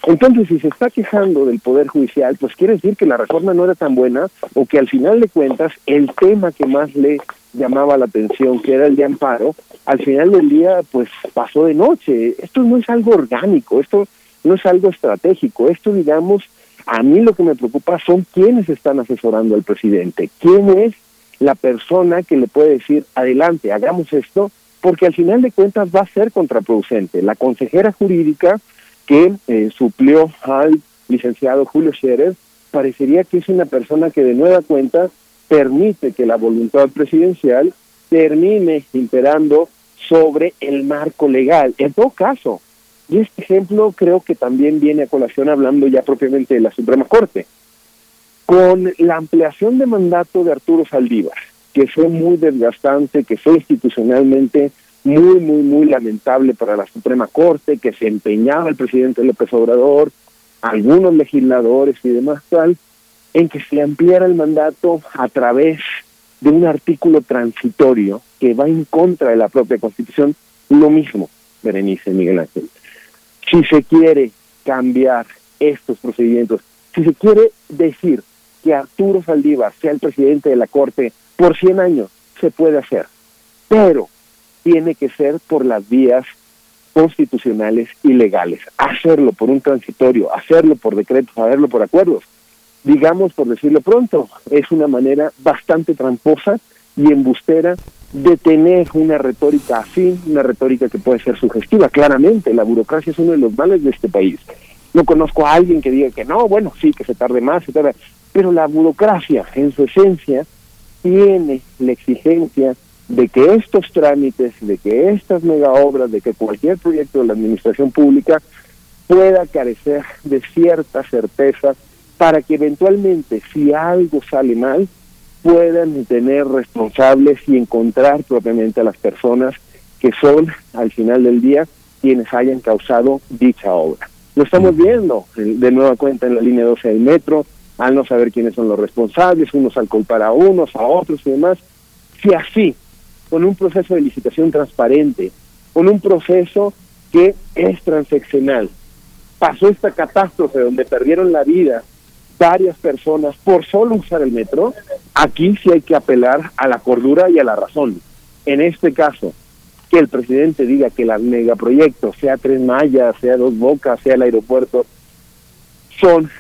Entonces, si se está quejando del Poder Judicial, pues quiere decir que la reforma no era tan buena o que al final de cuentas el tema que más le llamaba la atención, que era el de amparo, al final del día pues pasó de noche. Esto no es algo orgánico, esto no es algo estratégico, esto digamos, a mí lo que me preocupa son quienes están asesorando al presidente, quién es la persona que le puede decir, adelante, hagamos esto, porque al final de cuentas va a ser contraproducente. La consejera jurídica que eh, suplió al licenciado Julio Scherer parecería que es una persona que de nueva cuenta permite que la voluntad presidencial termine imperando sobre el marco legal. En todo caso, y este ejemplo creo que también viene a colación hablando ya propiamente de la Suprema Corte, con la ampliación de mandato de Arturo Saldívar, que fue muy desgastante, que fue institucionalmente muy, muy, muy lamentable para la Suprema Corte, que se empeñaba el presidente López Obrador, algunos legisladores y demás tal, en que se ampliara el mandato a través de un artículo transitorio que va en contra de la propia Constitución, lo mismo, Berenice Miguel Ángel. Si se quiere cambiar estos procedimientos, si se quiere decir que Arturo Saldívar sea el presidente de la Corte por 100 años, se puede hacer, pero tiene que ser por las vías constitucionales y legales, hacerlo por un transitorio, hacerlo por decretos, hacerlo por acuerdos digamos por decirlo pronto, es una manera bastante tramposa y embustera de tener una retórica así, una retórica que puede ser sugestiva. Claramente, la burocracia es uno de los males de este país. No conozco a alguien que diga que no, bueno, sí, que se tarde más, se tarde. Pero la burocracia, en su esencia, tiene la exigencia de que estos trámites, de que estas mega obras, de que cualquier proyecto de la administración pública pueda carecer de cierta certeza para que eventualmente, si algo sale mal, puedan tener responsables y encontrar propiamente a las personas que son, al final del día, quienes hayan causado dicha obra. Lo estamos viendo de nueva cuenta en la línea 12 del metro, al no saber quiénes son los responsables, unos al culpar a unos, a otros y demás. Si así, con un proceso de licitación transparente, con un proceso que es transeccional, pasó esta catástrofe donde perdieron la vida varias personas por solo usar el metro, aquí sí hay que apelar a la cordura y a la razón. En este caso, que el presidente diga que los megaproyectos, sea Tres Mayas, sea Dos Bocas, sea el aeropuerto, son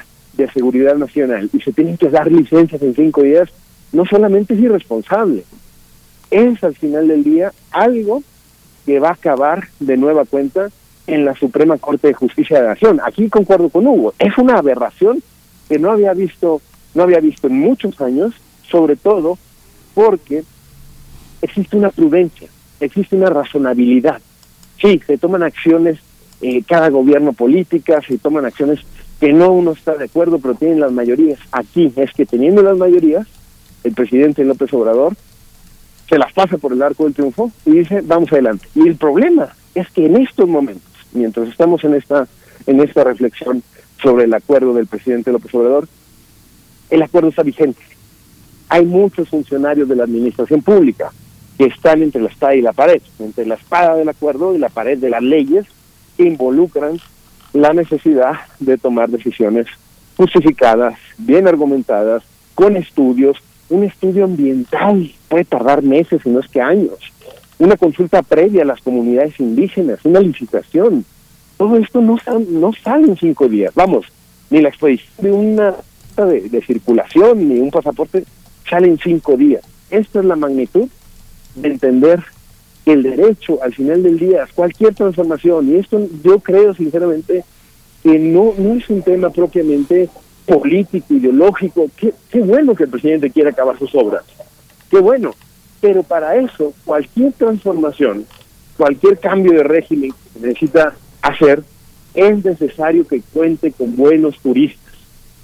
de seguridad nacional y se tienen que dar licencias en cinco días, no solamente es irresponsable, es al final del día algo que va a acabar de nueva cuenta en la Suprema Corte de Justicia de la Nación. Aquí concuerdo con Hugo, es una aberración que no había visto, no había visto en muchos años, sobre todo porque existe una prudencia, existe una razonabilidad. Sí, se toman acciones, eh, cada gobierno política, se toman acciones que no uno está de acuerdo, pero tienen las mayorías. Aquí es que teniendo las mayorías, el presidente López Obrador se las pasa por el arco del triunfo y dice, vamos adelante. Y el problema es que en estos momentos, mientras estamos en esta, en esta reflexión sobre el acuerdo del presidente López Obrador, el acuerdo está vigente. Hay muchos funcionarios de la administración pública que están entre la espada y la pared, entre la espada del acuerdo y la pared de las leyes que involucran la necesidad de tomar decisiones justificadas, bien argumentadas, con estudios. Un estudio ambiental puede tardar meses, y no es que años. Una consulta previa a las comunidades indígenas, una licitación. Todo esto no, no sale en cinco días. Vamos, ni la expedición de una de, de circulación ni un pasaporte sale en cinco días. Esta es la magnitud de entender el derecho al final del día cualquier transformación y esto yo creo sinceramente que no, no es un tema propiamente político, ideológico. Qué, qué bueno que el presidente quiera acabar sus obras. Qué bueno. Pero para eso, cualquier transformación, cualquier cambio de régimen que necesita hacer, es necesario que cuente con buenos turistas,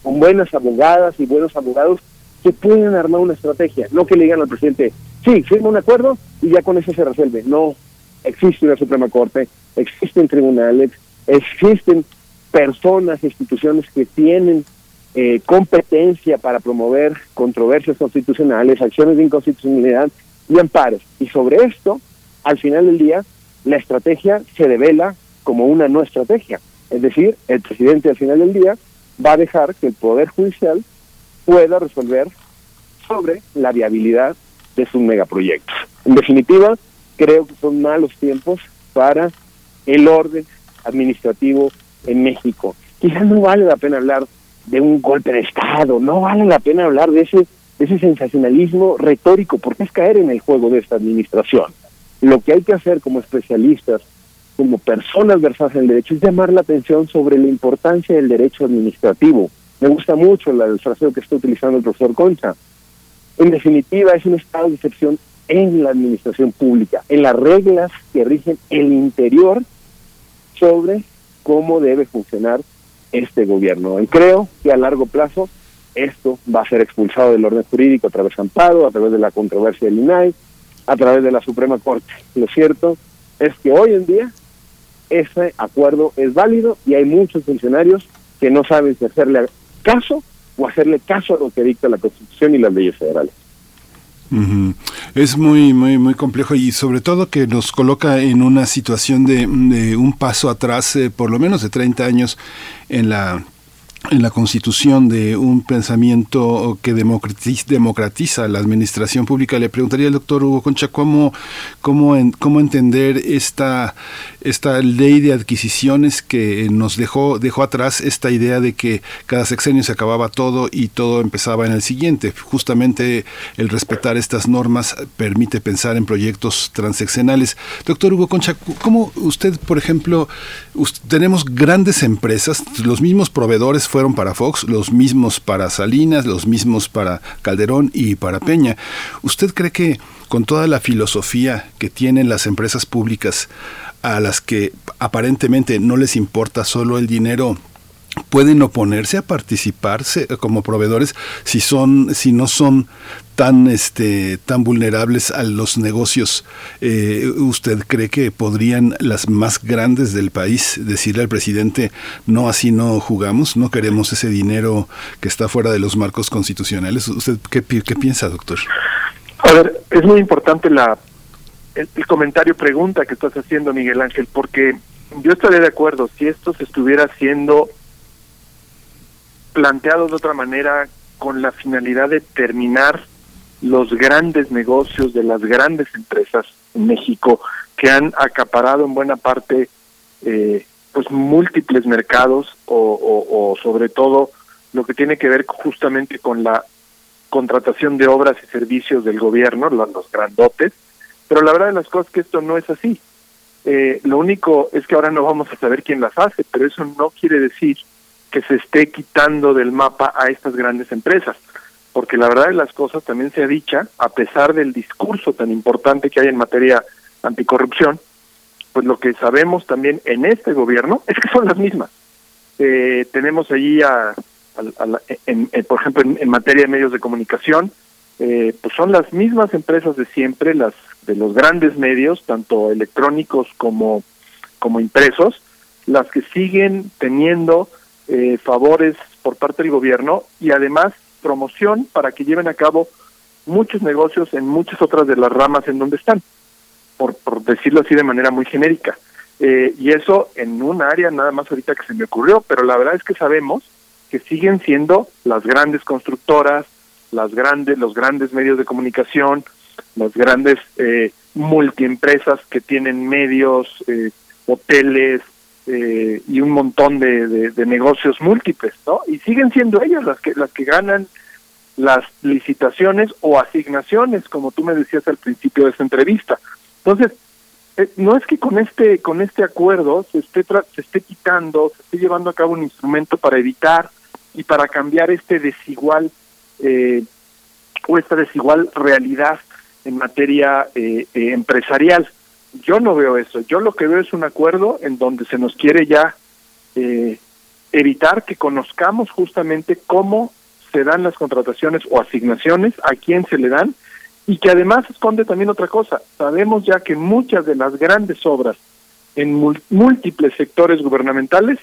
con buenas abogadas y buenos abogados que puedan armar una estrategia, no que le digan al presidente, sí, firma un acuerdo y ya con eso se resuelve. No, existe una Suprema Corte, existen tribunales, existen personas, instituciones que tienen eh, competencia para promover controversias constitucionales, acciones de inconstitucionalidad y amparos. Y sobre esto, al final del día, la estrategia se devela como una no estrategia. Es decir, el presidente al final del día va a dejar que el Poder Judicial pueda resolver sobre la viabilidad de sus megaproyectos. En definitiva, creo que son malos tiempos para el orden administrativo en México. Quizás no vale la pena hablar de un golpe de Estado, no vale la pena hablar de ese, de ese sensacionalismo retórico, porque es caer en el juego de esta administración. Lo que hay que hacer como especialistas, como personas versadas en derecho, es llamar la atención sobre la importancia del derecho administrativo. Me gusta mucho el fraseo que está utilizando el profesor Concha. En definitiva, es un estado de excepción en la administración pública, en las reglas que rigen el interior sobre cómo debe funcionar este gobierno. Y creo que a largo plazo esto va a ser expulsado del orden jurídico a través de Amparo, a través de la controversia del INAI, a través de la Suprema Corte. Lo cierto es que hoy en día ese acuerdo es válido y hay muchos funcionarios que no saben si hacerle caso o hacerle caso a lo que dicta la Constitución y las leyes federales.
Es muy, muy, muy complejo y sobre todo que nos coloca en una situación de, un paso atrás, eh, por lo menos de 30 años en la en la constitución de un pensamiento que democratiza, la administración pública. Le preguntaría al doctor Hugo Concha cómo, cómo, entender esta, esta ley de adquisiciones que nos dejó, dejó atrás esta idea de que cada sexenio se acababa todo y todo empezaba en el siguiente. Justamente el respetar estas normas permite pensar en proyectos transeccionales. Doctor Hugo Concha, ¿cómo usted, por ejemplo, tenemos grandes empresas, los mismos proveedores fueron para Fox, los mismos para Salinas, los mismos para Calderón y para Peña. ¿Usted cree que con toda la filosofía que tienen las empresas públicas, a las que aparentemente no les importa solo el dinero pueden oponerse a participarse como proveedores si son si no son tan este tan vulnerables a los negocios eh, usted cree que podrían las más grandes del país decirle al presidente no así no jugamos no queremos ese dinero que está fuera de los marcos constitucionales usted qué, qué piensa doctor
a ver es muy importante la el, el comentario pregunta que estás haciendo Miguel Ángel porque yo estaría de acuerdo si esto se estuviera haciendo planteado de otra manera con la finalidad de terminar los grandes negocios de las grandes empresas en México que han acaparado en buena parte eh, pues múltiples mercados o, sobre todo lo que tiene que ver justamente con la contratación de obras y servicios del gobierno, los, los grandotes, pero la verdad de las cosas es que esto no es así. Eh, lo único es que ahora no vamos a saber quién las hace, pero eso no quiere decir que se esté quitando del mapa a estas grandes empresas, porque la verdad de las cosas también se ha dicha, a pesar del discurso tan importante que hay en materia anticorrupción, pues lo que sabemos también en este gobierno es que son las mismas. Eh, tenemos allí, a, en, por ejemplo, en, materia de medios de comunicación, eh, pues son las mismas empresas de siempre, las de los grandes medios, tanto electrónicos como, como impresos, las que siguen teniendo eh, favores por parte del gobierno y además
promoción para que lleven a cabo muchos negocios en muchas otras de las ramas en donde están, por, por decirlo así de manera muy genérica. Eh, y eso en un área nada más ahorita que se me ocurrió, pero la verdad es que sabemos que siguen siendo las grandes constructoras, las grandes, los grandes medios de comunicación, las grandes eh, multiempresas que tienen medios, eh, hoteles eh, y un montón de, de, negocios múltiples, ¿no? Y siguen siendo ellas las que las que ganan las licitaciones o asignaciones, como tú me decías al principio de esta entrevista. Entonces, eh, no es que con este con este acuerdo se esté se esté quitando, se esté llevando a cabo un instrumento para evitar y para cambiar este desigual eh, o esta desigual realidad en materia eh, eh, empresarial. Yo no veo eso. Yo lo que veo es un acuerdo en donde se nos quiere ya eh, evitar que conozcamos justamente cómo se dan las contrataciones o asignaciones, a quién se le dan, y que además esconde también otra cosa. Sabemos ya que muchas de las grandes obras en múltiples sectores gubernamentales,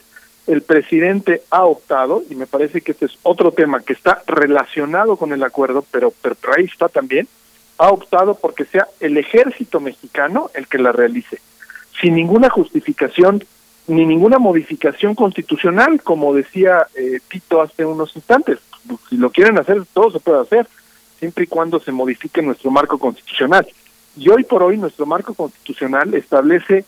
el presidente ha optado, y me parece que este es otro tema que está relacionado con el acuerdo, pero, pero ahí está también, ha optado porque sea el ejército mexicano el que la realice, sin ninguna justificación ni ninguna modificación constitucional, como decía eh, Tito hace unos instantes. Si lo quieren hacer, todo se puede hacer, siempre y cuando se modifique nuestro marco constitucional. Y hoy por hoy nuestro marco constitucional establece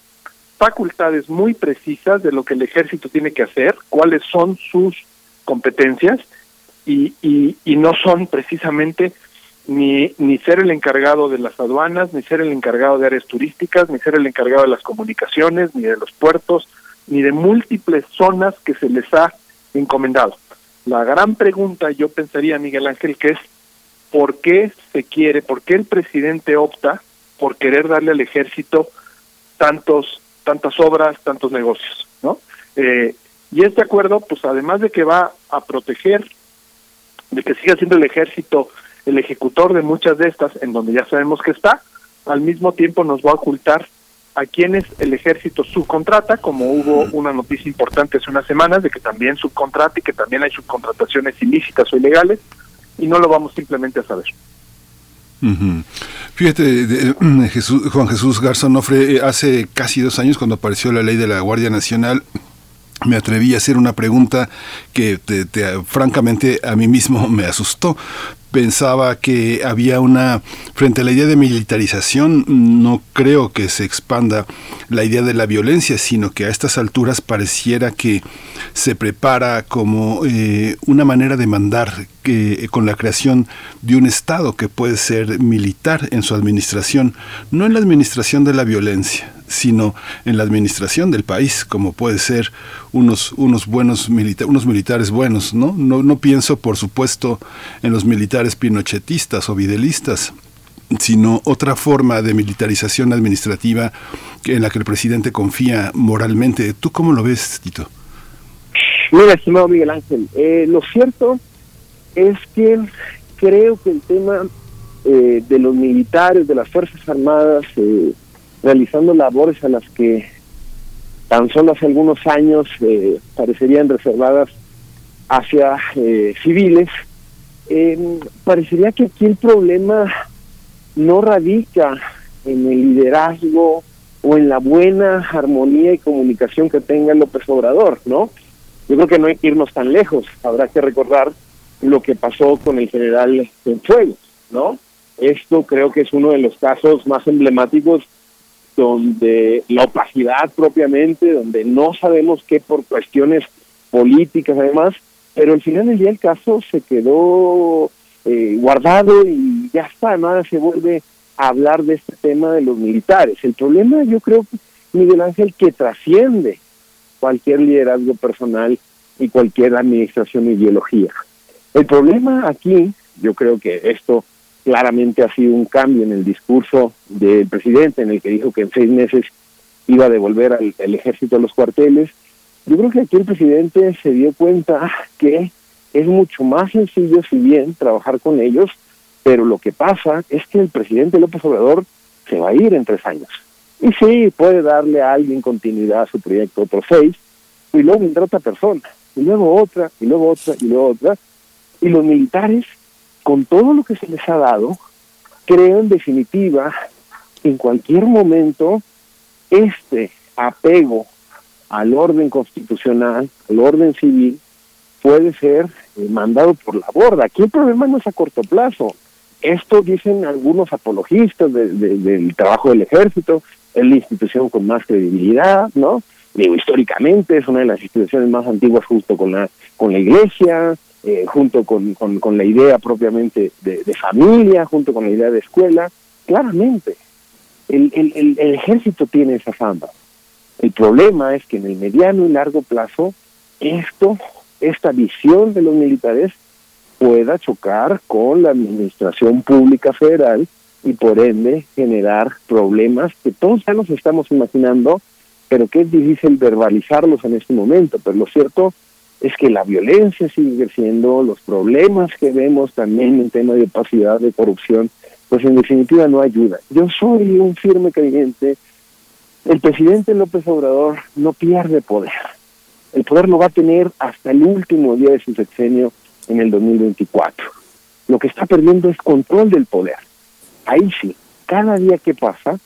facultades muy precisas de lo que el ejército tiene que hacer, cuáles son sus competencias, y, y, y no son precisamente ni, ni ser el encargado de las aduanas, ni ser el encargado de áreas turísticas, ni ser el encargado de las comunicaciones, ni de los puertos, ni de múltiples zonas que se les ha encomendado. La gran pregunta, yo pensaría, Miguel Ángel, que es ¿por qué se quiere, por qué el presidente opta por querer darle al ejército tantos, tantas obras, tantos negocios, ¿no? Eh, y este acuerdo, pues además de que va a proteger, de que siga siendo el ejército el ejecutor de muchas de estas, en donde ya sabemos que está, al mismo tiempo nos va a ocultar a quienes el ejército subcontrata, como hubo una noticia importante hace unas semanas de que también subcontrata y que también hay subcontrataciones ilícitas o ilegales, y no lo vamos simplemente a saber.
Uh -huh. Fíjate, de, de, Jesús, Juan Jesús Garzón Ofre, hace casi dos años cuando apareció la ley de la Guardia Nacional, me atreví a hacer una pregunta que te, te, francamente a mí mismo me asustó. Pensaba que había una, frente a la idea de militarización, no creo que se expanda la idea de la violencia, sino que a estas alturas pareciera que se prepara como eh, una manera de mandar que, con la creación de un Estado que puede ser militar en su administración, no en la administración de la violencia, sino en la administración del país, como puede ser unos, unos buenos milita unos militares buenos, ¿no? ¿no? No pienso, por supuesto, en los militares pinochetistas o videlistas, sino otra forma de militarización administrativa en la que el presidente confía moralmente. ¿Tú cómo lo ves, Tito?
Mira, estimado Miguel Ángel, eh, lo cierto es que creo que el tema eh, de los militares, de las Fuerzas Armadas, eh, realizando labores a las que tan solo hace algunos años eh, parecerían reservadas hacia eh, civiles, eh, parecería que aquí el problema no radica en el liderazgo o en la buena armonía y comunicación que tenga López Obrador, ¿no? Yo creo que no hay que irnos tan lejos, habrá que recordar lo que pasó con el general Fuego, ¿no? Esto creo que es uno de los casos más emblemáticos donde la opacidad propiamente, donde no sabemos qué por cuestiones políticas además, pero al final del día el caso se quedó eh, guardado y ya está, nada se vuelve a hablar de este tema de los militares. El problema yo creo, Miguel Ángel, que trasciende cualquier liderazgo personal y cualquier administración ideología. El problema aquí, yo creo que esto claramente ha sido un cambio en el discurso del presidente, en el que dijo que en seis meses iba a devolver al, ejército a los cuarteles. Yo creo que aquí el presidente se dio cuenta que es mucho más sencillo, si bien, trabajar con ellos, pero lo que pasa es que el presidente López Obrador se va a ir en tres años. Y sí, puede darle a alguien continuidad a su proyecto otros seis, y luego vendrá otra persona, y luego otra, y luego otra, y luego otra,
Y los militares, con todo lo que se les ha dado, creo en definitiva, en cualquier momento, este apego al orden constitucional, al orden civil, puede ser eh, mandado por la borda. Aquí el problema no es a corto plazo. Esto dicen algunos apologistas del trabajo del ejército, es la institución con más credibilidad, ¿no? Digo, históricamente es una de las instituciones más antiguas junto con la, con la iglesia, eh, junto con, con, la idea propiamente de, familia, junto con la idea de escuela. Claramente, el, el, ejército tiene esa fama. El problema es que en el mediano y largo plazo, esto, esta visión de los militares pueda chocar con la administración pública federal y por ende generar problemas que todos ya nos estamos imaginando, pero que es difícil verbalizarlos en este momento. Pero lo cierto es que la violencia sigue creciendo, los problemas que vemos también en tema de opacidad, de corrupción, pues en definitiva no ayuda. Yo soy un firme creyente, el presidente López Obrador no pierde poder. El poder lo va a tener hasta el último día de su sexenio en el 2024. Lo que está perdiendo es control del poder. Ahí sí, cada día que pasa,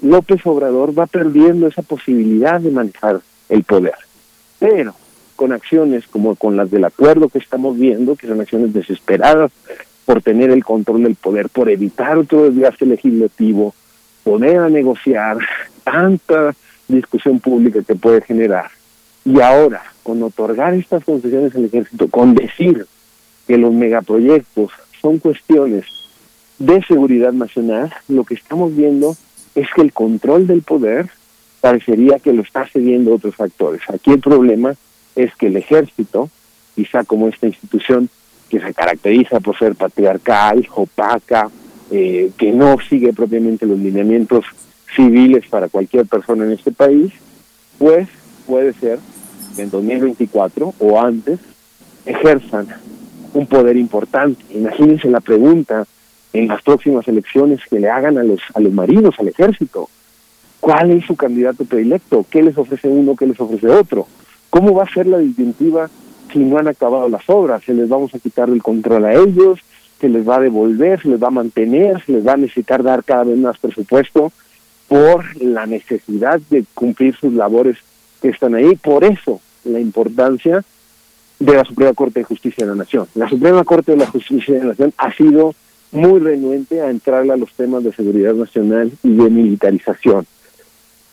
López Obrador va perdiendo esa posibilidad de manejar el poder. Pero con acciones como con las del acuerdo que estamos viendo, que son acciones desesperadas por tener el control del poder, por evitar otro desgaste legislativo, poder negociar tanta discusión pública que puede generar. Y ahora, con otorgar estas concesiones al ejército, con decir que los megaproyectos son cuestiones de seguridad nacional, lo que estamos viendo es que el control del poder parecería que lo está cediendo otros factores. Aquí el problema es que el ejército, quizá como esta institución que se caracteriza por ser patriarcal, opaca, eh, que no sigue propiamente los lineamientos civiles para cualquier persona en este país, pues puede ser que en 2024 o antes ejerzan un poder importante. Imagínense la pregunta en las próximas elecciones que le hagan a los, a los marinos, al ejército. ¿Cuál es su candidato predilecto? ¿Qué les ofrece uno? ¿Qué les ofrece otro? ¿Cómo va a ser la disyuntiva si no han acabado las obras? ¿Se les vamos a quitar el control a ellos? ¿Se les va a devolver? ¿Se les va a mantener? ¿Se les va a necesitar dar cada vez más presupuesto por la necesidad de cumplir sus labores que están ahí? Por eso la importancia de la Suprema Corte de Justicia de la Nación. La Suprema Corte de la Justicia de la Nación ha sido muy renuente a entrar a los temas de seguridad nacional y de militarización.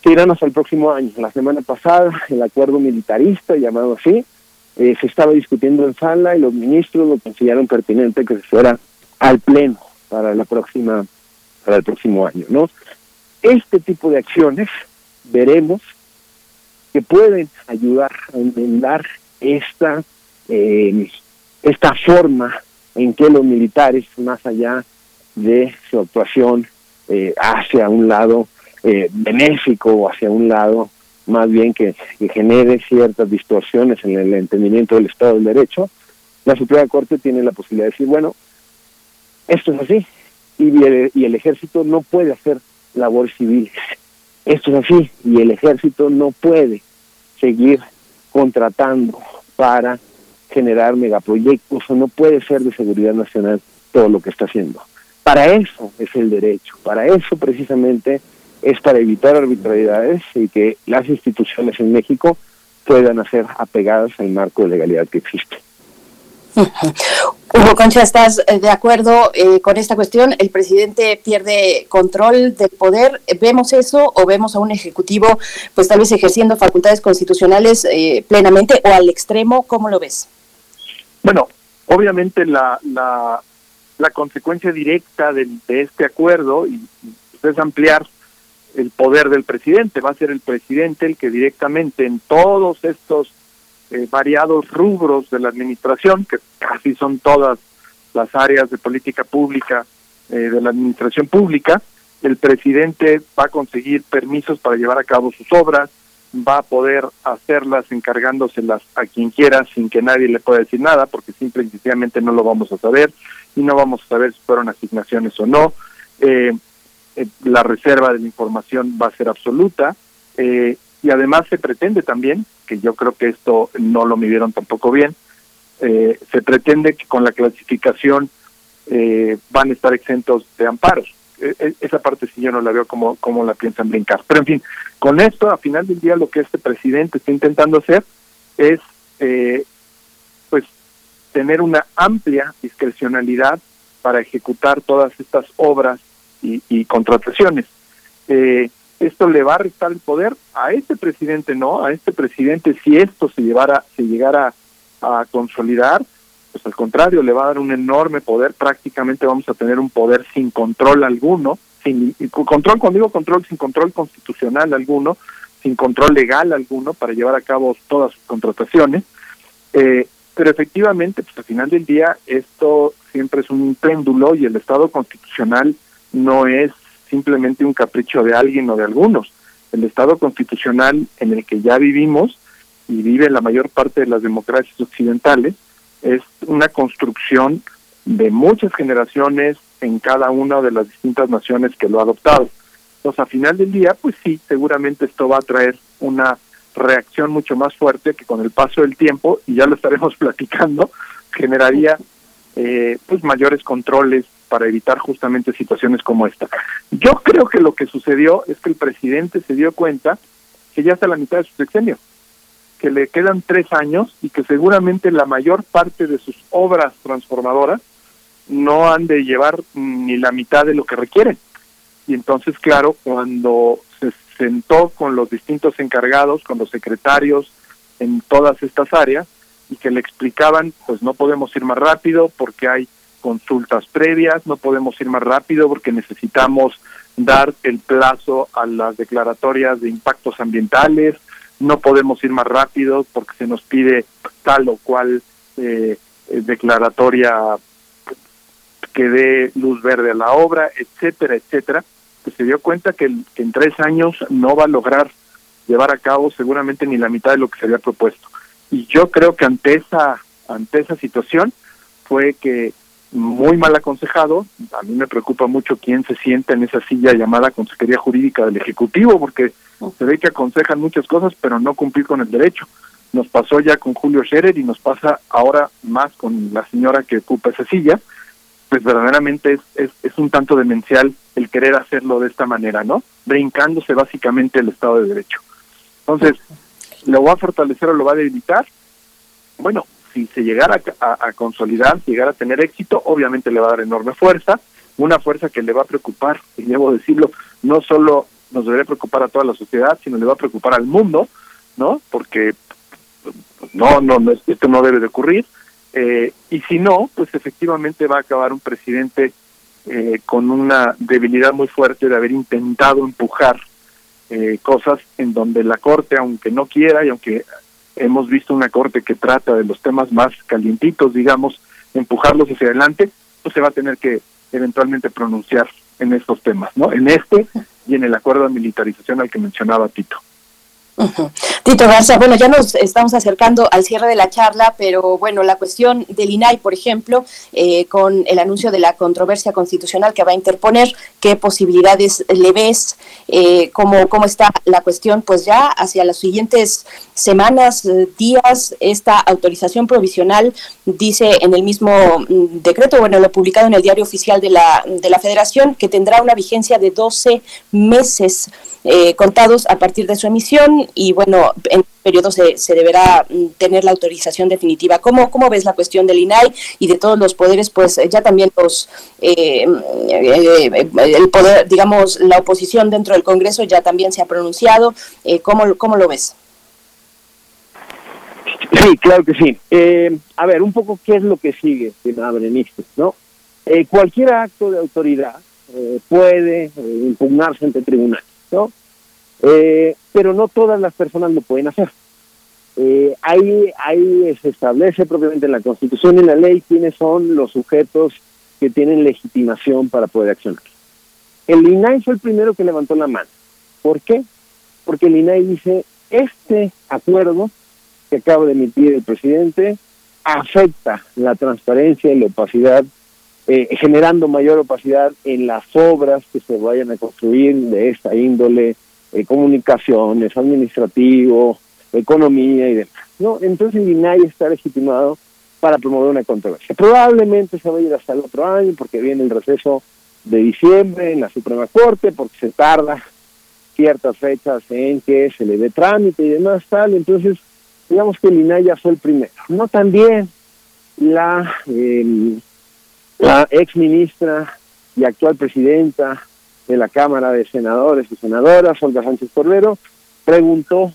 Se irán hasta el próximo año. La semana pasada, el acuerdo militarista, llamado así, eh, se estaba discutiendo en sala y los ministros lo consideraron pertinente que se fuera al pleno para la próxima para el próximo año, ¿no? Este tipo de acciones veremos que pueden ayudar a enmendar esta eh, esta forma en que los militares, más allá de su actuación eh, hacia un lado eh, benéfico hacia un lado más bien que, genere ciertas distorsiones en el entendimiento del Estado del Derecho, la Suprema Corte tiene la posibilidad de decir, bueno, esto es así, y el, y el ejército no puede hacer labores civiles. Esto es así, y el ejército no puede seguir contratando para generar megaproyectos o no puede ser de seguridad nacional todo lo que está haciendo. Para eso es el derecho, para eso precisamente es para evitar arbitrariedades y que las instituciones en México puedan ser apegadas al marco de legalidad que existe.
Hugo Concha, ¿estás eh, de acuerdo eh, con esta cuestión? ¿El presidente pierde control del poder? ¿Vemos eso o vemos a un ejecutivo, pues tal vez ejerciendo facultades constitucionales eh, plenamente o al extremo? ¿Cómo lo ves?
Bueno, obviamente la, la, la consecuencia directa de, este acuerdo y, es ampliar el poder del presidente. Va a ser el presidente el que directamente en todos estos eh, variados rubros de la administración, que casi son todas las áreas de política pública eh, de la administración pública, el presidente va a conseguir permisos para llevar a cabo sus obras, va a poder hacerlas encargándoselas a quien quiera sin que nadie le pueda decir nada, porque simple y sencillamente no lo vamos a saber y no vamos a saber si fueron asignaciones o no. Eh, eh, la reserva de la información va a ser absoluta eh, y además se pretende también, que yo creo que esto no lo midieron tampoco bien,
eh, se pretende que con la clasificación eh, van a estar exentos de amparos. E, e, esa parte sí yo no la veo como, como la piensan brincar. Pero en fin, con esto, a final del día, lo que este presidente está intentando hacer es, pues, tener una amplia discrecionalidad para ejecutar todas estas obras y, y contrataciones. Eh, esto le va a restar el poder a este presidente, no, a este presidente si esto se llevara, se llegara a consolidar, pues al contrario, le va a dar un enorme poder, prácticamente vamos a tener un poder sin control alguno, sin control, cuando digo control, sin control constitucional alguno, sin control legal alguno para llevar a cabo todas sus contrataciones, eh, pero efectivamente, pues al final del día esto siempre es un péndulo y el Estado constitucional no es simplemente un capricho de alguien o de algunos. El Estado constitucional en el que ya vivimos y vive la mayor parte de las democracias occidentales es una construcción de muchas generaciones en cada una de las distintas naciones que lo ha adoptado. Entonces, a final del día, pues sí, seguramente esto va a traer una reacción mucho más fuerte que con el paso del tiempo, y ya lo estaremos platicando, generaría eh, pues mayores controles para evitar justamente situaciones como esta. Yo creo que lo que sucedió es que el presidente se dio cuenta que ya está a la mitad de su sexenio, que le quedan tres años y que seguramente la mayor parte de sus obras transformadoras no han de llevar ni la mitad de lo que requieren. Y entonces, claro, cuando se sentó con los distintos encargados, con los secretarios en todas estas áreas, y que le explicaban, pues no podemos ir más rápido porque hay consultas previas, no podemos ir más rápido porque necesitamos dar el plazo a las declaratorias de impactos ambientales, no podemos ir más rápido porque se nos pide tal o cual eh, eh, declaratoria que dé luz verde a la obra, etcétera, etcétera, pues se dio cuenta que, que en tres años no va a lograr llevar a cabo seguramente ni la mitad de lo que se había propuesto. Y yo creo que ante esa, ante esa situación fue que muy mal aconsejado. A mí me preocupa mucho quién se sienta en esa silla llamada Consejería Jurídica del Ejecutivo, porque se ve que aconsejan muchas cosas, pero no cumplir con el derecho. Nos pasó ya con Julio Scherer y nos pasa ahora más con la señora que ocupa esa silla. Pues verdaderamente es, es, es un tanto demencial el querer hacerlo de esta manera, ¿no? Brincándose básicamente el Estado de Derecho. Entonces, ¿lo va a fortalecer o lo va a debilitar? Bueno, si se llegara a, consolidar, si llegara a tener éxito, obviamente le va a dar enorme fuerza, una fuerza que le va a preocupar, y debo decirlo, no solo nos debería preocupar a toda la sociedad, sino le va a preocupar al mundo, ¿no? Porque no, no, no esto no debe de ocurrir. Eh, y si no, pues efectivamente va a acabar un presidente eh, con una debilidad muy fuerte de haber intentado empujar eh, cosas en donde la Corte, aunque no quiera y aunque hemos visto una corte que trata de los temas más calientitos, digamos, empujarlos hacia adelante, pues se va a tener que eventualmente pronunciar en estos temas, ¿no? En este y en el acuerdo de militarización al que mencionaba Tito.
Tito Garza, bueno, ya nos estamos acercando al cierre de la charla, pero bueno, la cuestión del INAI, por ejemplo, eh, con el anuncio de la controversia constitucional que va a interponer, ¿qué posibilidades le ves? Eh, ¿cómo, ¿Cómo está la cuestión? Pues ya hacia las siguientes semanas, eh, días, esta autorización provisional dice en el mismo mm, decreto, bueno, lo publicado en el diario oficial de la, de la Federación, que tendrá una vigencia de 12 meses eh, contados a partir de su emisión y bueno, en periodo se, se deberá mm, tener la autorización definitiva. ¿Cómo, ¿Cómo ves la cuestión del INAI y de todos los poderes? Pues ya también los, eh, el poder, digamos, la oposición dentro del Congreso ya también se ha pronunciado. ¿cómo, ¿Cómo lo ves?
Sí, claro que sí. Eh, a ver, un poco qué es lo que sigue, Berenice, ¿no? Eh, cualquier acto de autoridad eh, puede eh, impugnarse ante tribunales, ¿no? pero no todas las personas lo pueden hacer. ahí, ahí se establece propiamente en la Constitución y en la ley quiénes son los sujetos que tienen legitimación para poder accionar. El INAI fue el primero que levantó la mano. ¿Por qué? Porque el INAI dice, este acuerdo que acaba de emitir el presidente afecta la transparencia y la opacidad, eh, generando mayor opacidad en las obras que se vayan a construir de esta índole, eh, comunicaciones, administrativo, economía y demás. ¿no? Entonces el INAI está legitimado
para promover una controversia. Probablemente se va a ir hasta el otro año porque viene el receso de diciembre en la Suprema Corte, porque se tarda ciertas fechas en que se le dé trámite y demás tal. Entonces, digamos que el ya fue el primero. No también la, eh, la ex ministra y actual presidenta de la Cámara de Senadores y Senadoras, Olga Sánchez Cordero, preguntó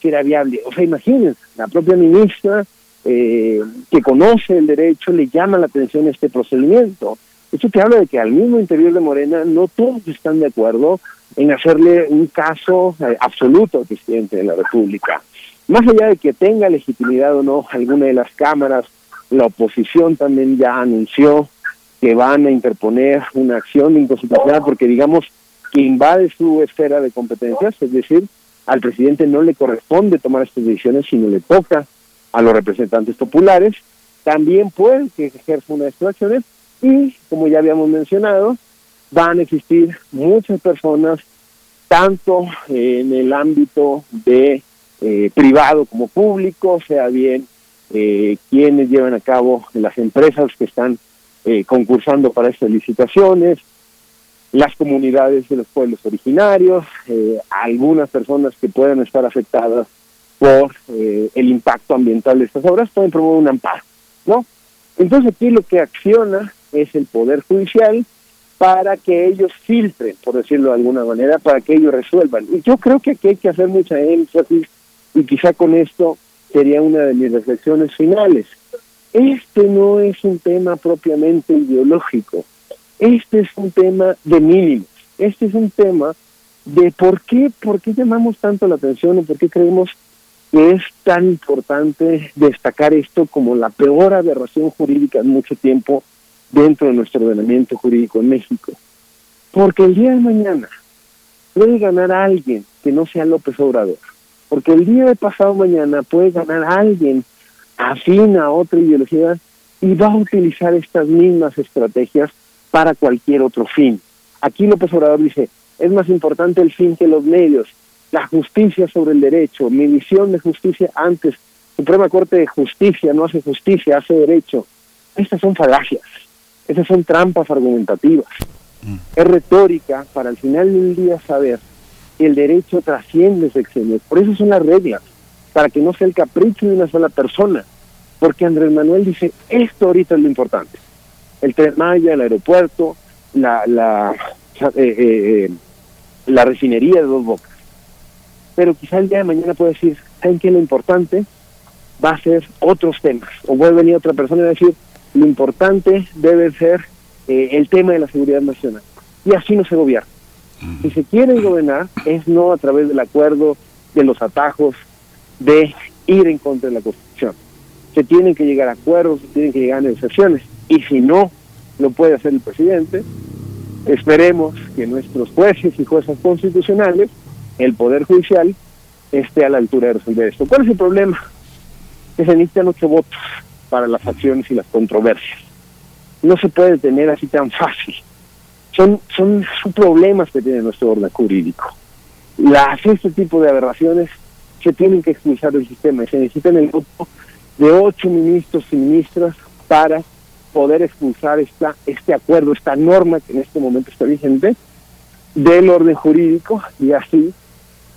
si era viable. O sea, imagínense, la propia ministra eh, que conoce el derecho le llama la atención este procedimiento. Esto te habla de que al mismo interior de Morena no todos están de acuerdo en hacerle un caso eh, absoluto al presidente de la República. Más allá de que tenga legitimidad o no alguna de las cámaras, la oposición también ya anunció que van a interponer una acción de inconstitucionalidad porque digamos que invade su esfera de competencias, es decir, al presidente no le corresponde tomar estas decisiones, sino le toca a los representantes populares, también puede que ejerza una de estas acciones y, como ya habíamos mencionado, van a existir muchas personas, tanto en el ámbito de eh, privado como público, sea bien eh, quienes llevan a cabo las empresas que están eh, concursando para estas licitaciones, las comunidades de los pueblos originarios, eh, algunas personas que puedan estar afectadas por eh, el impacto ambiental de estas obras pueden promover un amparo, ¿no? Entonces aquí lo que acciona es el Poder Judicial para que ellos filtren, por decirlo de alguna manera, para que ellos resuelvan. Y yo creo que aquí hay que hacer mucha énfasis y quizá con esto sería una de mis reflexiones finales. Este no es un tema propiamente ideológico, este es un tema de mínimos, este es un tema de por qué, por qué llamamos tanto la atención y por qué creemos que es tan importante destacar esto como la peor aberración jurídica en mucho tiempo dentro de nuestro ordenamiento jurídico en México. Porque el día de mañana puede ganar alguien que no sea López Obrador. Porque el día de pasado mañana puede ganar alguien afín a otra ideología y va a utilizar estas mismas estrategias para cualquier otro fin. Aquí López Obrador dice, es más importante el fin que los medios, la justicia sobre el derecho, mi visión de justicia antes, Suprema Corte de Justicia no hace justicia, hace derecho. Estas son falacias, estas son trampas argumentativas. Es retórica para al final del día saber que el derecho trasciende sexenios. Por eso son las reglas, para que no sea el capricho de una sola persona. Porque Andrés Manuel dice, esto ahorita es lo importante el Tren Maya, el aeropuerto, la, la, eh, eh, eh, la refinería de dos bocas. Pero quizá el día de mañana puede decir, ¿saben qué? Lo importante va a ser otros temas. O puede venir otra persona y decir, lo importante debe ser el tema de la seguridad nacional. Y así no se gobierna. Si se quiere gobernar, es no a través del acuerdo, de los atajos, de ir en contra de la Constitución. Se tienen que llegar a acuerdos, se tienen que llegar a negociaciones y si no lo puede hacer el presidente, esperemos que nuestros jueces y juezas constitucionales, el Poder Judicial, esté a la altura de resolver esto. ¿Cuál es el problema? Que se necesitan ocho votos para las acciones y las controversias. No se puede tener así tan fácil. Son, son, son problemas que tiene nuestro orden jurídico. Las, este tipo de aberraciones se tienen que expulsar del sistema y se necesitan el voto de ocho ministros y ministras para poder expulsar esta, este acuerdo, esta norma que en este momento está vigente del orden jurídico y así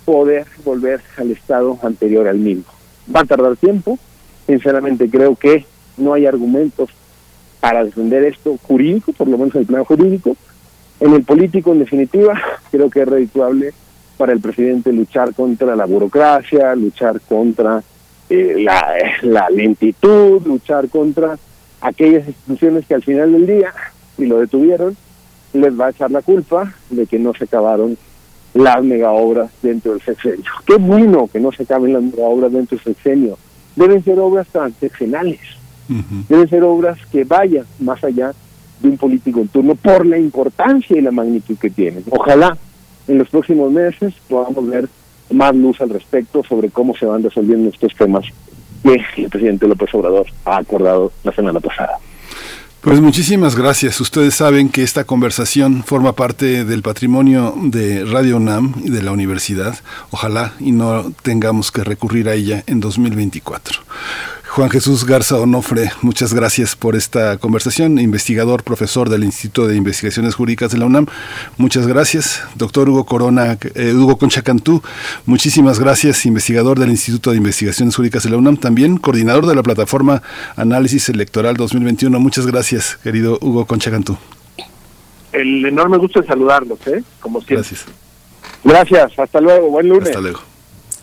poder volver al estado anterior al mismo. Va a tardar tiempo, sinceramente creo que no hay argumentos para defender esto jurídico, por lo menos en el plano jurídico. En el político, en definitiva, creo que es redituable para el presidente luchar contra la burocracia, luchar contra eh, la, la lentitud, luchar contra aquellas instituciones que al final del día, si lo detuvieron, les va a echar la culpa de que no se acabaron las mega obras dentro del sexenio. Qué bueno que no se acaben las mega obras dentro del sexenio. Deben ser obras transeccionales. Deben ser obras que vayan más allá de un político en turno por la importancia y la magnitud que tienen. Ojalá en los próximos meses podamos ver más luz al respecto sobre cómo se van resolviendo estos temas que el presidente López Obrador ha acordado la semana pasada.
Pues muchísimas gracias. Ustedes saben que esta conversación forma parte del patrimonio de Radio UNAM y de la universidad. Ojalá y no tengamos que recurrir a ella en 2024. Juan Jesús Garza Onofre, muchas gracias por esta conversación, investigador, profesor del Instituto de Investigaciones Jurídicas de la UNAM. Muchas gracias. Doctor Hugo Corona, eh, Hugo Concha Cantú, muchísimas gracias, investigador del Instituto de Investigaciones Jurídicas de la UNAM, también coordinador de la plataforma Análisis Electoral 2021. Muchas gracias, querido Hugo Concha Cantú.
El enorme gusto de saludarlos, ¿eh? Como siempre.
Gracias.
Gracias, hasta luego, buen lunes.
Hasta luego.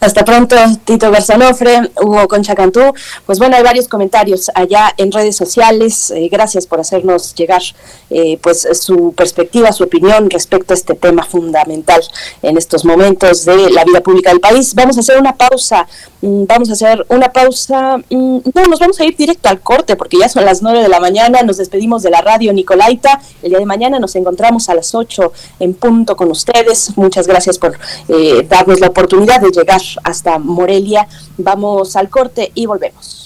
Hasta pronto, Tito Garzanofre, Hugo Concha Cantú. Pues bueno, hay varios comentarios allá en redes sociales. Eh, gracias por hacernos llegar eh, pues su perspectiva, su opinión respecto a este tema fundamental en estos momentos de la vida pública del país. Vamos a hacer una pausa. Mm, vamos a hacer una pausa. Mm, no, nos vamos a ir directo al corte porque ya son las nueve de la mañana. Nos despedimos de la radio Nicolaita. El día de mañana nos encontramos a las ocho en punto con ustedes. Muchas gracias por eh, darnos la oportunidad de llegar hasta Morelia. Vamos al corte y volvemos.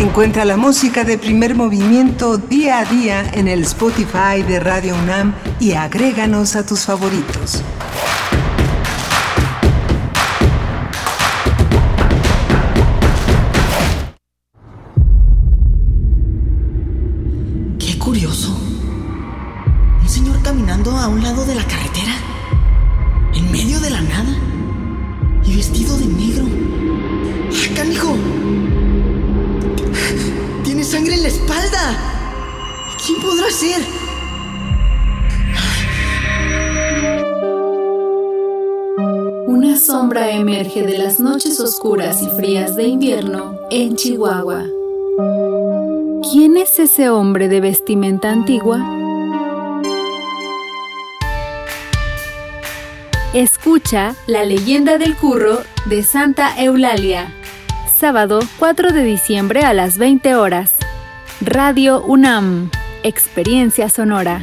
Encuentra la música de primer movimiento día a día en el Spotify de Radio UNAM y agréganos a tus favoritos.
Qué curioso. Un señor caminando a un lado de la carretera de la nada y vestido de negro. ¡Ah, canijo! Tiene sangre en la espalda. ¿Quién podrá ser?
Una sombra emerge de las noches oscuras y frías de invierno en Chihuahua. ¿Quién es ese hombre de vestimenta antigua? Escucha La leyenda del curro de Santa Eulalia. Sábado 4 de diciembre a las 20 horas. Radio UNAM. Experiencia sonora.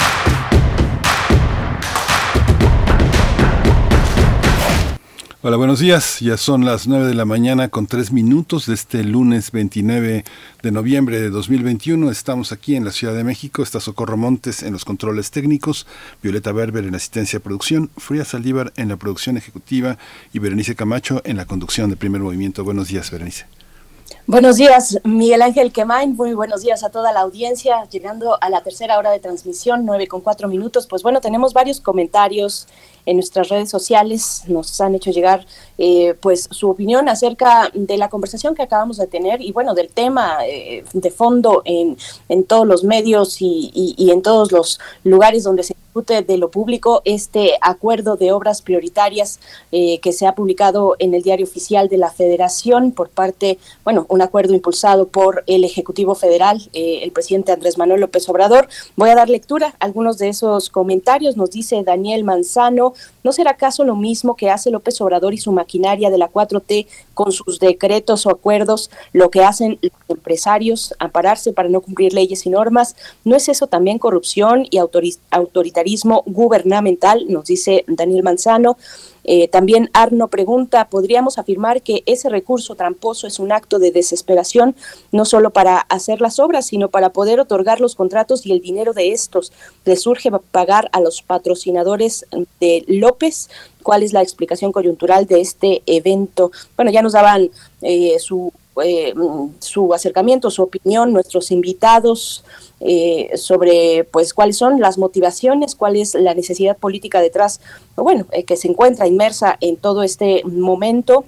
Hola, buenos días. Ya son las 9 de la mañana con 3 minutos de este lunes 29 de noviembre de 2021. Estamos aquí en la Ciudad de México. Está Socorro Montes en los controles técnicos, Violeta Berber en asistencia de producción, Fría Saldívar en la producción ejecutiva y Berenice Camacho en la conducción de primer movimiento. Buenos días, Berenice.
Buenos días, Miguel Ángel Quemain. Muy buenos días a toda la audiencia. Llegando a la tercera hora de transmisión, nueve con cuatro minutos. Pues bueno, tenemos varios comentarios en nuestras redes sociales. Nos han hecho llegar eh, pues su opinión acerca de la conversación que acabamos de tener y bueno, del tema eh, de fondo en, en todos los medios y, y, y en todos los lugares donde se discute de lo público este acuerdo de obras prioritarias eh, que se ha publicado en el diario oficial de la Federación por parte, bueno, un acuerdo impulsado por el Ejecutivo Federal, eh, el presidente Andrés Manuel López Obrador. Voy a dar lectura a algunos de esos comentarios. Nos dice Daniel Manzano, ¿no será acaso lo mismo que hace López Obrador y su maquinaria de la 4T con sus decretos o acuerdos, lo que hacen empresarios, ampararse para no cumplir leyes y normas. ¿No es eso también corrupción y autoritarismo gubernamental? Nos dice Daniel Manzano. Eh, también Arno pregunta, ¿podríamos afirmar que ese recurso tramposo es un acto de desesperación, no solo para hacer las obras, sino para poder otorgar los contratos y el dinero de estos? ¿Le surge pagar a los patrocinadores de López? ¿Cuál es la explicación coyuntural de este evento? Bueno, ya nos daban eh, su, eh, su acercamiento, su opinión, nuestros invitados. Eh, sobre pues cuáles son las motivaciones, cuál es la necesidad política detrás, bueno, eh, que se encuentra inmersa en todo este momento.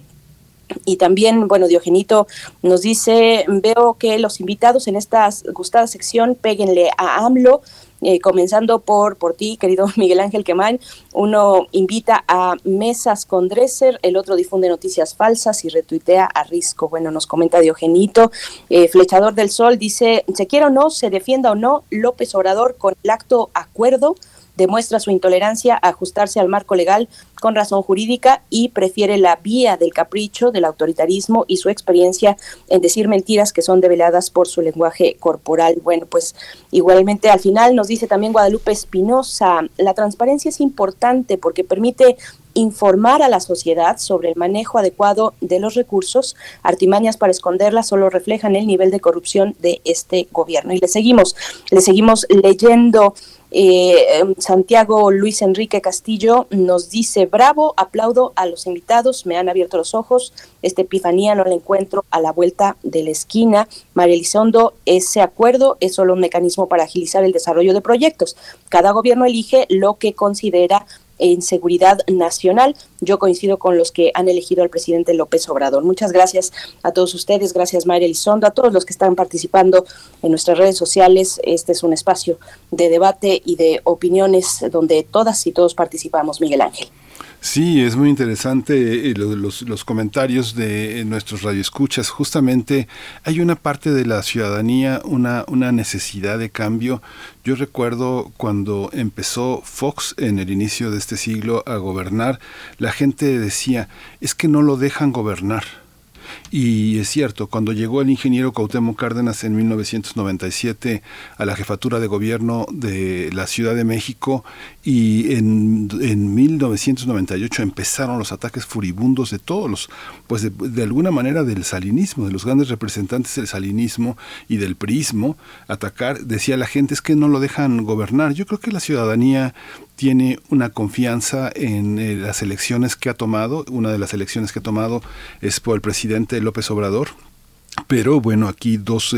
Y también, bueno, Diogenito nos dice, veo que los invitados en esta gustada sección, péguenle a AMLO, eh, comenzando por, por ti, querido Miguel Ángel Quemán. Uno invita a mesas con Dresser, el otro difunde noticias falsas y retuitea a Risco. Bueno, nos comenta Diogenito. Eh, Flechador del Sol dice, se quiere o no, se defienda o no, López Obrador con el acto acuerdo demuestra su intolerancia a ajustarse al marco legal con razón jurídica y prefiere la vía del capricho, del autoritarismo y su experiencia en decir mentiras que son develadas por su lenguaje corporal. Bueno, pues igualmente al final nos dice también Guadalupe Espinosa, la transparencia es importante porque permite informar a la sociedad sobre el manejo adecuado de los recursos, artimañas para esconderlas solo reflejan el nivel de corrupción de este gobierno. Y le seguimos, le seguimos leyendo eh, em, Santiago Luis Enrique Castillo nos dice, bravo, aplaudo a los invitados, me han abierto los ojos, esta epifanía no la encuentro a la vuelta de la esquina. María Elizondo, ese acuerdo es solo un mecanismo para agilizar el desarrollo de proyectos. Cada gobierno elige lo que considera en seguridad nacional. Yo coincido con los que han elegido al presidente López Obrador. Muchas gracias a todos ustedes, gracias María Elizondo, a todos los que están participando en nuestras redes sociales. Este es un espacio de debate y de opiniones donde todas y todos participamos, Miguel Ángel.
Sí, es muy interesante eh, los, los, comentarios de eh, nuestros radioescuchas. Justamente hay una parte de la ciudadanía, una, una necesidad de cambio. Yo recuerdo cuando empezó Fox en el inicio de este siglo a gobernar, la gente decía, es que no lo dejan gobernar y es cierto, cuando llegó el ingeniero Cuauhtémoc Cárdenas en 1997 a la jefatura de gobierno de la Ciudad de México y en, en 1998 empezaron los ataques furibundos de todos los, pues de, de, alguna manera del salinismo, de los grandes representantes del salinismo y del prismo, atacar, decía la gente, es que no lo dejan gobernar. Yo creo que la ciudadanía tiene una confianza en eh, las elecciones que ha tomado. Una de las elecciones que ha tomado es por el presidente López Obrador, pero bueno, aquí dos,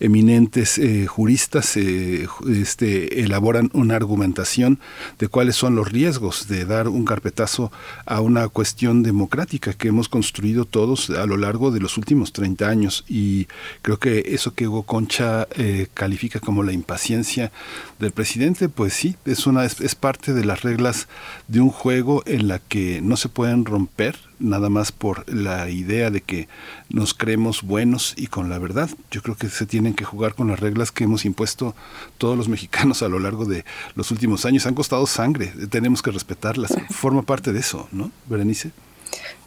eminentes eh, juristas eh, este, elaboran una argumentación de cuáles son los riesgos de dar un carpetazo a una cuestión democrática que hemos construido todos a lo largo de los últimos 30 años. Y creo que eso que Hugo Concha eh, califica como la impaciencia del presidente, pues sí, es, una, es parte de las reglas de un juego en la que no se pueden romper nada más por la idea de que nos creemos buenos y con la verdad. Yo creo que se tienen que jugar con las reglas que hemos impuesto todos los mexicanos a lo largo de los últimos años. Han costado sangre, tenemos que respetarlas. Forma parte de eso, ¿no, Berenice?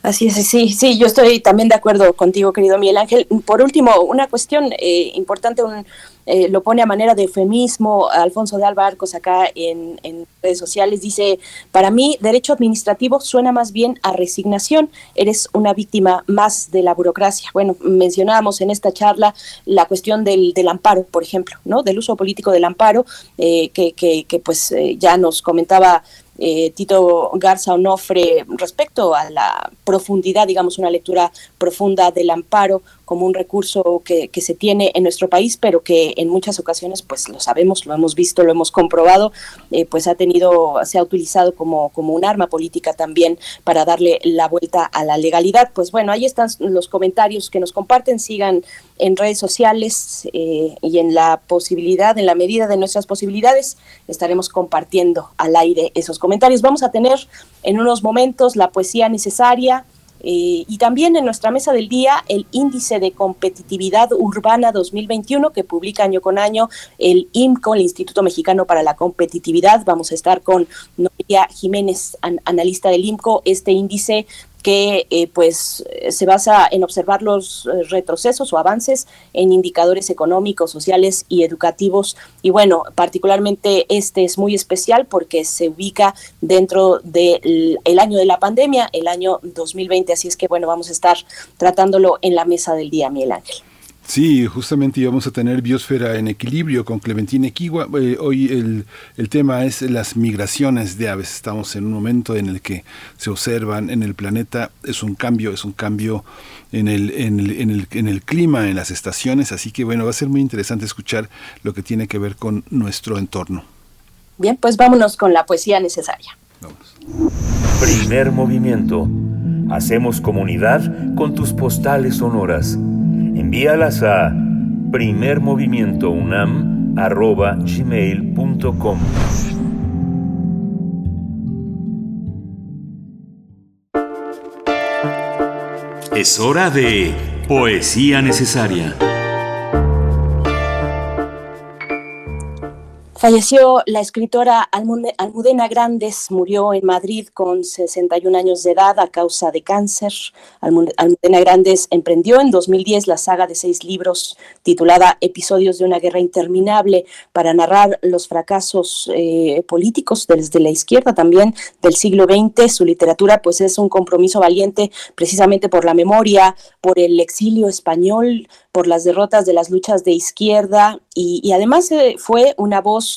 Así es, sí, sí, yo estoy también de acuerdo contigo, querido Miguel Ángel. Por último, una cuestión eh, importante, un, eh, lo pone a manera de eufemismo Alfonso de Alba acá en, redes sociales, dice, para mí derecho administrativo suena más bien a resignación, eres una víctima más de la burocracia. Bueno, mencionábamos en esta charla la cuestión del, del amparo, por ejemplo, ¿no? Del uso político del amparo, eh, que, que, que, pues ya nos comentaba eh, Tito Garza Onofre respecto a la profundidad, digamos, una lectura profunda del amparo como un recurso que, se tiene en nuestro país, pero que en muchas ocasiones, pues lo sabemos, lo hemos visto, lo hemos comprobado, eh, pues ha tenido, se ha utilizado como, como un arma política también para darle la vuelta a la legalidad. Pues bueno, ahí están los comentarios que nos comparten, sigan en redes sociales eh, y en la posibilidad, en la medida de nuestras posibilidades, estaremos compartiendo al aire esos comentarios. Vamos a tener en unos momentos la poesía necesaria eh, y también en nuestra mesa del día el índice de competitividad urbana 2021 que publica año con año el IMCO, el Instituto Mexicano para la Competitividad. Vamos a estar con Noelia Jiménez, analista del IMCO. Este índice que eh, pues se basa en observar los eh, retrocesos o avances en indicadores económicos, sociales y educativos. Y bueno, particularmente este es muy especial porque se ubica dentro del año de la pandemia, el año 2020. Así es que bueno, vamos a estar tratándolo en la mesa del día, Miguel Ángel.
Sí, justamente íbamos a tener Biosfera en Equilibrio con Clementina Equigua. Eh, hoy el, el, tema es las migraciones de aves. Estamos en un momento en el que se observan en el planeta, es un cambio, es un cambio en el, en el, en el, en el clima, en las estaciones, así que bueno, va a ser muy interesante escuchar lo que tiene que ver con nuestro entorno.
Bien, pues vámonos con la poesía necesaria.
Vamos. Primer movimiento. Hacemos comunidad con tus postales sonoras envíalas a primermovimientounam.gmail.com
Es hora de Poesía Necesaria.
Falleció la escritora Almudena Grandes, murió en Madrid con 61 años de edad a causa de cáncer. Almudena Grandes emprendió en 2010 la saga de seis libros titulada Episodios de una guerra interminable para narrar los fracasos eh, políticos desde la izquierda también del siglo XX. Su literatura pues es un compromiso valiente precisamente por la memoria, por el exilio español, por las derrotas de las luchas de izquierda y, además eh, fue una voz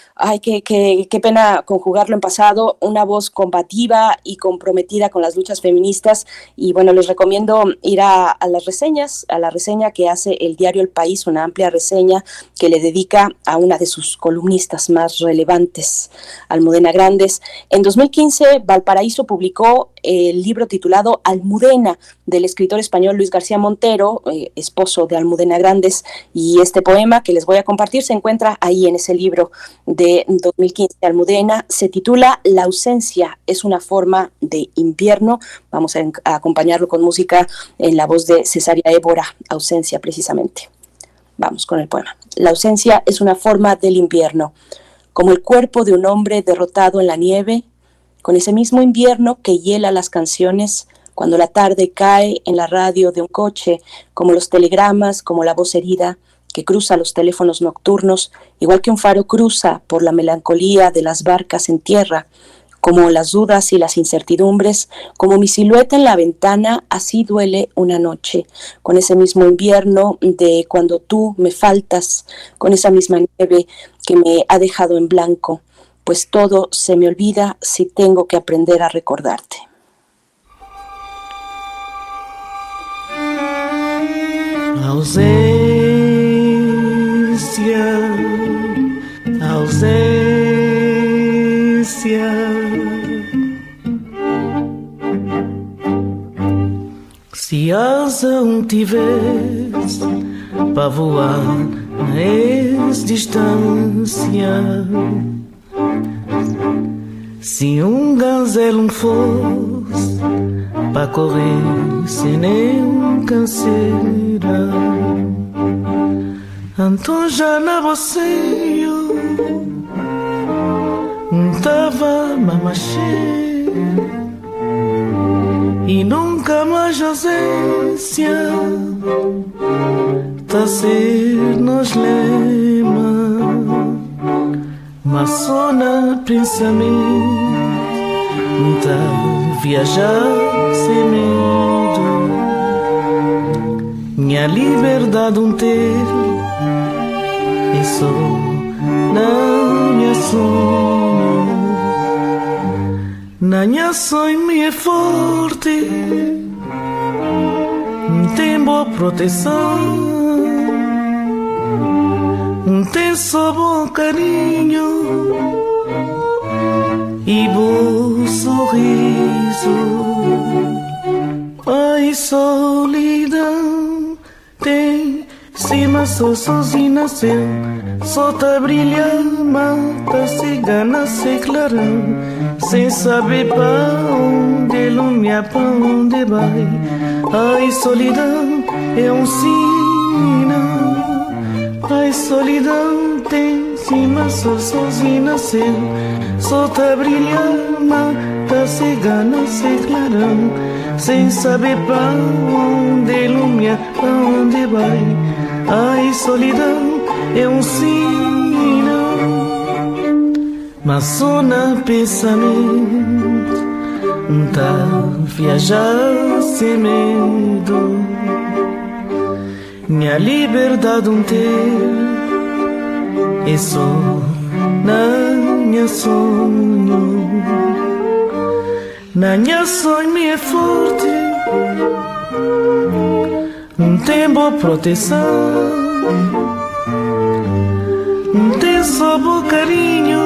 ay, qué, qué, pena conjugarlo en pasado, una voz combativa y comprometida con las luchas feministas. Y bueno, les recomiendo ir a, las reseñas, a la reseña que hace el diario El País, una amplia reseña que le dedica a una de sus columnistas más relevantes, Almudena Grandes. En 2015, Valparaíso publicó el libro titulado Almudena del escritor español Luis García Montero, eh, esposo de Almudena Grandes, y este poema que les voy a compartir se encuentra ahí en ese libro de 2015 de Almudena, se titula La ausencia es una forma de invierno. Vamos a, a acompañarlo con música en la voz de Cesaria Évora, ausencia precisamente. Vamos con el poema. La ausencia es una forma del invierno, como el cuerpo de un hombre derrotado en la nieve, con ese mismo invierno que hiela las canciones cuando la tarde cae en la radio de un coche, como los telegramas, como la voz herida que cruza los teléfonos nocturnos, igual que un faro cruza por la melancolía de las barcas en tierra, como las dudas y las incertidumbres, como mi silueta en la ventana, así duele una noche, con ese mismo invierno de cuando tú me faltas, con esa misma nieve que me ha dejado en blanco, pues todo se me olvida si tengo que aprender a recordarte.
Ausência, ausência. Se asa um tivesse para voar, és distância. Se um gazelo fosse para correr sem nenhum canseira, então já na você tava mamachê e nunca mais ausência tá ser nos lema Maçona pensamento Tá viajar sem medo Minha liberdade um ter E só na minha sonho Na minha sonho me é forte. Tem boa proteção. Tem só bom carinho. E bom sorriso. Ai, solidão cima só sozinho nasceu. Só tá brilhando, mata cigana, se clarão. Sem saber pra onde lumia, pra onde vai. Ai, solidão é um sinal. Ai, solidão tem cima, sol, sozinho nasceu. Sol tá brilhando, mata cigana, sem clarão. Sem saber pra onde ilumina, pra onde vai. Ai, solidão é um sino. Mas só na pensamento, tá viajar sem medo. Minha liberdade um ter e só na minha sonho na minha sonho me é forte não tem boa proteção não tem só bom carinho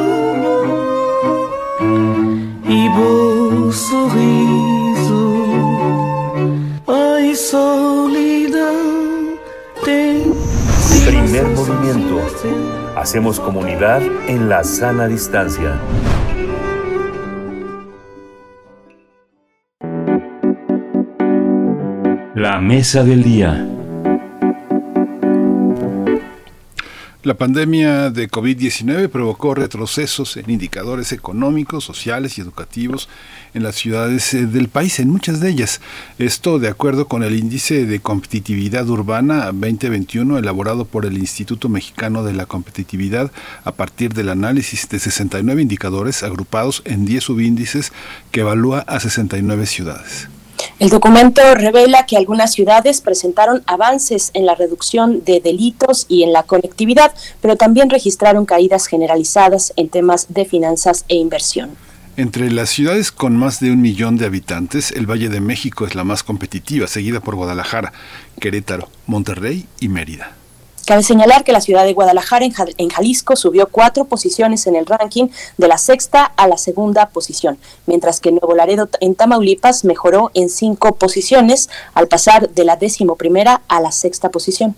e bom sorriso ai solidão
Primer movimiento. Hacemos comunidad en la sana distancia.
La mesa del día.
La pandemia de COVID-19 provocó retrocesos en indicadores económicos, sociales y educativos en las ciudades eh, del país, en muchas de ellas. Esto de acuerdo con el índice de competitividad urbana 2021 elaborado por el Instituto Mexicano de la Competitividad a partir del análisis de 69 indicadores agrupados en 10 subíndices que evalúa a 69 ciudades.
El documento revela que algunas ciudades presentaron avances en la reducción de delitos y en la conectividad, pero también registraron caídas generalizadas en temas de finanzas e inversión.
Entre las ciudades con más de un millón de habitantes, el Valle de México es la más competitiva, seguida por Guadalajara, Querétaro, Monterrey y Mérida.
Cabe señalar que la ciudad de Guadalajara en Jalisco subió cuatro posiciones en el ranking de la sexta a la segunda posición, mientras que Nuevo Laredo en Tamaulipas mejoró en cinco posiciones al pasar de la décimo primera a la sexta posición.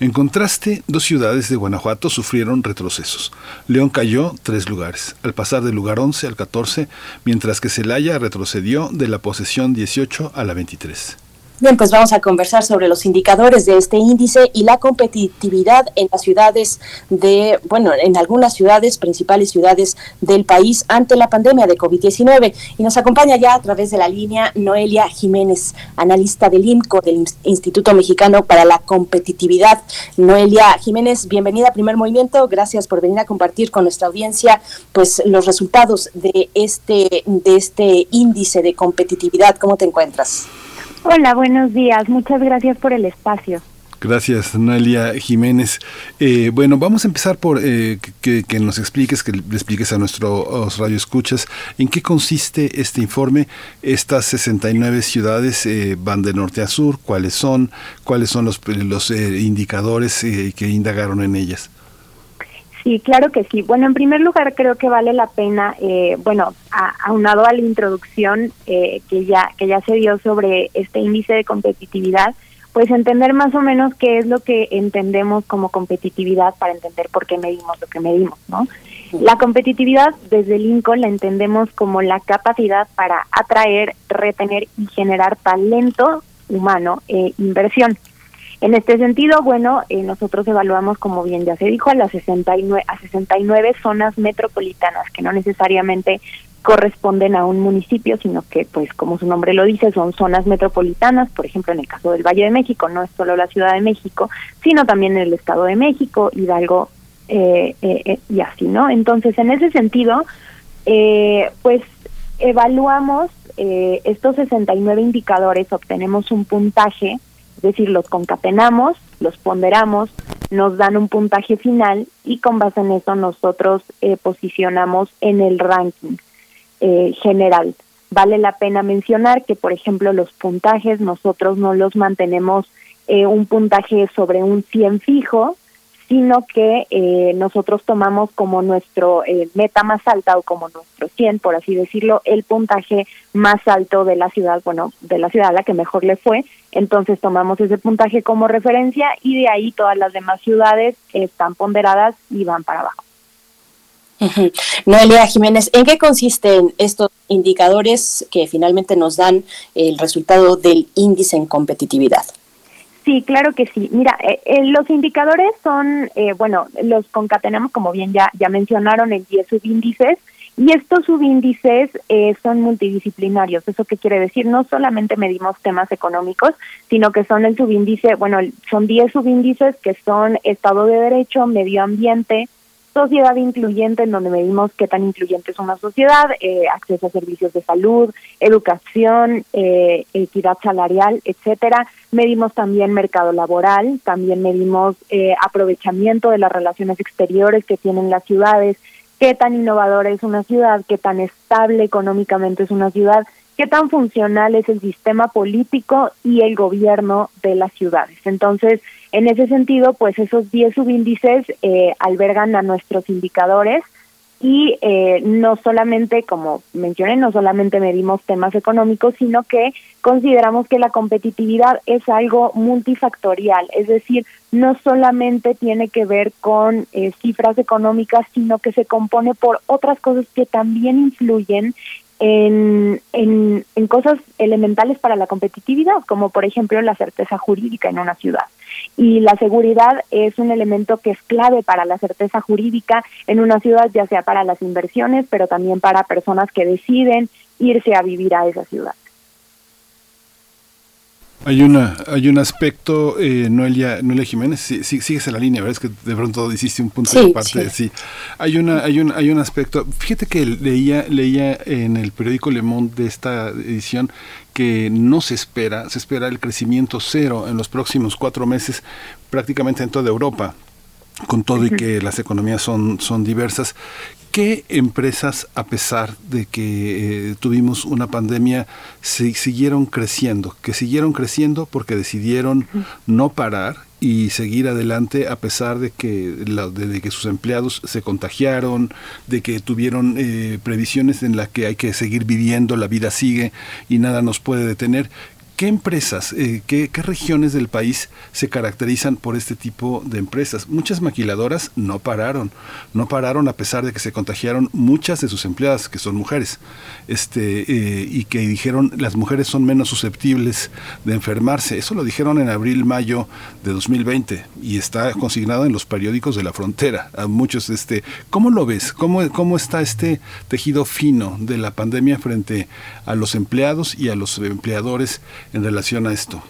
En contraste, dos ciudades de Guanajuato sufrieron retrocesos. León cayó tres lugares, al pasar del lugar 11 al 14, mientras que Celaya retrocedió de la posición 18 a la 23.
Bien, pues vamos a conversar sobre los indicadores de este índice y la competitividad en las ciudades de, bueno, en algunas ciudades, principales ciudades del país ante la pandemia de COVID-19. Y nos acompaña ya a través de la línea Noelia Jiménez, analista del IMCO, del Instituto Mexicano para la Competitividad. Noelia Jiménez, bienvenida a Primer Movimiento. Gracias por venir a compartir con nuestra audiencia pues los resultados de este, de este índice de competitividad. ¿Cómo te encuentras?
Hola, buenos días. Muchas gracias por el espacio.
Gracias, Noelia Jiménez. Eh, bueno, vamos a empezar por eh, que, nos expliques, que le expliques a nuestros radioescuchas en qué consiste este informe. Estas 69 ciudades eh, van de norte a sur, cuáles son, cuáles son los, los indicadores que indagaron en ellas.
Sí, claro que sí. Bueno, en primer lugar creo que vale la pena, eh, bueno, aunado a la introducción eh, que ya que ya se dio sobre este índice de competitividad, pues entender más o menos qué es lo que entendemos como competitividad para entender por qué medimos lo que medimos, ¿no? La competitividad desde Lincoln la entendemos como la capacidad para atraer, retener y generar talento humano e inversión. En este sentido, bueno, eh, nosotros evaluamos, como bien ya se dijo, a las 69, a 69 zonas metropolitanas que no necesariamente corresponden a un municipio, sino que, pues, como su nombre lo dice, son zonas metropolitanas. Por ejemplo, en el caso del Valle de México, no es solo la Ciudad de México, sino también el Estado de México, Hidalgo eh, eh, y así, ¿no? Entonces, en ese sentido, pues, evaluamos estos 69 indicadores, obtenemos un puntaje decir, los concatenamos, los ponderamos, nos dan un puntaje final y con base en eso nosotros eh, posicionamos en el ranking eh, general. Vale la pena mencionar que, por ejemplo, los puntajes nosotros no los mantenemos eh, un puntaje sobre un 100 fijo, sino que eh, nosotros tomamos como nuestro eh, meta más alta o como nuestro 100, por así decirlo, el puntaje más alto de la ciudad, bueno, de la ciudad a la que mejor le fue. Entonces tomamos ese puntaje como referencia y de ahí todas las demás ciudades están ponderadas y van para abajo.
Noelia Jiménez, ¿en qué consisten estos indicadores que finalmente nos dan el resultado del índice en competitividad?
Sí, claro que sí. Mira, eh, eh, los indicadores son, eh, bueno, los concatenamos, como bien ya, ya mencionaron, en 10 subíndices, y estos subíndices son multidisciplinarios. ¿Eso qué quiere decir? No solamente medimos temas económicos, sino que son el subíndice, bueno, son 10 subíndices que son Estado de Derecho, Medio Ambiente, sociedad incluyente, en donde medimos qué tan incluyente es una sociedad, eh, acceso a servicios de salud, educación, eh, equidad salarial, etcétera. Medimos también mercado laboral, también medimos eh, aprovechamiento de las relaciones exteriores que tienen las ciudades, qué tan innovadora es una ciudad, qué tan estable económicamente es una ciudad, qué tan funcional es el sistema político y el gobierno de las ciudades. Entonces, en ese sentido, pues esos 10 subíndices eh, albergan a nuestros indicadores y eh, no solamente, como mencioné, no solamente medimos temas económicos, sino que consideramos que la competitividad es algo multifactorial, es decir, no solamente tiene que ver con eh, cifras económicas, sino que se compone por otras cosas que también influyen en, en, en, cosas elementales para la competitividad, como por ejemplo la certeza jurídica en una ciudad. Y la seguridad es un elemento que es clave para la certeza jurídica en una ciudad, ya sea para las inversiones, pero también para personas que deciden irse a vivir a esa ciudad.
Hay una hay un aspecto, eh, Noelia, Noelia Jiménez, sí, sí, sigues en la línea, ¿verdad? Es que de pronto hiciste un punto de parte. Sí. sí. Hay, una, hay, un, hay un aspecto, fíjate que leía, leía en el periódico Le Monde de esta edición que no se espera, se espera el crecimiento cero en los próximos cuatro meses prácticamente en toda Europa con todo y que las economías son, son diversas, ¿Qué empresas, a pesar de que eh, tuvimos una pandemia, se siguieron creciendo? Que siguieron creciendo porque decidieron no parar y seguir adelante a pesar de que, de, que sus empleados se contagiaron, de que tuvieron eh, previsiones en las que hay que seguir viviendo, la vida sigue y nada nos puede detener. ¿Qué empresas, eh, qué, regiones del país se caracterizan por este tipo de empresas? Muchas maquiladoras no pararon, no pararon a pesar de que se contagiaron muchas de sus empleadas, que son mujeres, este, eh, y que dijeron las mujeres son menos susceptibles de enfermarse. Eso lo dijeron en abril, mayo de 2020 y está consignado en los periódicos de la frontera. A muchos, este, ¿cómo lo ves? ¿Cómo, cómo está este tejido fino de la pandemia frente a los empleados y a los empleadores? En relación a esto.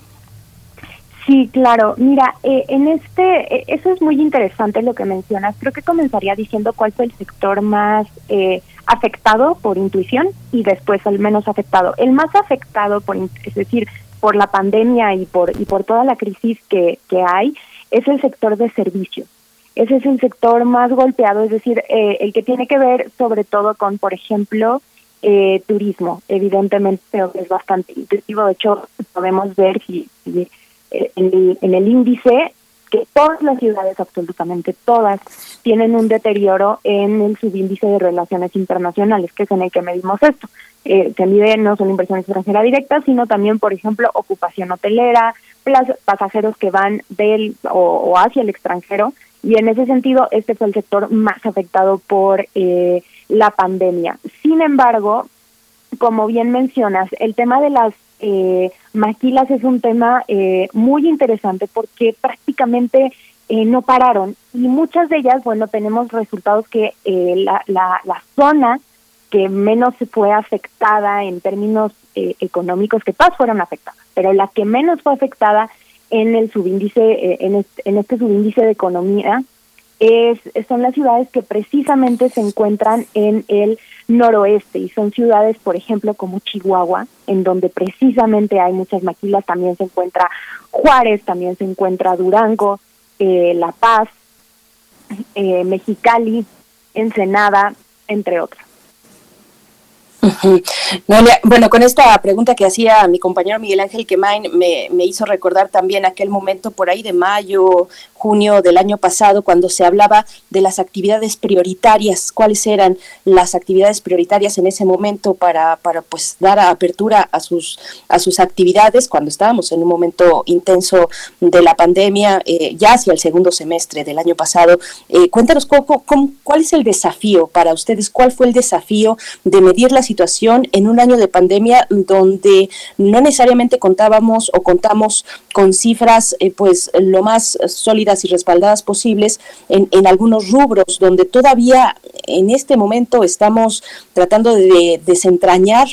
Sí, claro. Mira, eh, en este, eh, eso es muy interesante lo que mencionas. Creo que comenzaría diciendo cuál fue el sector más eh, afectado por intuición y después el menos afectado. El más afectado, por, es decir, por la pandemia y por y por toda la crisis que, que hay, es el sector de servicios. Ese es el sector más golpeado, es decir, el que tiene que ver sobre todo con, por ejemplo, eh, turismo, evidentemente es bastante intensivo. De hecho, podemos ver si, eh, en, el, índice que todas las ciudades, absolutamente todas, tienen un deterioro en el subíndice de relaciones internacionales, que es en el que medimos esto. Eh, se mide no solo inversión extranjera directa, sino también, por ejemplo, ocupación hotelera, pasajeros que van del o, hacia el extranjero. Y en ese sentido, este fue el sector más afectado por eh, la pandemia. Sin embargo, como bien mencionas, el tema de las eh, maquilas es un tema eh, muy interesante porque prácticamente eh, no pararon y muchas de ellas, bueno, tenemos resultados que eh, la, la, la zona que menos fue afectada en términos eh, económicos, que todas fueron afectadas, pero la que menos fue afectada en el subíndice, eh, en, este, en este subíndice de economía es, son las ciudades que precisamente se encuentran en el noroeste y son ciudades, por ejemplo, como Chihuahua, en donde precisamente hay muchas maquilas, también se encuentra Juárez, también se encuentra Durango, eh, La Paz, eh, Mexicali, Ensenada, entre otras.
Bueno, con esta pregunta que hacía mi compañero Miguel Ángel Quemain, me, me hizo recordar también aquel momento por ahí de mayo, junio del año pasado cuando se hablaba de las actividades prioritarias, cuáles eran las actividades prioritarias en ese momento para, para pues dar apertura a sus, a sus actividades cuando estábamos en un momento intenso de la pandemia, eh, ya hacia el segundo semestre del año pasado. Eh, cuéntanos cuál es el desafío para ustedes, cuál fue el desafío de medir la situación en un año de pandemia donde no necesariamente contábamos o contamos con cifras eh, pues lo más sólidas y respaldadas posibles en, en algunos rubros donde todavía en este momento estamos tratando de desentrañar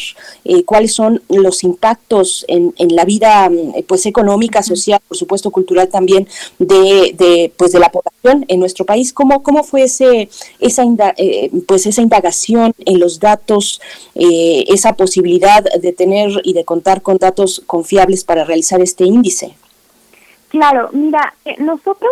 eh, cuáles son los impactos en, en, la vida mm, pues económica, social, por supuesto cultural también de, de pues de la población en nuestro país. ¿Cómo, cómo fue ese, esa, eh, pues esa indagación en los datos, eh, esa posibilidad de tener y de contar con datos confiables para realizar este índice?
Claro, mira, nosotros,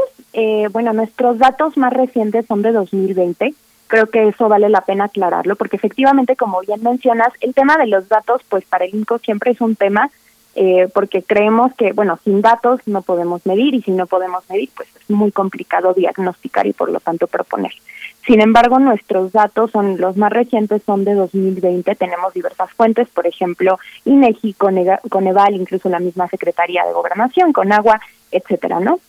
bueno, nuestros datos más recientes son de 2020 creo que eso vale la pena aclararlo, porque efectivamente, como bien mencionas, el tema de los datos, pues para el INCO siempre es un tema, eh, porque creemos que, bueno, sin datos no podemos medir y si no podemos medir, pues es muy complicado diagnosticar y por lo tanto proponer. Sin embargo, nuestros datos son los más recientes, son de 2020, tenemos diversas fuentes, por ejemplo, INEGI, Coneval, incluso la misma Secretaría de Gobernación, Conagua, etcétera, ¿no?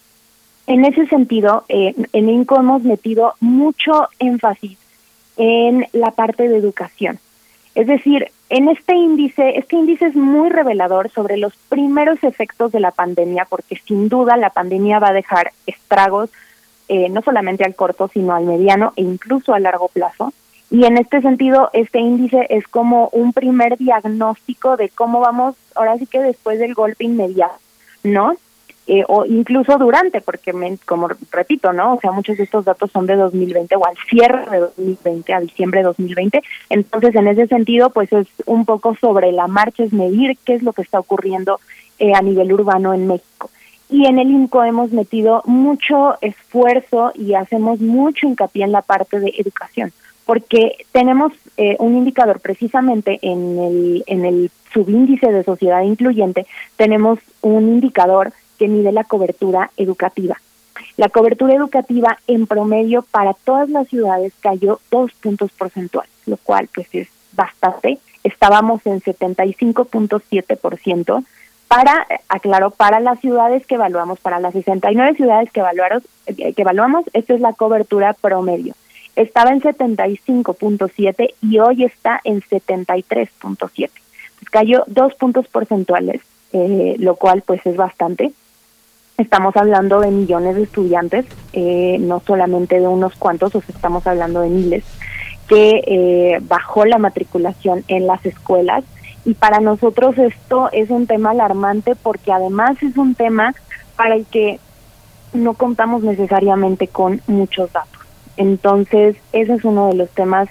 En ese sentido, eh, en INCO hemos metido mucho énfasis en la parte de educación. Es decir, en este índice, este índice es muy revelador sobre los primeros efectos de la pandemia, porque sin duda la pandemia va a dejar estragos eh, no solamente al corto, sino al mediano e incluso a largo plazo. Y en este sentido, este índice es como un primer diagnóstico de cómo vamos, ahora sí que después del golpe inmediato, ¿no? Eh, o incluso durante, porque como repito, ¿no? O sea, muchos de estos datos son de 2020 o al cierre de 2020, a diciembre de 2020. Entonces, en ese sentido, pues es un poco sobre la marcha, es medir qué es lo que está ocurriendo eh, a nivel urbano en México. Y en el INCO hemos metido mucho esfuerzo y hacemos mucho hincapié en la parte de educación, porque tenemos eh, un indicador precisamente en el, en el subíndice de sociedad incluyente, tenemos un indicador que mide la cobertura educativa. La cobertura educativa en promedio para todas las ciudades cayó dos puntos porcentuales, lo cual pues es bastante. Estábamos en 75.7%. Para, aclaro, para las ciudades que evaluamos, para las 69 ciudades que, evaluaron, eh, que evaluamos, esta es la cobertura promedio. Estaba en 75.7 y hoy está en 73.7. cayó dos puntos porcentuales, eh, lo cual pues es bastante. Estamos hablando de millones de estudiantes, eh, no solamente de unos cuantos, o estamos hablando de miles, que eh, bajó la matriculación en las escuelas. Y para nosotros esto es un tema alarmante porque además es un tema para el que no contamos necesariamente con muchos datos. Entonces, ese es uno de los temas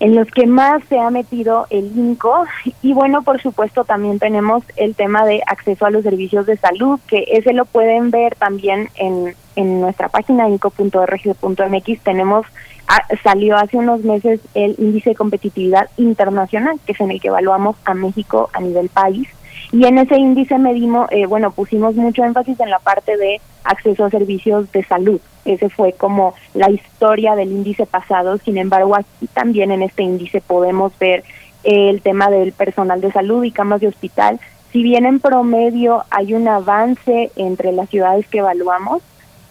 en los que más se ha metido el INCO y bueno, por supuesto también tenemos el tema de acceso a los servicios de salud, que ese lo pueden ver también en, en nuestra página inco.rg.mx. Tenemos, ah, salió hace unos meses el índice de competitividad internacional, que es en el que evaluamos a México a nivel país. Y en ese índice medimos, eh, bueno, pusimos mucho énfasis en la parte de acceso a servicios de salud. Ese fue como la historia del índice pasado. Sin embargo, aquí también en este índice podemos ver el tema del personal de salud y camas de hospital. Si bien en promedio hay un avance entre las ciudades que evaluamos,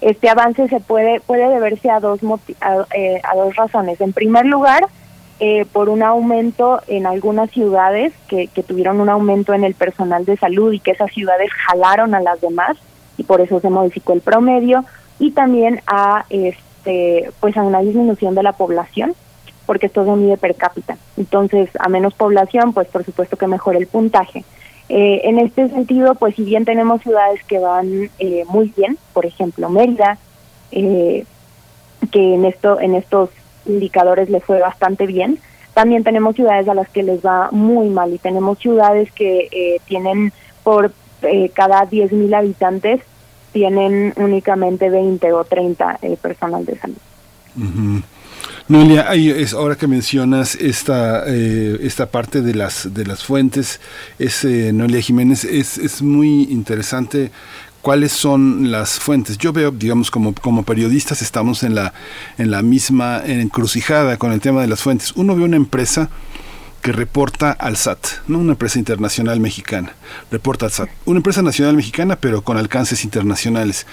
este avance se puede puede deberse a dos a, eh, a dos razones. En primer lugar, eh, por un aumento en algunas ciudades que, que tuvieron un aumento en el personal de salud y que esas ciudades jalaron a las demás y por eso se modificó el promedio y también a este pues a una disminución de la población porque esto se mide per cápita entonces a menos población pues por supuesto que mejora el puntaje eh, en este sentido pues si bien tenemos ciudades que van eh, muy bien por ejemplo Mérida que en esto en estos indicadores les fue bastante bien. También tenemos ciudades a las que les va muy mal y tenemos ciudades que eh, tienen por eh, cada 10.000 habitantes tienen únicamente 20 o 30 eh, personal de salud.
Noelia, es ahora que mencionas esta esta parte de las de las fuentes, es Noelia Jiménez, es, es muy interesante cuáles son las fuentes. Yo veo, digamos, como, como periodistas estamos en la, en la misma encrucijada con el tema de las fuentes. Uno ve una empresa que reporta al SAT, no una empresa internacional mexicana, reporta al SAT, una empresa nacional mexicana pero con alcances internacionales.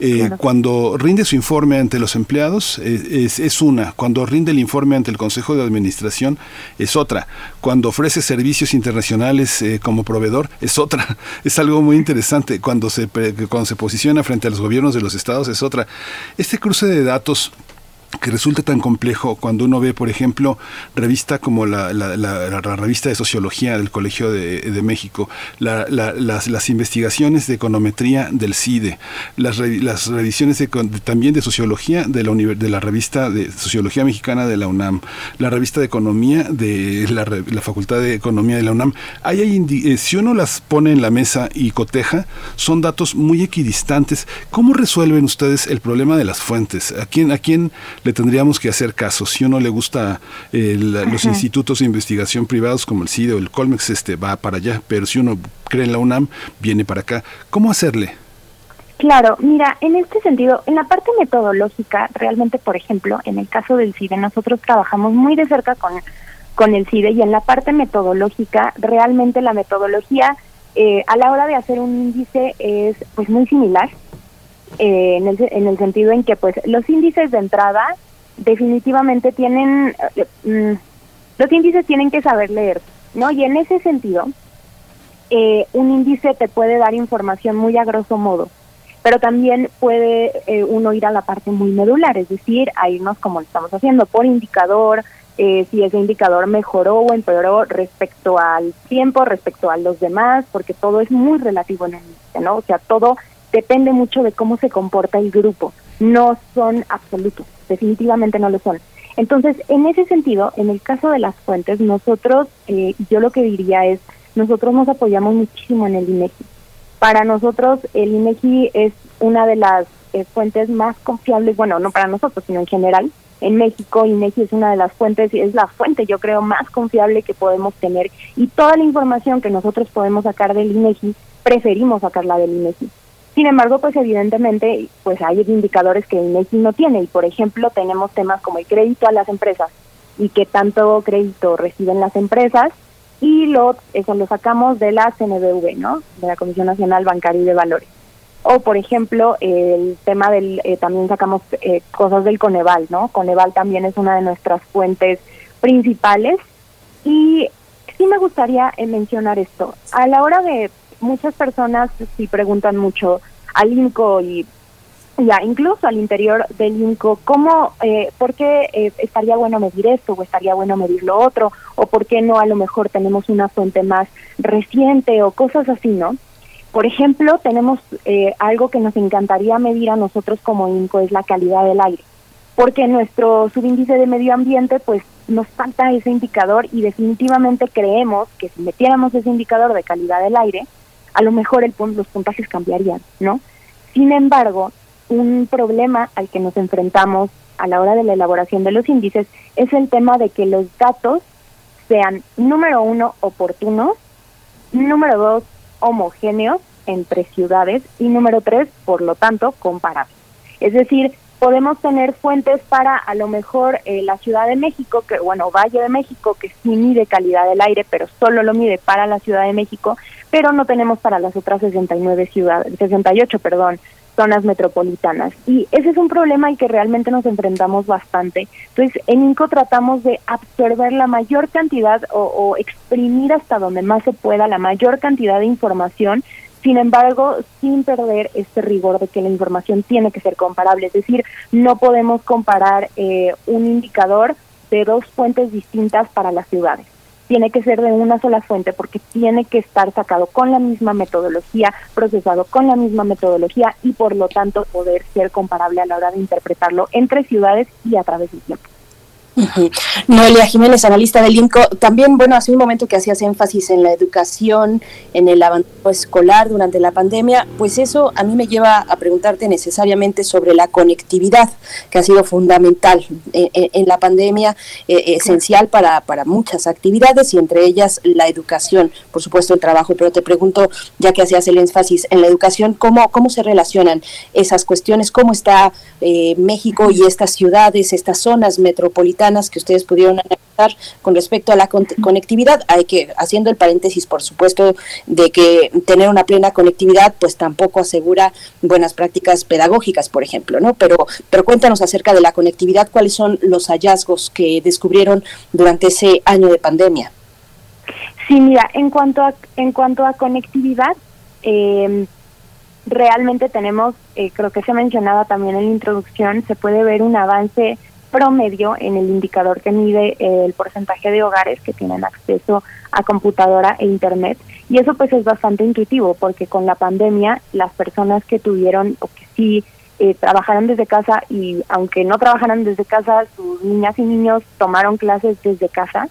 Eh, cuando rinde su informe ante los empleados eh, es, una, cuando rinde el informe ante el Consejo de Administración es otra, cuando ofrece servicios internacionales eh, como proveedor es otra, es algo muy interesante, cuando se, cuando se posiciona frente a los gobiernos de los estados es otra. Este cruce de datos que resulta tan complejo cuando uno ve, por ejemplo, revista como la, la, revista de sociología del Colegio de, México, las, las, investigaciones de econometría del CIDE, las, las revisiones de, también de sociología de la, de la revista de sociología mexicana de la UNAM, la revista de economía de la, Facultad de Economía de la UNAM. Hay, eh, si uno las pone en la mesa y coteja, son datos muy equidistantes. ¿Cómo resuelven ustedes el problema de las fuentes? ¿A quién, a quién le tendríamos que hacer caso. Si uno le gusta eh, los institutos de investigación privados como el CIDE o el Colmex, este va para allá, pero si uno cree en la UNAM, viene para acá. ¿Cómo hacerle?
Claro, mira, en este sentido, en la parte metodológica, realmente, por ejemplo, en el caso del CIDE, nosotros trabajamos muy de cerca con, con el CIDE y en la parte metodológica, realmente la metodología eh, a la hora de hacer un índice es pues muy similar eh, en, el, en el sentido en que pues los índices de entrada definitivamente tienen, eh, mm, los índices tienen que saber leer, ¿no? Y en ese sentido, eh, un índice te puede dar información muy a grosso modo, pero también puede uno ir a la parte muy medular, es decir, a irnos como lo estamos haciendo, por indicador, si ese indicador mejoró o empeoró respecto al tiempo, respecto a los demás, porque todo es muy relativo en el índice, ¿no? O sea, todo depende mucho de cómo se comporta el grupo. No son absolutos, definitivamente no lo son. Entonces, en ese sentido, en el caso de las fuentes, nosotros, eh, yo lo que diría es, nosotros nos apoyamos muchísimo en el INEGI. Para nosotros, el INEGI es una de las eh, fuentes más confiables, bueno, no para nosotros, sino en general. En México, INEGI es una de las fuentes, es la fuente, yo creo, más confiable que podemos tener. Y toda la información que nosotros podemos sacar del INEGI, preferimos sacarla del INEGI. Sin embargo, pues evidentemente, pues hay indicadores que INEGI no tiene y, por ejemplo, tenemos temas como el crédito a las empresas y qué tanto crédito reciben las empresas y lo eso lo sacamos de la CNBV, ¿no? De la Comisión Nacional Bancaria y de Valores. O, por ejemplo, el tema del, eh, también sacamos eh, cosas del Coneval, ¿no? Coneval también es una de nuestras fuentes principales. Y sí me gustaría eh, mencionar esto. A la hora de muchas personas sí preguntan mucho al INCO y ya incluso al interior del INCO, ¿cómo, eh, por qué eh, estaría bueno medir esto o estaría bueno medir lo otro? ¿O por qué no a lo mejor tenemos una fuente más reciente o cosas así, no? Por ejemplo, tenemos eh, algo que nos encantaría medir a nosotros como INCO, es la calidad del aire. Porque nuestro subíndice de medio ambiente, pues nos falta ese indicador y definitivamente creemos que si metiéramos ese indicador de calidad del aire, a lo mejor el, los puntajes cambiarían, ¿no? Sin embargo, un problema al que nos enfrentamos a la hora de la elaboración de los índices es el tema de que los datos sean, número uno, oportunos, número dos, homogéneos entre ciudades y número tres, por lo tanto, comparables. Es decir, podemos tener fuentes para a lo mejor eh, la Ciudad de México, que bueno, Valle de México, que sí mide calidad del aire, pero solo lo mide para la Ciudad de México, pero no tenemos para las otras 69 ciudades, 68, perdón, zonas metropolitanas. Y ese es un problema al que realmente nos enfrentamos bastante. Entonces, en INCO tratamos de absorber la mayor cantidad o, o exprimir hasta donde más se pueda la mayor cantidad de información sin embargo, sin perder este rigor de que la información tiene que ser comparable, es decir, no podemos comparar eh, un indicador de dos fuentes distintas para las ciudades. Tiene que ser de una sola fuente porque tiene que estar sacado con la misma metodología, procesado con la misma metodología y por lo tanto poder ser comparable a la hora de interpretarlo entre ciudades y a través del tiempo.
Noelia Jiménez, analista del INCO. También, bueno, hace un momento que hacías énfasis en la educación, en el abandono escolar durante la pandemia, pues eso a mí me lleva a preguntarte necesariamente sobre la conectividad, que ha sido fundamental en, la pandemia, eh, esencial para, para muchas actividades y entre ellas la educación, por supuesto el trabajo. Pero te pregunto, ya que hacías el énfasis en la educación, ¿cómo, cómo se relacionan esas cuestiones? ¿Cómo está eh, México y estas ciudades, estas zonas metropolitanas? Que ustedes pudieron analizar con respecto a la conectividad. Hay que, haciendo el paréntesis, por supuesto, de que tener una plena conectividad, pues tampoco asegura buenas prácticas pedagógicas, por ejemplo, ¿no? Pero, pero cuéntanos acerca de la conectividad, cuáles son los hallazgos que descubrieron durante ese año de pandemia.
Sí, mira, en cuanto a, en cuanto a conectividad, eh, realmente tenemos, eh, creo que se mencionaba también en la introducción, se puede ver un avance promedio en el indicador que mide el porcentaje de hogares que tienen acceso a computadora e internet. Y eso pues es bastante intuitivo porque con la pandemia las personas que tuvieron o que sí eh, trabajaron desde casa y aunque no trabajaran desde casa sus niñas y niños tomaron clases desde casa.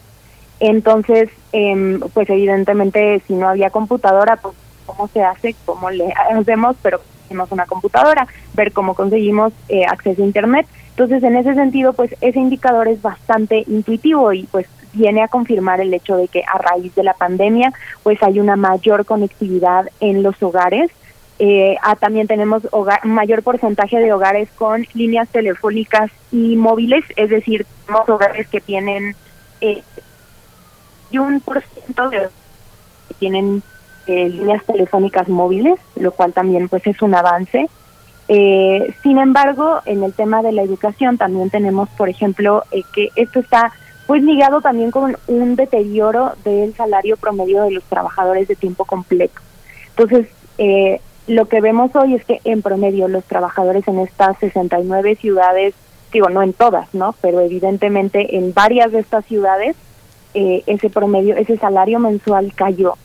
Entonces eh, pues evidentemente si no había computadora pues cómo se hace cómo le hacemos pero tenemos una computadora ver cómo conseguimos eh, acceso a internet entonces, en ese sentido, pues ese indicador es bastante intuitivo y pues viene a confirmar el hecho de que a raíz de la pandemia, pues hay una mayor conectividad en los hogares. Eh, ah, también tenemos hogar, mayor porcentaje de hogares con líneas telefónicas y móviles, es decir, tenemos hogares que tienen eh, y un por ciento de que tienen eh, líneas telefónicas móviles, lo cual también pues es un avance. Eh, sin embargo, en el tema de la educación también tenemos, por ejemplo, eh, que esto está pues ligado también con un deterioro del salario promedio de los trabajadores de tiempo completo. Entonces, eh, lo que vemos hoy es que en promedio los trabajadores en estas 69 ciudades, digo, no en todas, ¿no? Pero evidentemente en varias de estas ciudades, ese promedio, ese salario mensual cayó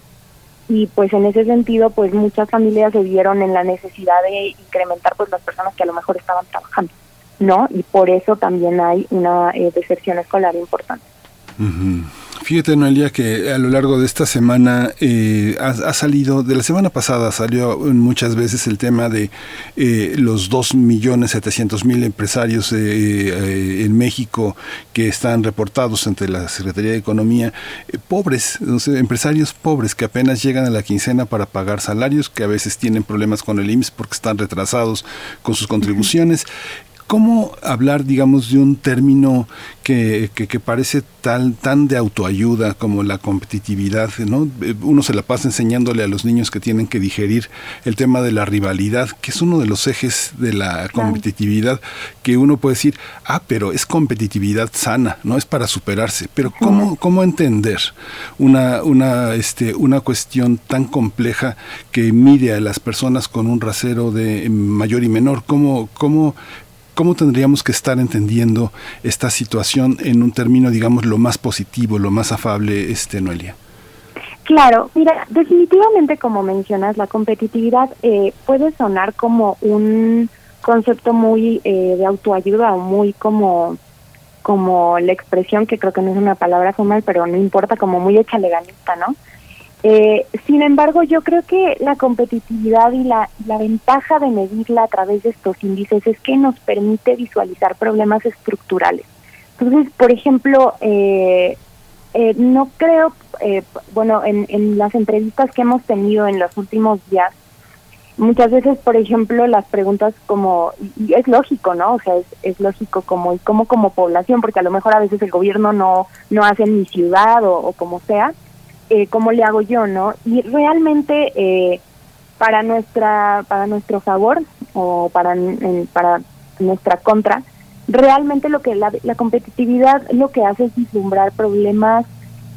y pues en ese sentido pues muchas familias se vieron en la necesidad de incrementar pues las personas que a lo mejor estaban trabajando no y por eso también hay una eh, deserción escolar importante
Fíjate, Noelia, que a lo largo de esta semana eh, ha, salido, de la semana pasada salió muchas veces el tema de eh, los 2.700.000 empresarios eh, en México que están reportados ante la Secretaría de Economía, pobres, empresarios pobres que apenas llegan a la quincena para pagar salarios, que a veces tienen problemas con el IMSS porque están retrasados con sus contribuciones. ¿Cómo hablar, digamos, de un término que, que, parece tal, tan de autoayuda como la competitividad? ¿no? Uno se la pasa enseñándole a los niños que tienen que digerir el tema de la rivalidad, que es uno de los ejes de la competitividad, que uno puede decir, ah, pero es competitividad sana, no es para superarse. Pero ¿cómo, cómo entender una, una, este, una cuestión tan compleja que mide a las personas con un rasero de mayor y menor? ¿Cómo, cómo ¿Cómo tendríamos que estar entendiendo esta situación en un término, digamos, lo más positivo, lo más afable, este, Noelia?
Claro, mira, definitivamente como mencionas, la competitividad eh, puede sonar como un concepto muy eh, de autoayuda o muy como como la expresión que creo que no es una palabra formal, pero no importa, como muy hecha legalista, ¿no? Eh, sin embargo, yo creo que la competitividad y la, ventaja de medirla a través de estos índices es que nos permite visualizar problemas estructurales. Entonces, por ejemplo, eh, eh, no creo, bueno, en, en las entrevistas que hemos tenido en los últimos días, muchas veces, por ejemplo, las preguntas como, y es lógico, ¿no? O sea, es, es lógico como, y como como población, porque a lo mejor a veces el gobierno no, no hace en mi ciudad o, o como sea, eh, cómo le hago yo, ¿no? Y realmente eh, para nuestra para nuestro favor o para para nuestra contra, realmente lo que la competitividad lo que hace es vislumbrar problemas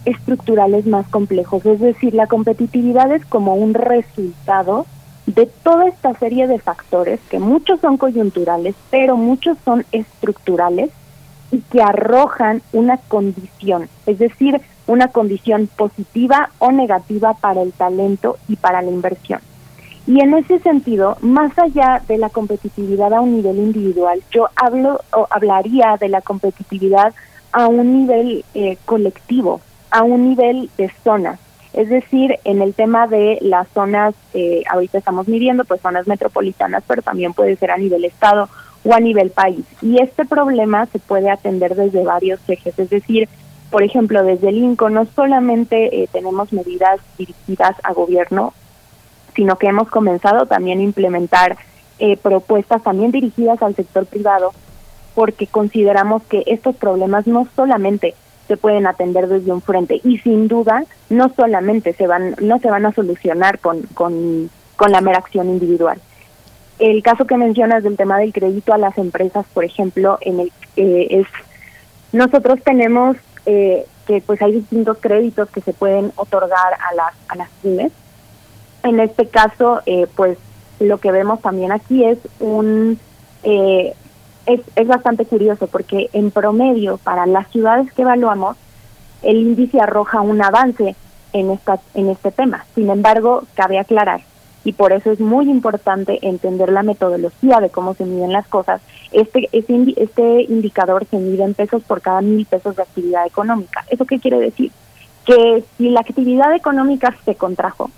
estructurales más complejos, es decir, la competitividad es como un resultado de toda esta serie de factores que muchos son coyunturales, pero muchos son estructurales y que arrojan una condición, es decir, una condición positiva o negativa para el talento y para la inversión. Y en ese sentido, más allá de la competitividad a un nivel individual, yo hablo o hablaría de la competitividad a un nivel eh, colectivo, a un nivel de zonas. Es decir, en el tema de las zonas, eh, ahorita estamos midiendo pues zonas metropolitanas, pero también puede ser a nivel estado o a nivel país. Y este problema se puede atender desde varios ejes, es decir, por ejemplo, desde el INCO no solamente eh, tenemos medidas dirigidas a gobierno, sino que hemos comenzado también a implementar eh, propuestas también dirigidas al sector privado, porque consideramos que estos problemas no solamente se pueden atender desde un frente y sin duda no solamente se van no se van a solucionar con, con, con la mera acción individual. El caso que mencionas del tema del crédito a las empresas, por ejemplo, en el eh, es nosotros tenemos eh, que pues hay distintos créditos que se pueden otorgar a las a las pymes. En este caso, eh, pues lo que vemos también aquí es un eh, es, es bastante curioso porque en promedio para las ciudades que evaluamos el índice arroja un avance en esta en este tema. Sin embargo, cabe aclarar y por eso es muy importante entender la metodología de cómo se miden las cosas. Este, este, este indicador se mide en pesos por cada mil pesos de actividad económica. ¿Eso qué quiere decir? Que si la actividad económica se contrajo,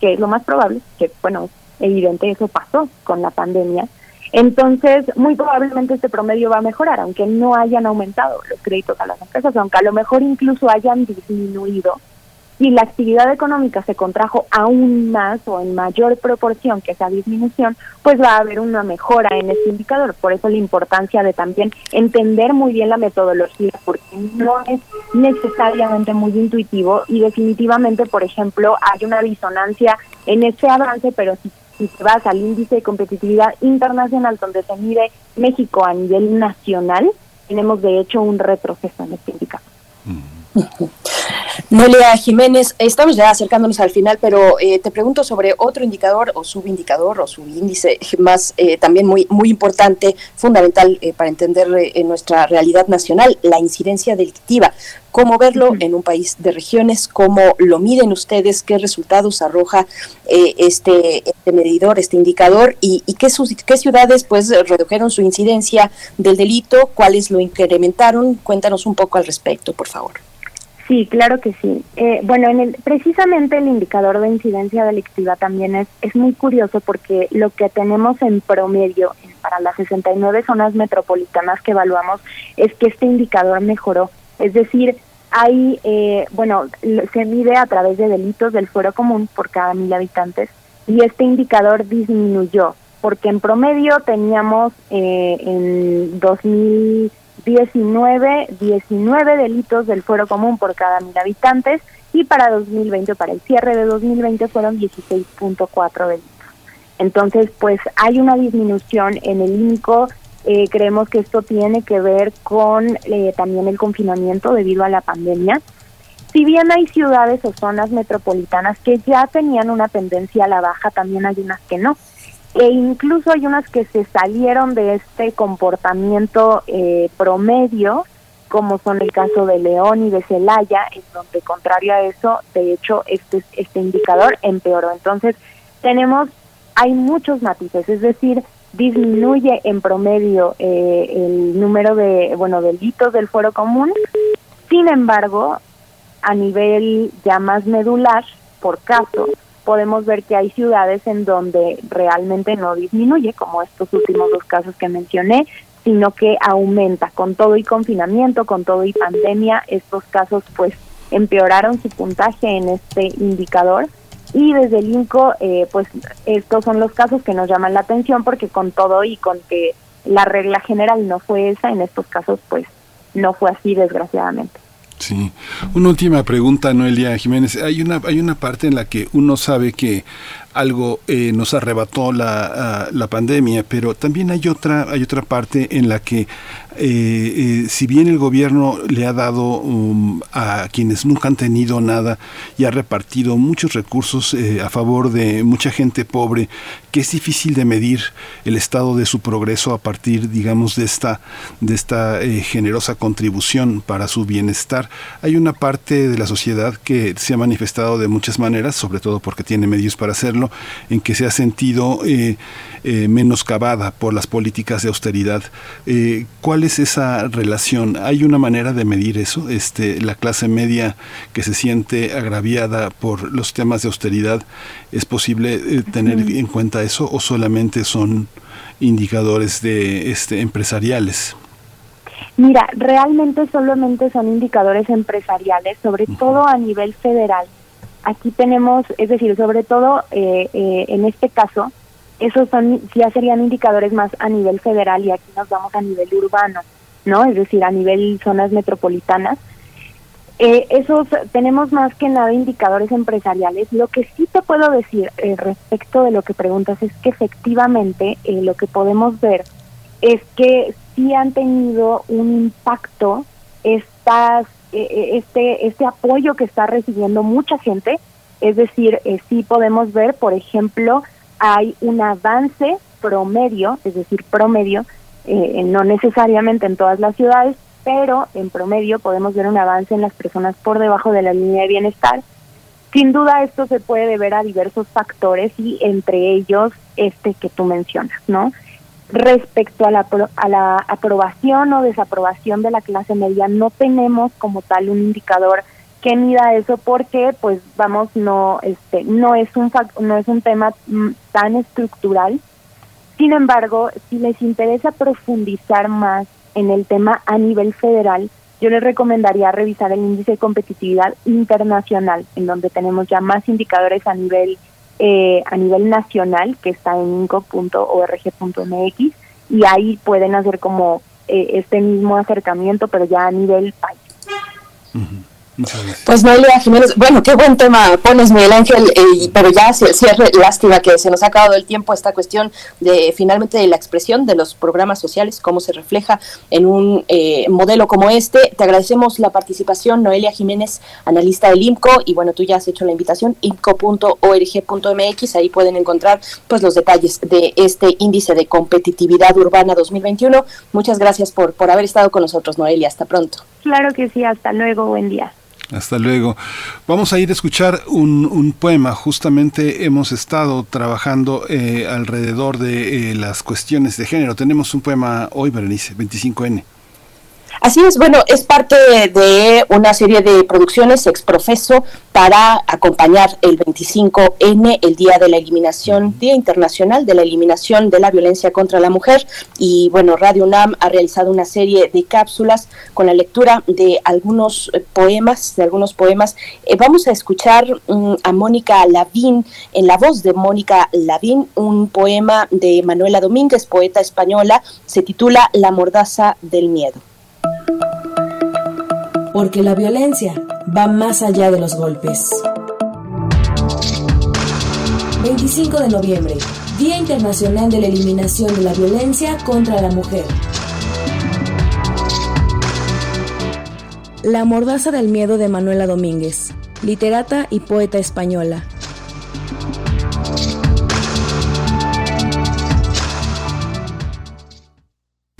que es lo más probable, que bueno, evidente eso pasó con la pandemia, entonces muy probablemente este promedio va a mejorar, aunque no hayan aumentado los créditos a las empresas, aunque a lo mejor incluso hayan disminuido si la actividad económica se contrajo aún más o en mayor proporción que esa disminución, pues va a haber una mejora en este indicador. Por eso la importancia de también entender muy bien la metodología, porque no es necesariamente muy intuitivo y definitivamente, por ejemplo, hay una disonancia en ese avance, pero si, si te vas al índice de competitividad internacional donde se mide México a nivel nacional, tenemos de hecho un retroceso en este indicador.
Noelia Jiménez, estamos ya acercándonos al final, pero eh, te pregunto sobre otro indicador o subindicador o subíndice más eh, también muy muy importante, fundamental eh, para entender nuestra realidad nacional, la incidencia delictiva. ¿Cómo verlo en un país de regiones? ¿Cómo lo miden ustedes? ¿Qué resultados arroja este, este medidor, este indicador? ¿Y, y qué, qué ciudades pues redujeron su incidencia del delito? ¿Cuáles lo incrementaron? Cuéntanos un poco al respecto, por favor.
Sí, claro que sí. Eh, bueno, en el, precisamente el indicador de incidencia delictiva también es, es muy curioso porque lo que tenemos en promedio para las 69 zonas metropolitanas que evaluamos es que este indicador mejoró. Es decir, hay, eh, bueno, se mide a través de delitos del fuero común por cada mil habitantes y este indicador disminuyó porque en promedio teníamos eh, en 2000 19, 19 delitos del fuero común por cada mil habitantes y para 2020, para el cierre de 2020 fueron 16.4 delitos. Entonces, pues hay una disminución en el INCO. Eh, creemos que esto tiene que ver con eh, también el confinamiento debido a la pandemia. Si bien hay ciudades o zonas metropolitanas que ya tenían una tendencia a la baja, también hay unas que no e incluso hay unas que se salieron de este comportamiento eh, promedio, como son el caso de León y de Celaya, en donde contrario a eso, de hecho, este, este indicador empeoró. Entonces, tenemos, hay muchos matices, es decir, disminuye en promedio eh, el número de, bueno, delitos del fuero común, sin embargo, a nivel ya más medular, por caso, podemos ver que hay ciudades en donde realmente no disminuye, como estos últimos dos casos que mencioné, sino que aumenta con todo y confinamiento, con todo y pandemia, estos casos pues empeoraron su puntaje en este indicador y desde el INCO eh, pues estos son los casos que nos llaman la atención porque con todo y con que la regla general no fue esa, en estos casos pues no fue así desgraciadamente.
Sí. Una última pregunta, Noelia Jiménez. Hay una, hay una parte en la que uno sabe que algo eh, nos arrebató la, la, pandemia, pero también hay otra, hay otra parte en la que eh, eh, si bien el gobierno le ha dado um, a quienes nunca han tenido nada y ha repartido muchos recursos eh, a favor de mucha gente pobre, que es difícil de medir el estado de su progreso a partir, digamos, de esta, de esta generosa contribución para su bienestar. Hay una parte de la sociedad que se ha manifestado de muchas maneras, sobre todo porque tiene medios para hacerlo, en que se ha sentido menoscabada por las políticas de austeridad. ¿Cuál es esa relación? ¿Hay una manera de medir eso? Este, la clase media que se siente agraviada por los temas de austeridad, ¿es posible eh, tener en cuenta eso o solamente son indicadores de este empresariales?
Mira, realmente solamente son indicadores empresariales, sobre todo a nivel federal. Aquí tenemos, es decir, sobre todo eh, eh, en este caso, esos son ya serían indicadores más a nivel federal y aquí nos vamos a nivel urbano, ¿no? Es decir, a nivel zonas metropolitanas. Eh, esos tenemos más que nada indicadores empresariales. Lo que sí te puedo decir eh, respecto de lo que preguntas es que efectivamente eh, lo que podemos ver es que sí han tenido un impacto estas este este apoyo que está recibiendo mucha gente. Es decir, sí podemos ver, por ejemplo, hay un avance promedio, es decir, promedio, eh, no necesariamente en todas las ciudades, pero en promedio podemos ver un avance en las personas por debajo de la línea de bienestar. Sin duda esto se puede deber a diversos factores y entre ellos este que tú mencionas, ¿no? Respecto a la, a la aprobación o desaprobación de la clase media, no tenemos como tal un indicador que mida eso porque pues vamos no este no es un no es un tema mm, tan estructural. Sin embargo si les interesa profundizar más en el tema a nivel federal yo les recomendaría revisar el índice de competitividad internacional en donde tenemos ya más indicadores a nivel eh, a nivel nacional que está en inco.org.mx y ahí pueden hacer como eh, este mismo acercamiento pero ya a nivel país
pues Noelia Jiménez, bueno, qué buen tema pones Miguel Ángel, eh, pero ya cierre, lástima que se nos ha acabado el tiempo esta cuestión de finalmente de la expresión de los programas sociales, cómo se refleja en un eh, modelo como este. Te agradecemos la participación, Noelia Jiménez, analista del IMCO, y bueno, tú ya has hecho la invitación, imco.org.mx, ahí pueden encontrar pues los detalles de este índice de competitividad urbana 2021. Muchas gracias por, por haber estado con nosotros, Noelia, hasta pronto.
Claro que sí, hasta luego, buen día.
Hasta luego. Vamos a ir a escuchar un, un poema. Justamente hemos estado trabajando eh, alrededor de eh, las cuestiones de género. Tenemos un poema hoy, Berenice, 25N.
Así es, bueno, es parte de una serie de producciones exprofeso para acompañar el 25N, el Día de la Eliminación, Día Internacional de la Eliminación de la Violencia contra la Mujer. Y bueno, Radio UNAM ha realizado una serie de cápsulas con la lectura de algunos eh, poemas, de algunos poemas. Eh, vamos a escuchar mm, a Mónica Lavín, en la voz de Mónica Lavín, un poema de Manuela Domínguez, poeta española, se titula La mordaza del miedo
porque la violencia va más allá de los golpes. 25 de noviembre, Día Internacional de la Eliminación de la Violencia contra la Mujer. La mordaza del miedo de Manuela Domínguez, literata y poeta española.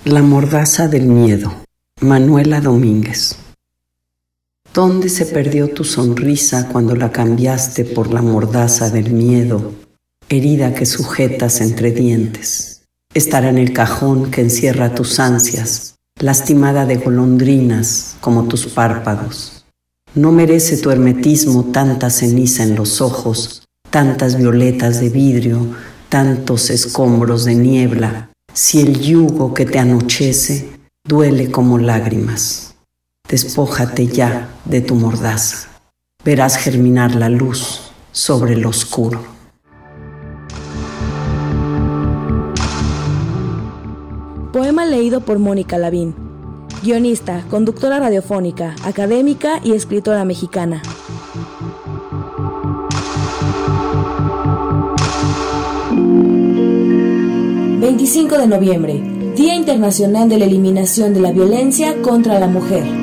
La mordaza del miedo, Manuela Domínguez. ¿Dónde se perdió tu sonrisa cuando la cambiaste por la mordaza del miedo, herida que sujetas entre dientes? Estará en el cajón que encierra tus ansias, lastimada de golondrinas como tus párpados. No merece tu hermetismo tanta ceniza en los ojos, tantas violetas de vidrio, tantos escombros de niebla, si el yugo que te anochece duele como lágrimas. Despójate ya de tu mordaza. Verás germinar la luz sobre lo oscuro.
Poema leído por Mónica Lavín, guionista, conductora radiofónica, académica y escritora mexicana. ...25 de noviembre... Día Internacional de la Eliminación de la Violencia contra la Mujer.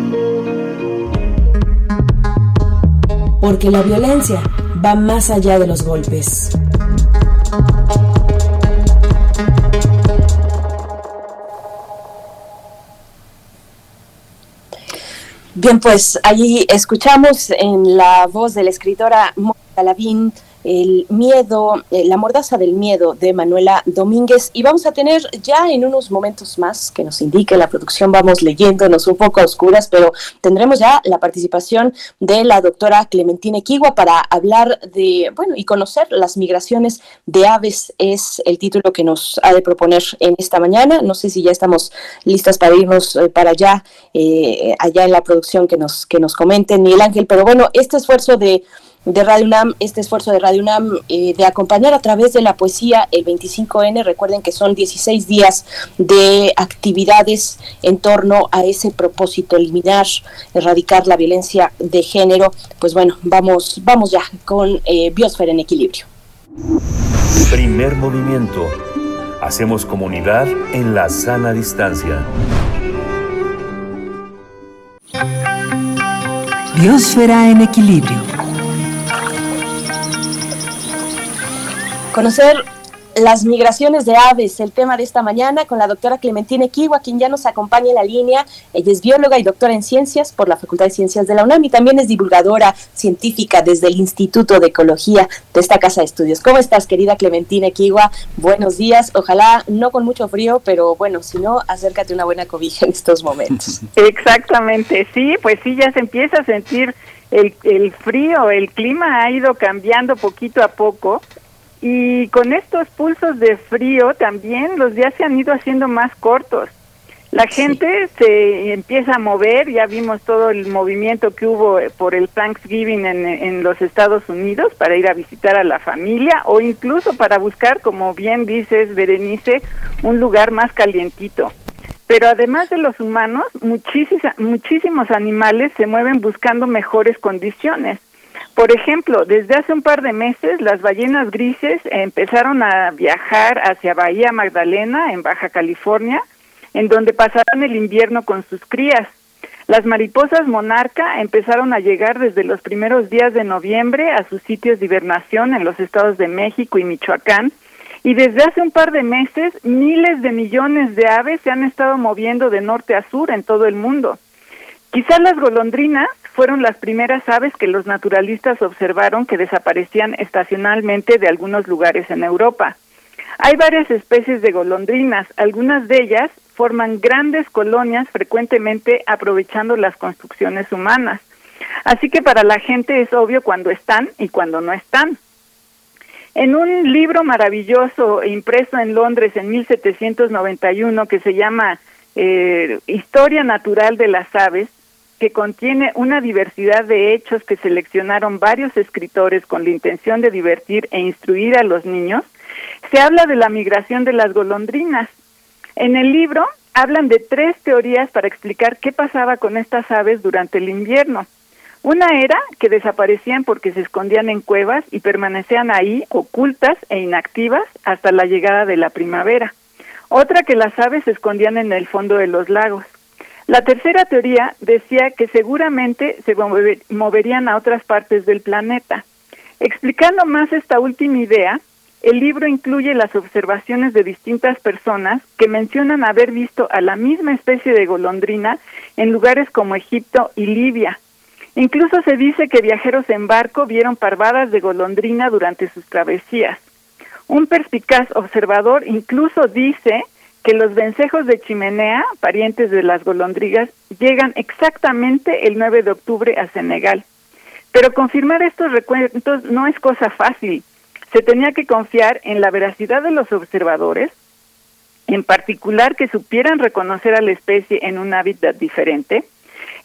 Porque la violencia va más allá de los golpes.
Bien, pues allí escuchamos en la voz de la escritora Mónica Lavín el miedo, eh, la mordaza del miedo de Manuela Domínguez. Y vamos a tener ya en unos momentos más que nos indique la producción, vamos leyéndonos un poco a oscuras, pero tendremos ya la participación de la doctora Clementina Equigua para hablar de, bueno, y conocer las migraciones de aves, es el título que nos ha de proponer en esta mañana. No sé si ya estamos listas para irnos eh, para allá, eh, allá en la producción que nos, que nos comenten, Miguel Ángel, pero bueno, este esfuerzo de de Radio UNAM, este esfuerzo de Radio UNAM eh, de acompañar a través de la poesía el 25N. Recuerden que son 16 días de actividades en torno a ese propósito, eliminar, erradicar la violencia de género. Pues bueno, vamos, vamos ya con eh, Biosfera en Equilibrio.
Primer movimiento. Hacemos comunidad en la sana distancia.
Biosfera en Equilibrio.
Conocer las migraciones de aves, el tema de esta mañana con la doctora Clementina Kiwa, quien ya nos acompaña en la línea. Ella es bióloga y doctora en ciencias por la Facultad de Ciencias de la UNAM y también es divulgadora científica desde el Instituto de Ecología de esta Casa de Estudios. ¿Cómo estás, querida Clementina Kiwa? Buenos días. Ojalá no con mucho frío, pero bueno, si no, acércate una buena cobija en estos momentos.
Exactamente, sí, pues sí, ya se empieza a sentir el, el frío, el clima ha ido cambiando poquito a poco y con estos pulsos de frío también los días se han ido haciendo más cortos. La gente se empieza a mover, ya vimos todo el movimiento que hubo por el Thanksgiving en, en los Estados Unidos para ir a visitar a la familia o incluso para buscar, como bien dices, Berenice, un lugar más calientito. Pero además de los humanos, muchísimos, muchísimos animales se mueven buscando mejores condiciones. Por ejemplo, desde hace un par de meses las ballenas grises empezaron a viajar hacia Bahía Magdalena, en Baja California, en donde pasarán el invierno con sus crías. Las mariposas monarca empezaron a llegar desde los primeros días de noviembre a sus sitios de hibernación en los estados de México y Michoacán, y desde hace un par de meses miles de millones de aves se han estado moviendo de norte a sur en todo el mundo. Quizás las golondrinas fueron las primeras aves que los naturalistas observaron que desaparecían estacionalmente de algunos lugares en Europa. Hay varias especies de golondrinas, algunas de ellas forman grandes colonias frecuentemente aprovechando las construcciones humanas. Así que para la gente es obvio cuando están y cuando no están. En un libro maravilloso impreso en Londres en 1791 que se llama eh, Historia Natural de las Aves, que contiene una diversidad de hechos que seleccionaron varios escritores con la intención de divertir e instruir a los niños, se habla de la migración de las golondrinas. En el libro hablan de tres teorías para explicar qué pasaba con estas aves durante el invierno. Una era que desaparecían porque se escondían en cuevas y permanecían ahí ocultas e inactivas hasta la llegada de la primavera. Otra que las aves se escondían en el fondo de los lagos. La tercera teoría decía que seguramente se moverían a otras partes del planeta. Explicando más esta última idea, el libro incluye las observaciones de distintas personas que mencionan haber visto a la misma especie de golondrina en lugares como Egipto y Libia. Incluso se dice que viajeros en barco vieron parvadas de golondrina durante sus travesías. Un perspicaz observador incluso dice que los vencejos de chimenea, parientes de las golondrigas, llegan exactamente el 9 de octubre a Senegal. Pero confirmar estos recuentos no es cosa fácil. Se tenía que confiar en la veracidad de los observadores, en particular que supieran reconocer a la especie en un hábitat diferente,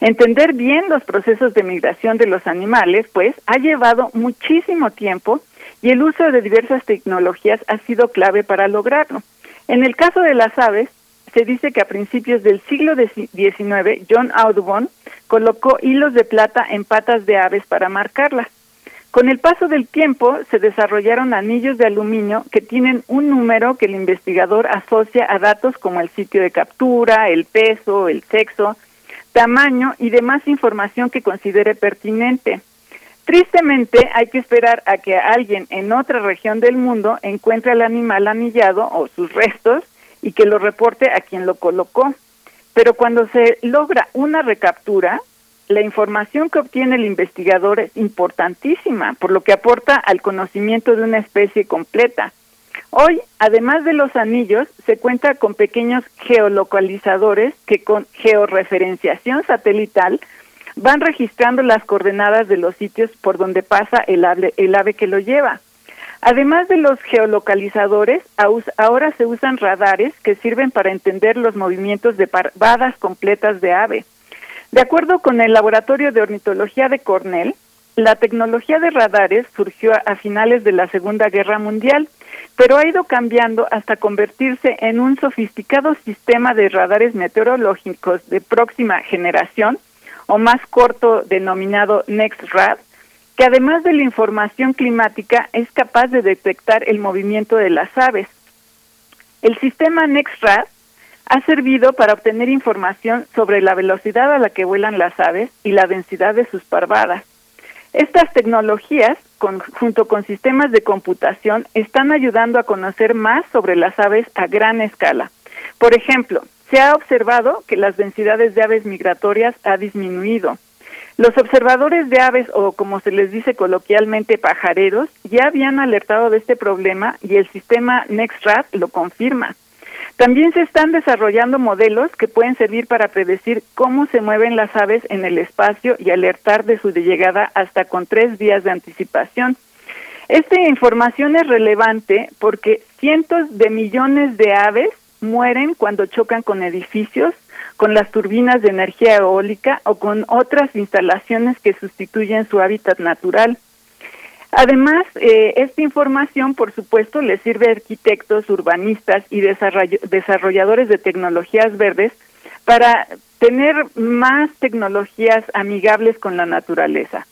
Entender bien los procesos de migración de los animales, pues, ha llevado muchísimo tiempo y el uso de diversas tecnologías ha sido clave para lograrlo. En el caso de las aves, se dice que a principios del siglo XIX, John Audubon colocó hilos de plata en patas de aves para marcarlas. Con el paso del tiempo se desarrollaron anillos de aluminio que tienen un número que el investigador asocia a datos como el sitio de captura, el peso, el sexo, tamaño y demás información que considere pertinente. Tristemente, hay que esperar a que alguien en otra región del mundo encuentre al animal anillado o sus restos y que lo reporte a quien lo colocó. Pero cuando se logra una recaptura, la información que obtiene el investigador es importantísima, por lo que aporta al conocimiento de una especie completa. Hoy, además de los anillos, se cuenta con pequeños geolocalizadores que con georreferenciación satelital van registrando las coordenadas de los sitios por donde pasa el ave, el ave que lo lleva. Además de los geolocalizadores, ahora se usan radares que sirven para entender los movimientos de parvadas completas de ave. De acuerdo con el Laboratorio de Ornitología de Cornell, la tecnología de radares surgió a finales de la Segunda Guerra Mundial, pero ha ido cambiando hasta convertirse en un sofisticado sistema de radares meteorológicos de próxima generación, o más corto denominado NextRad, que además de la información climática es capaz de detectar el movimiento de las aves. El sistema NextRad ha servido para obtener información sobre la velocidad a la que vuelan las aves y la densidad de sus parvadas. Estas tecnologías, junto con sistemas de computación, están ayudando a conocer más sobre las aves a gran escala. Por ejemplo, se ha observado que las densidades de aves migratorias ha disminuido. Los observadores de aves, o como se les dice coloquialmente pajareros, ya habían alertado de este problema y el sistema NextRad lo confirma. También se están desarrollando modelos que pueden servir para predecir cómo se mueven las aves en el espacio y alertar de su llegada hasta con tres días de anticipación. Esta información es relevante porque cientos de millones de aves mueren cuando chocan con edificios, con las turbinas de energía eólica o con otras instalaciones que sustituyen su hábitat natural. Además, eh, esta información, por supuesto, le sirve a arquitectos, urbanistas y desarrolladores de tecnologías verdes para tener más tecnologías amigables con la naturaleza.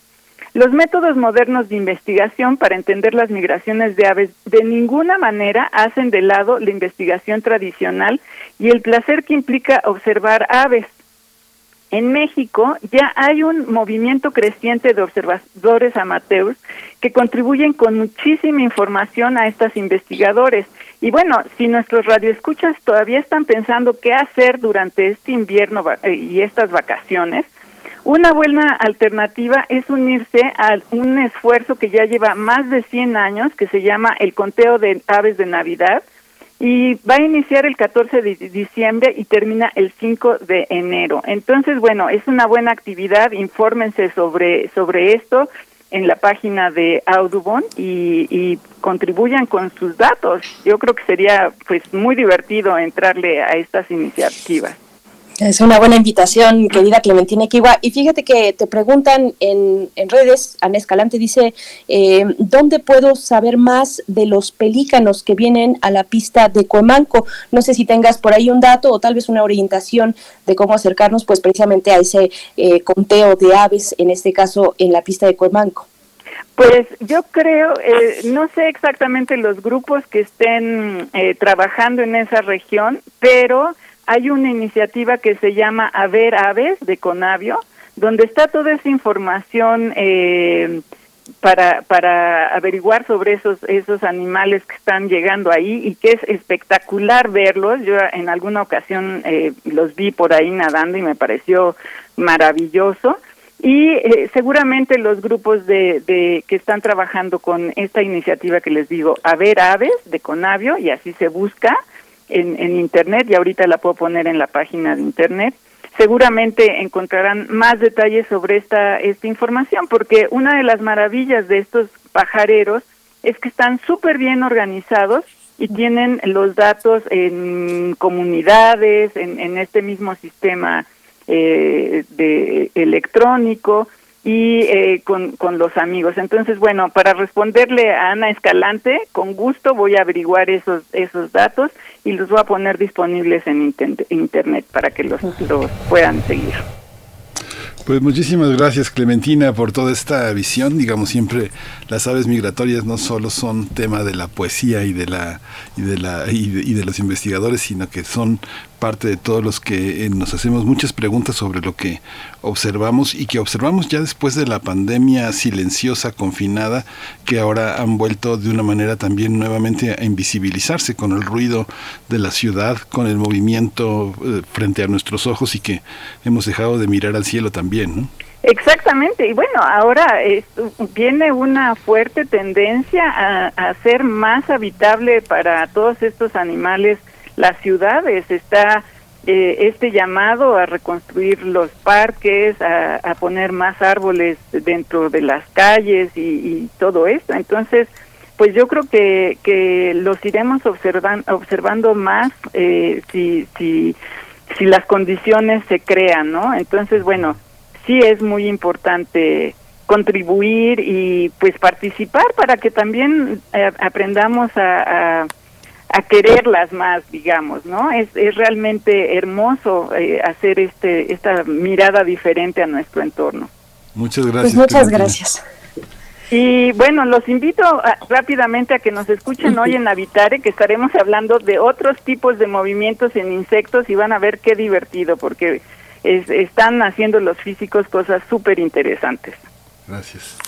Los métodos modernos de investigación para entender las migraciones de aves de ninguna manera hacen de lado la investigación tradicional y el placer que implica observar aves. En México ya hay un movimiento creciente de observadores amateurs que contribuyen con muchísima información a estos investigadores. Y bueno, si nuestros radioescuchas todavía están pensando qué hacer durante este invierno eh, y estas vacaciones, una buena alternativa es unirse a un esfuerzo que ya lleva más de 100 años, que se llama el conteo de aves de Navidad, y va a iniciar el 14 de diciembre y termina el 5 de enero. Entonces, bueno, es una buena actividad, infórmense sobre, sobre esto en la página de Audubon y, y contribuyan con sus datos. Yo creo que sería pues muy divertido entrarle a estas iniciativas.
Es una buena invitación, querida Clementina Kiwa. Y fíjate que te preguntan en, en redes, Ana Escalante dice, eh, ¿dónde puedo saber más de los pelícanos que vienen a la pista de Cuemanco? No sé si tengas por ahí un dato o tal vez una orientación de cómo acercarnos pues precisamente a ese eh, conteo de aves, en este caso en la pista de Cuemanco.
Pues yo creo, eh, no sé exactamente los grupos que estén trabajando en esa región, pero hay una iniciativa que se llama Haber Aves de Conavio, donde está toda esa información eh, para, para averiguar sobre esos, esos animales que están llegando ahí y que es espectacular verlos. Yo en alguna ocasión eh, los vi por ahí nadando y me pareció maravilloso. Y eh, seguramente los grupos de, de, que están trabajando con esta iniciativa que les digo, Haber Aves de Conavio, y así se busca, en, Internet y ahorita la puedo poner en la página de Internet. Seguramente encontrarán más detalles sobre esta, esta información porque una de las maravillas de estos pajareros es que están súper bien organizados y tienen los datos en comunidades, en, en este mismo sistema eh, de electrónico y eh, con, con los amigos. Entonces, bueno, para responderle a Ana Escalante, con gusto voy a averiguar esos, esos datos y los voy a poner disponibles en internet para que los, los puedan seguir.
Pues muchísimas gracias Clementina por toda esta visión. Digamos siempre las aves migratorias no solo son tema de la poesía y de la y de la y de, los investigadores, sino que son parte de todos los que eh, nos hacemos muchas preguntas sobre lo que observamos y que observamos ya después de la pandemia silenciosa, confinada, que ahora han vuelto de una manera también nuevamente a invisibilizarse con el ruido de la ciudad, con el movimiento eh, frente a nuestros ojos y que hemos dejado de mirar al cielo también, ¿no?
Exactamente, y bueno, ahora viene una fuerte tendencia a, a ser más habitable para todos estos animales las ciudades, está eh, este llamado a reconstruir los parques, a, poner más árboles dentro de las calles y, todo esto. Entonces, pues yo creo que, que los iremos observan, observando más eh, si, si, si las condiciones se crean, ¿no? Entonces, bueno, sí es muy importante contribuir y pues participar para que también eh, aprendamos a, a, quererlas más, digamos, ¿no? Es, es realmente hermoso eh, hacer este esta mirada diferente a nuestro entorno.
Muchas pues gracias.
Pues muchas gracias.
Y bueno, los invito rápidamente a que nos escuchen hoy en Habitare, que estaremos hablando de otros tipos de movimientos en insectos y van a ver qué divertido, porque están haciendo los físicos cosas súper interesantes.
Gracias.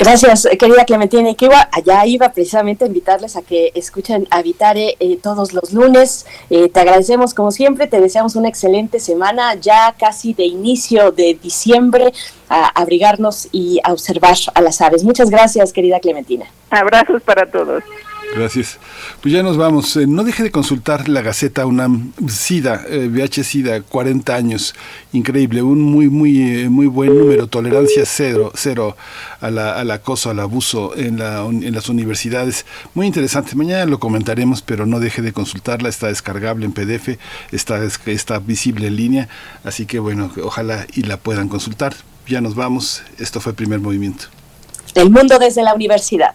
Gracias, querida Clementina Iquiwa. Allá iba precisamente a invitarles a que escuchen Habitare eh, todos los lunes. Eh, te agradecemos como siempre, te deseamos una excelente semana, ya casi de inicio de diciembre, a abrigarnos y a observar a las aves. Muchas gracias, querida Clementina.
Abrazos para todos.
Gracias. Pues ya nos vamos. Eh, no deje de consultar la Gaceta UNAM SIDA, eh, VH SIDA, 40 años. Increíble, un muy, muy, eh, muy buen número. Tolerancia cero, cero a la, al acoso, al abuso en, la, en las universidades. Muy interesante. Mañana lo comentaremos, pero no deje de consultarla. Está descargable en PDF, está, está visible en línea. Así que bueno, ojalá y la puedan consultar. Ya nos vamos. Esto fue el primer movimiento.
El mundo desde la universidad.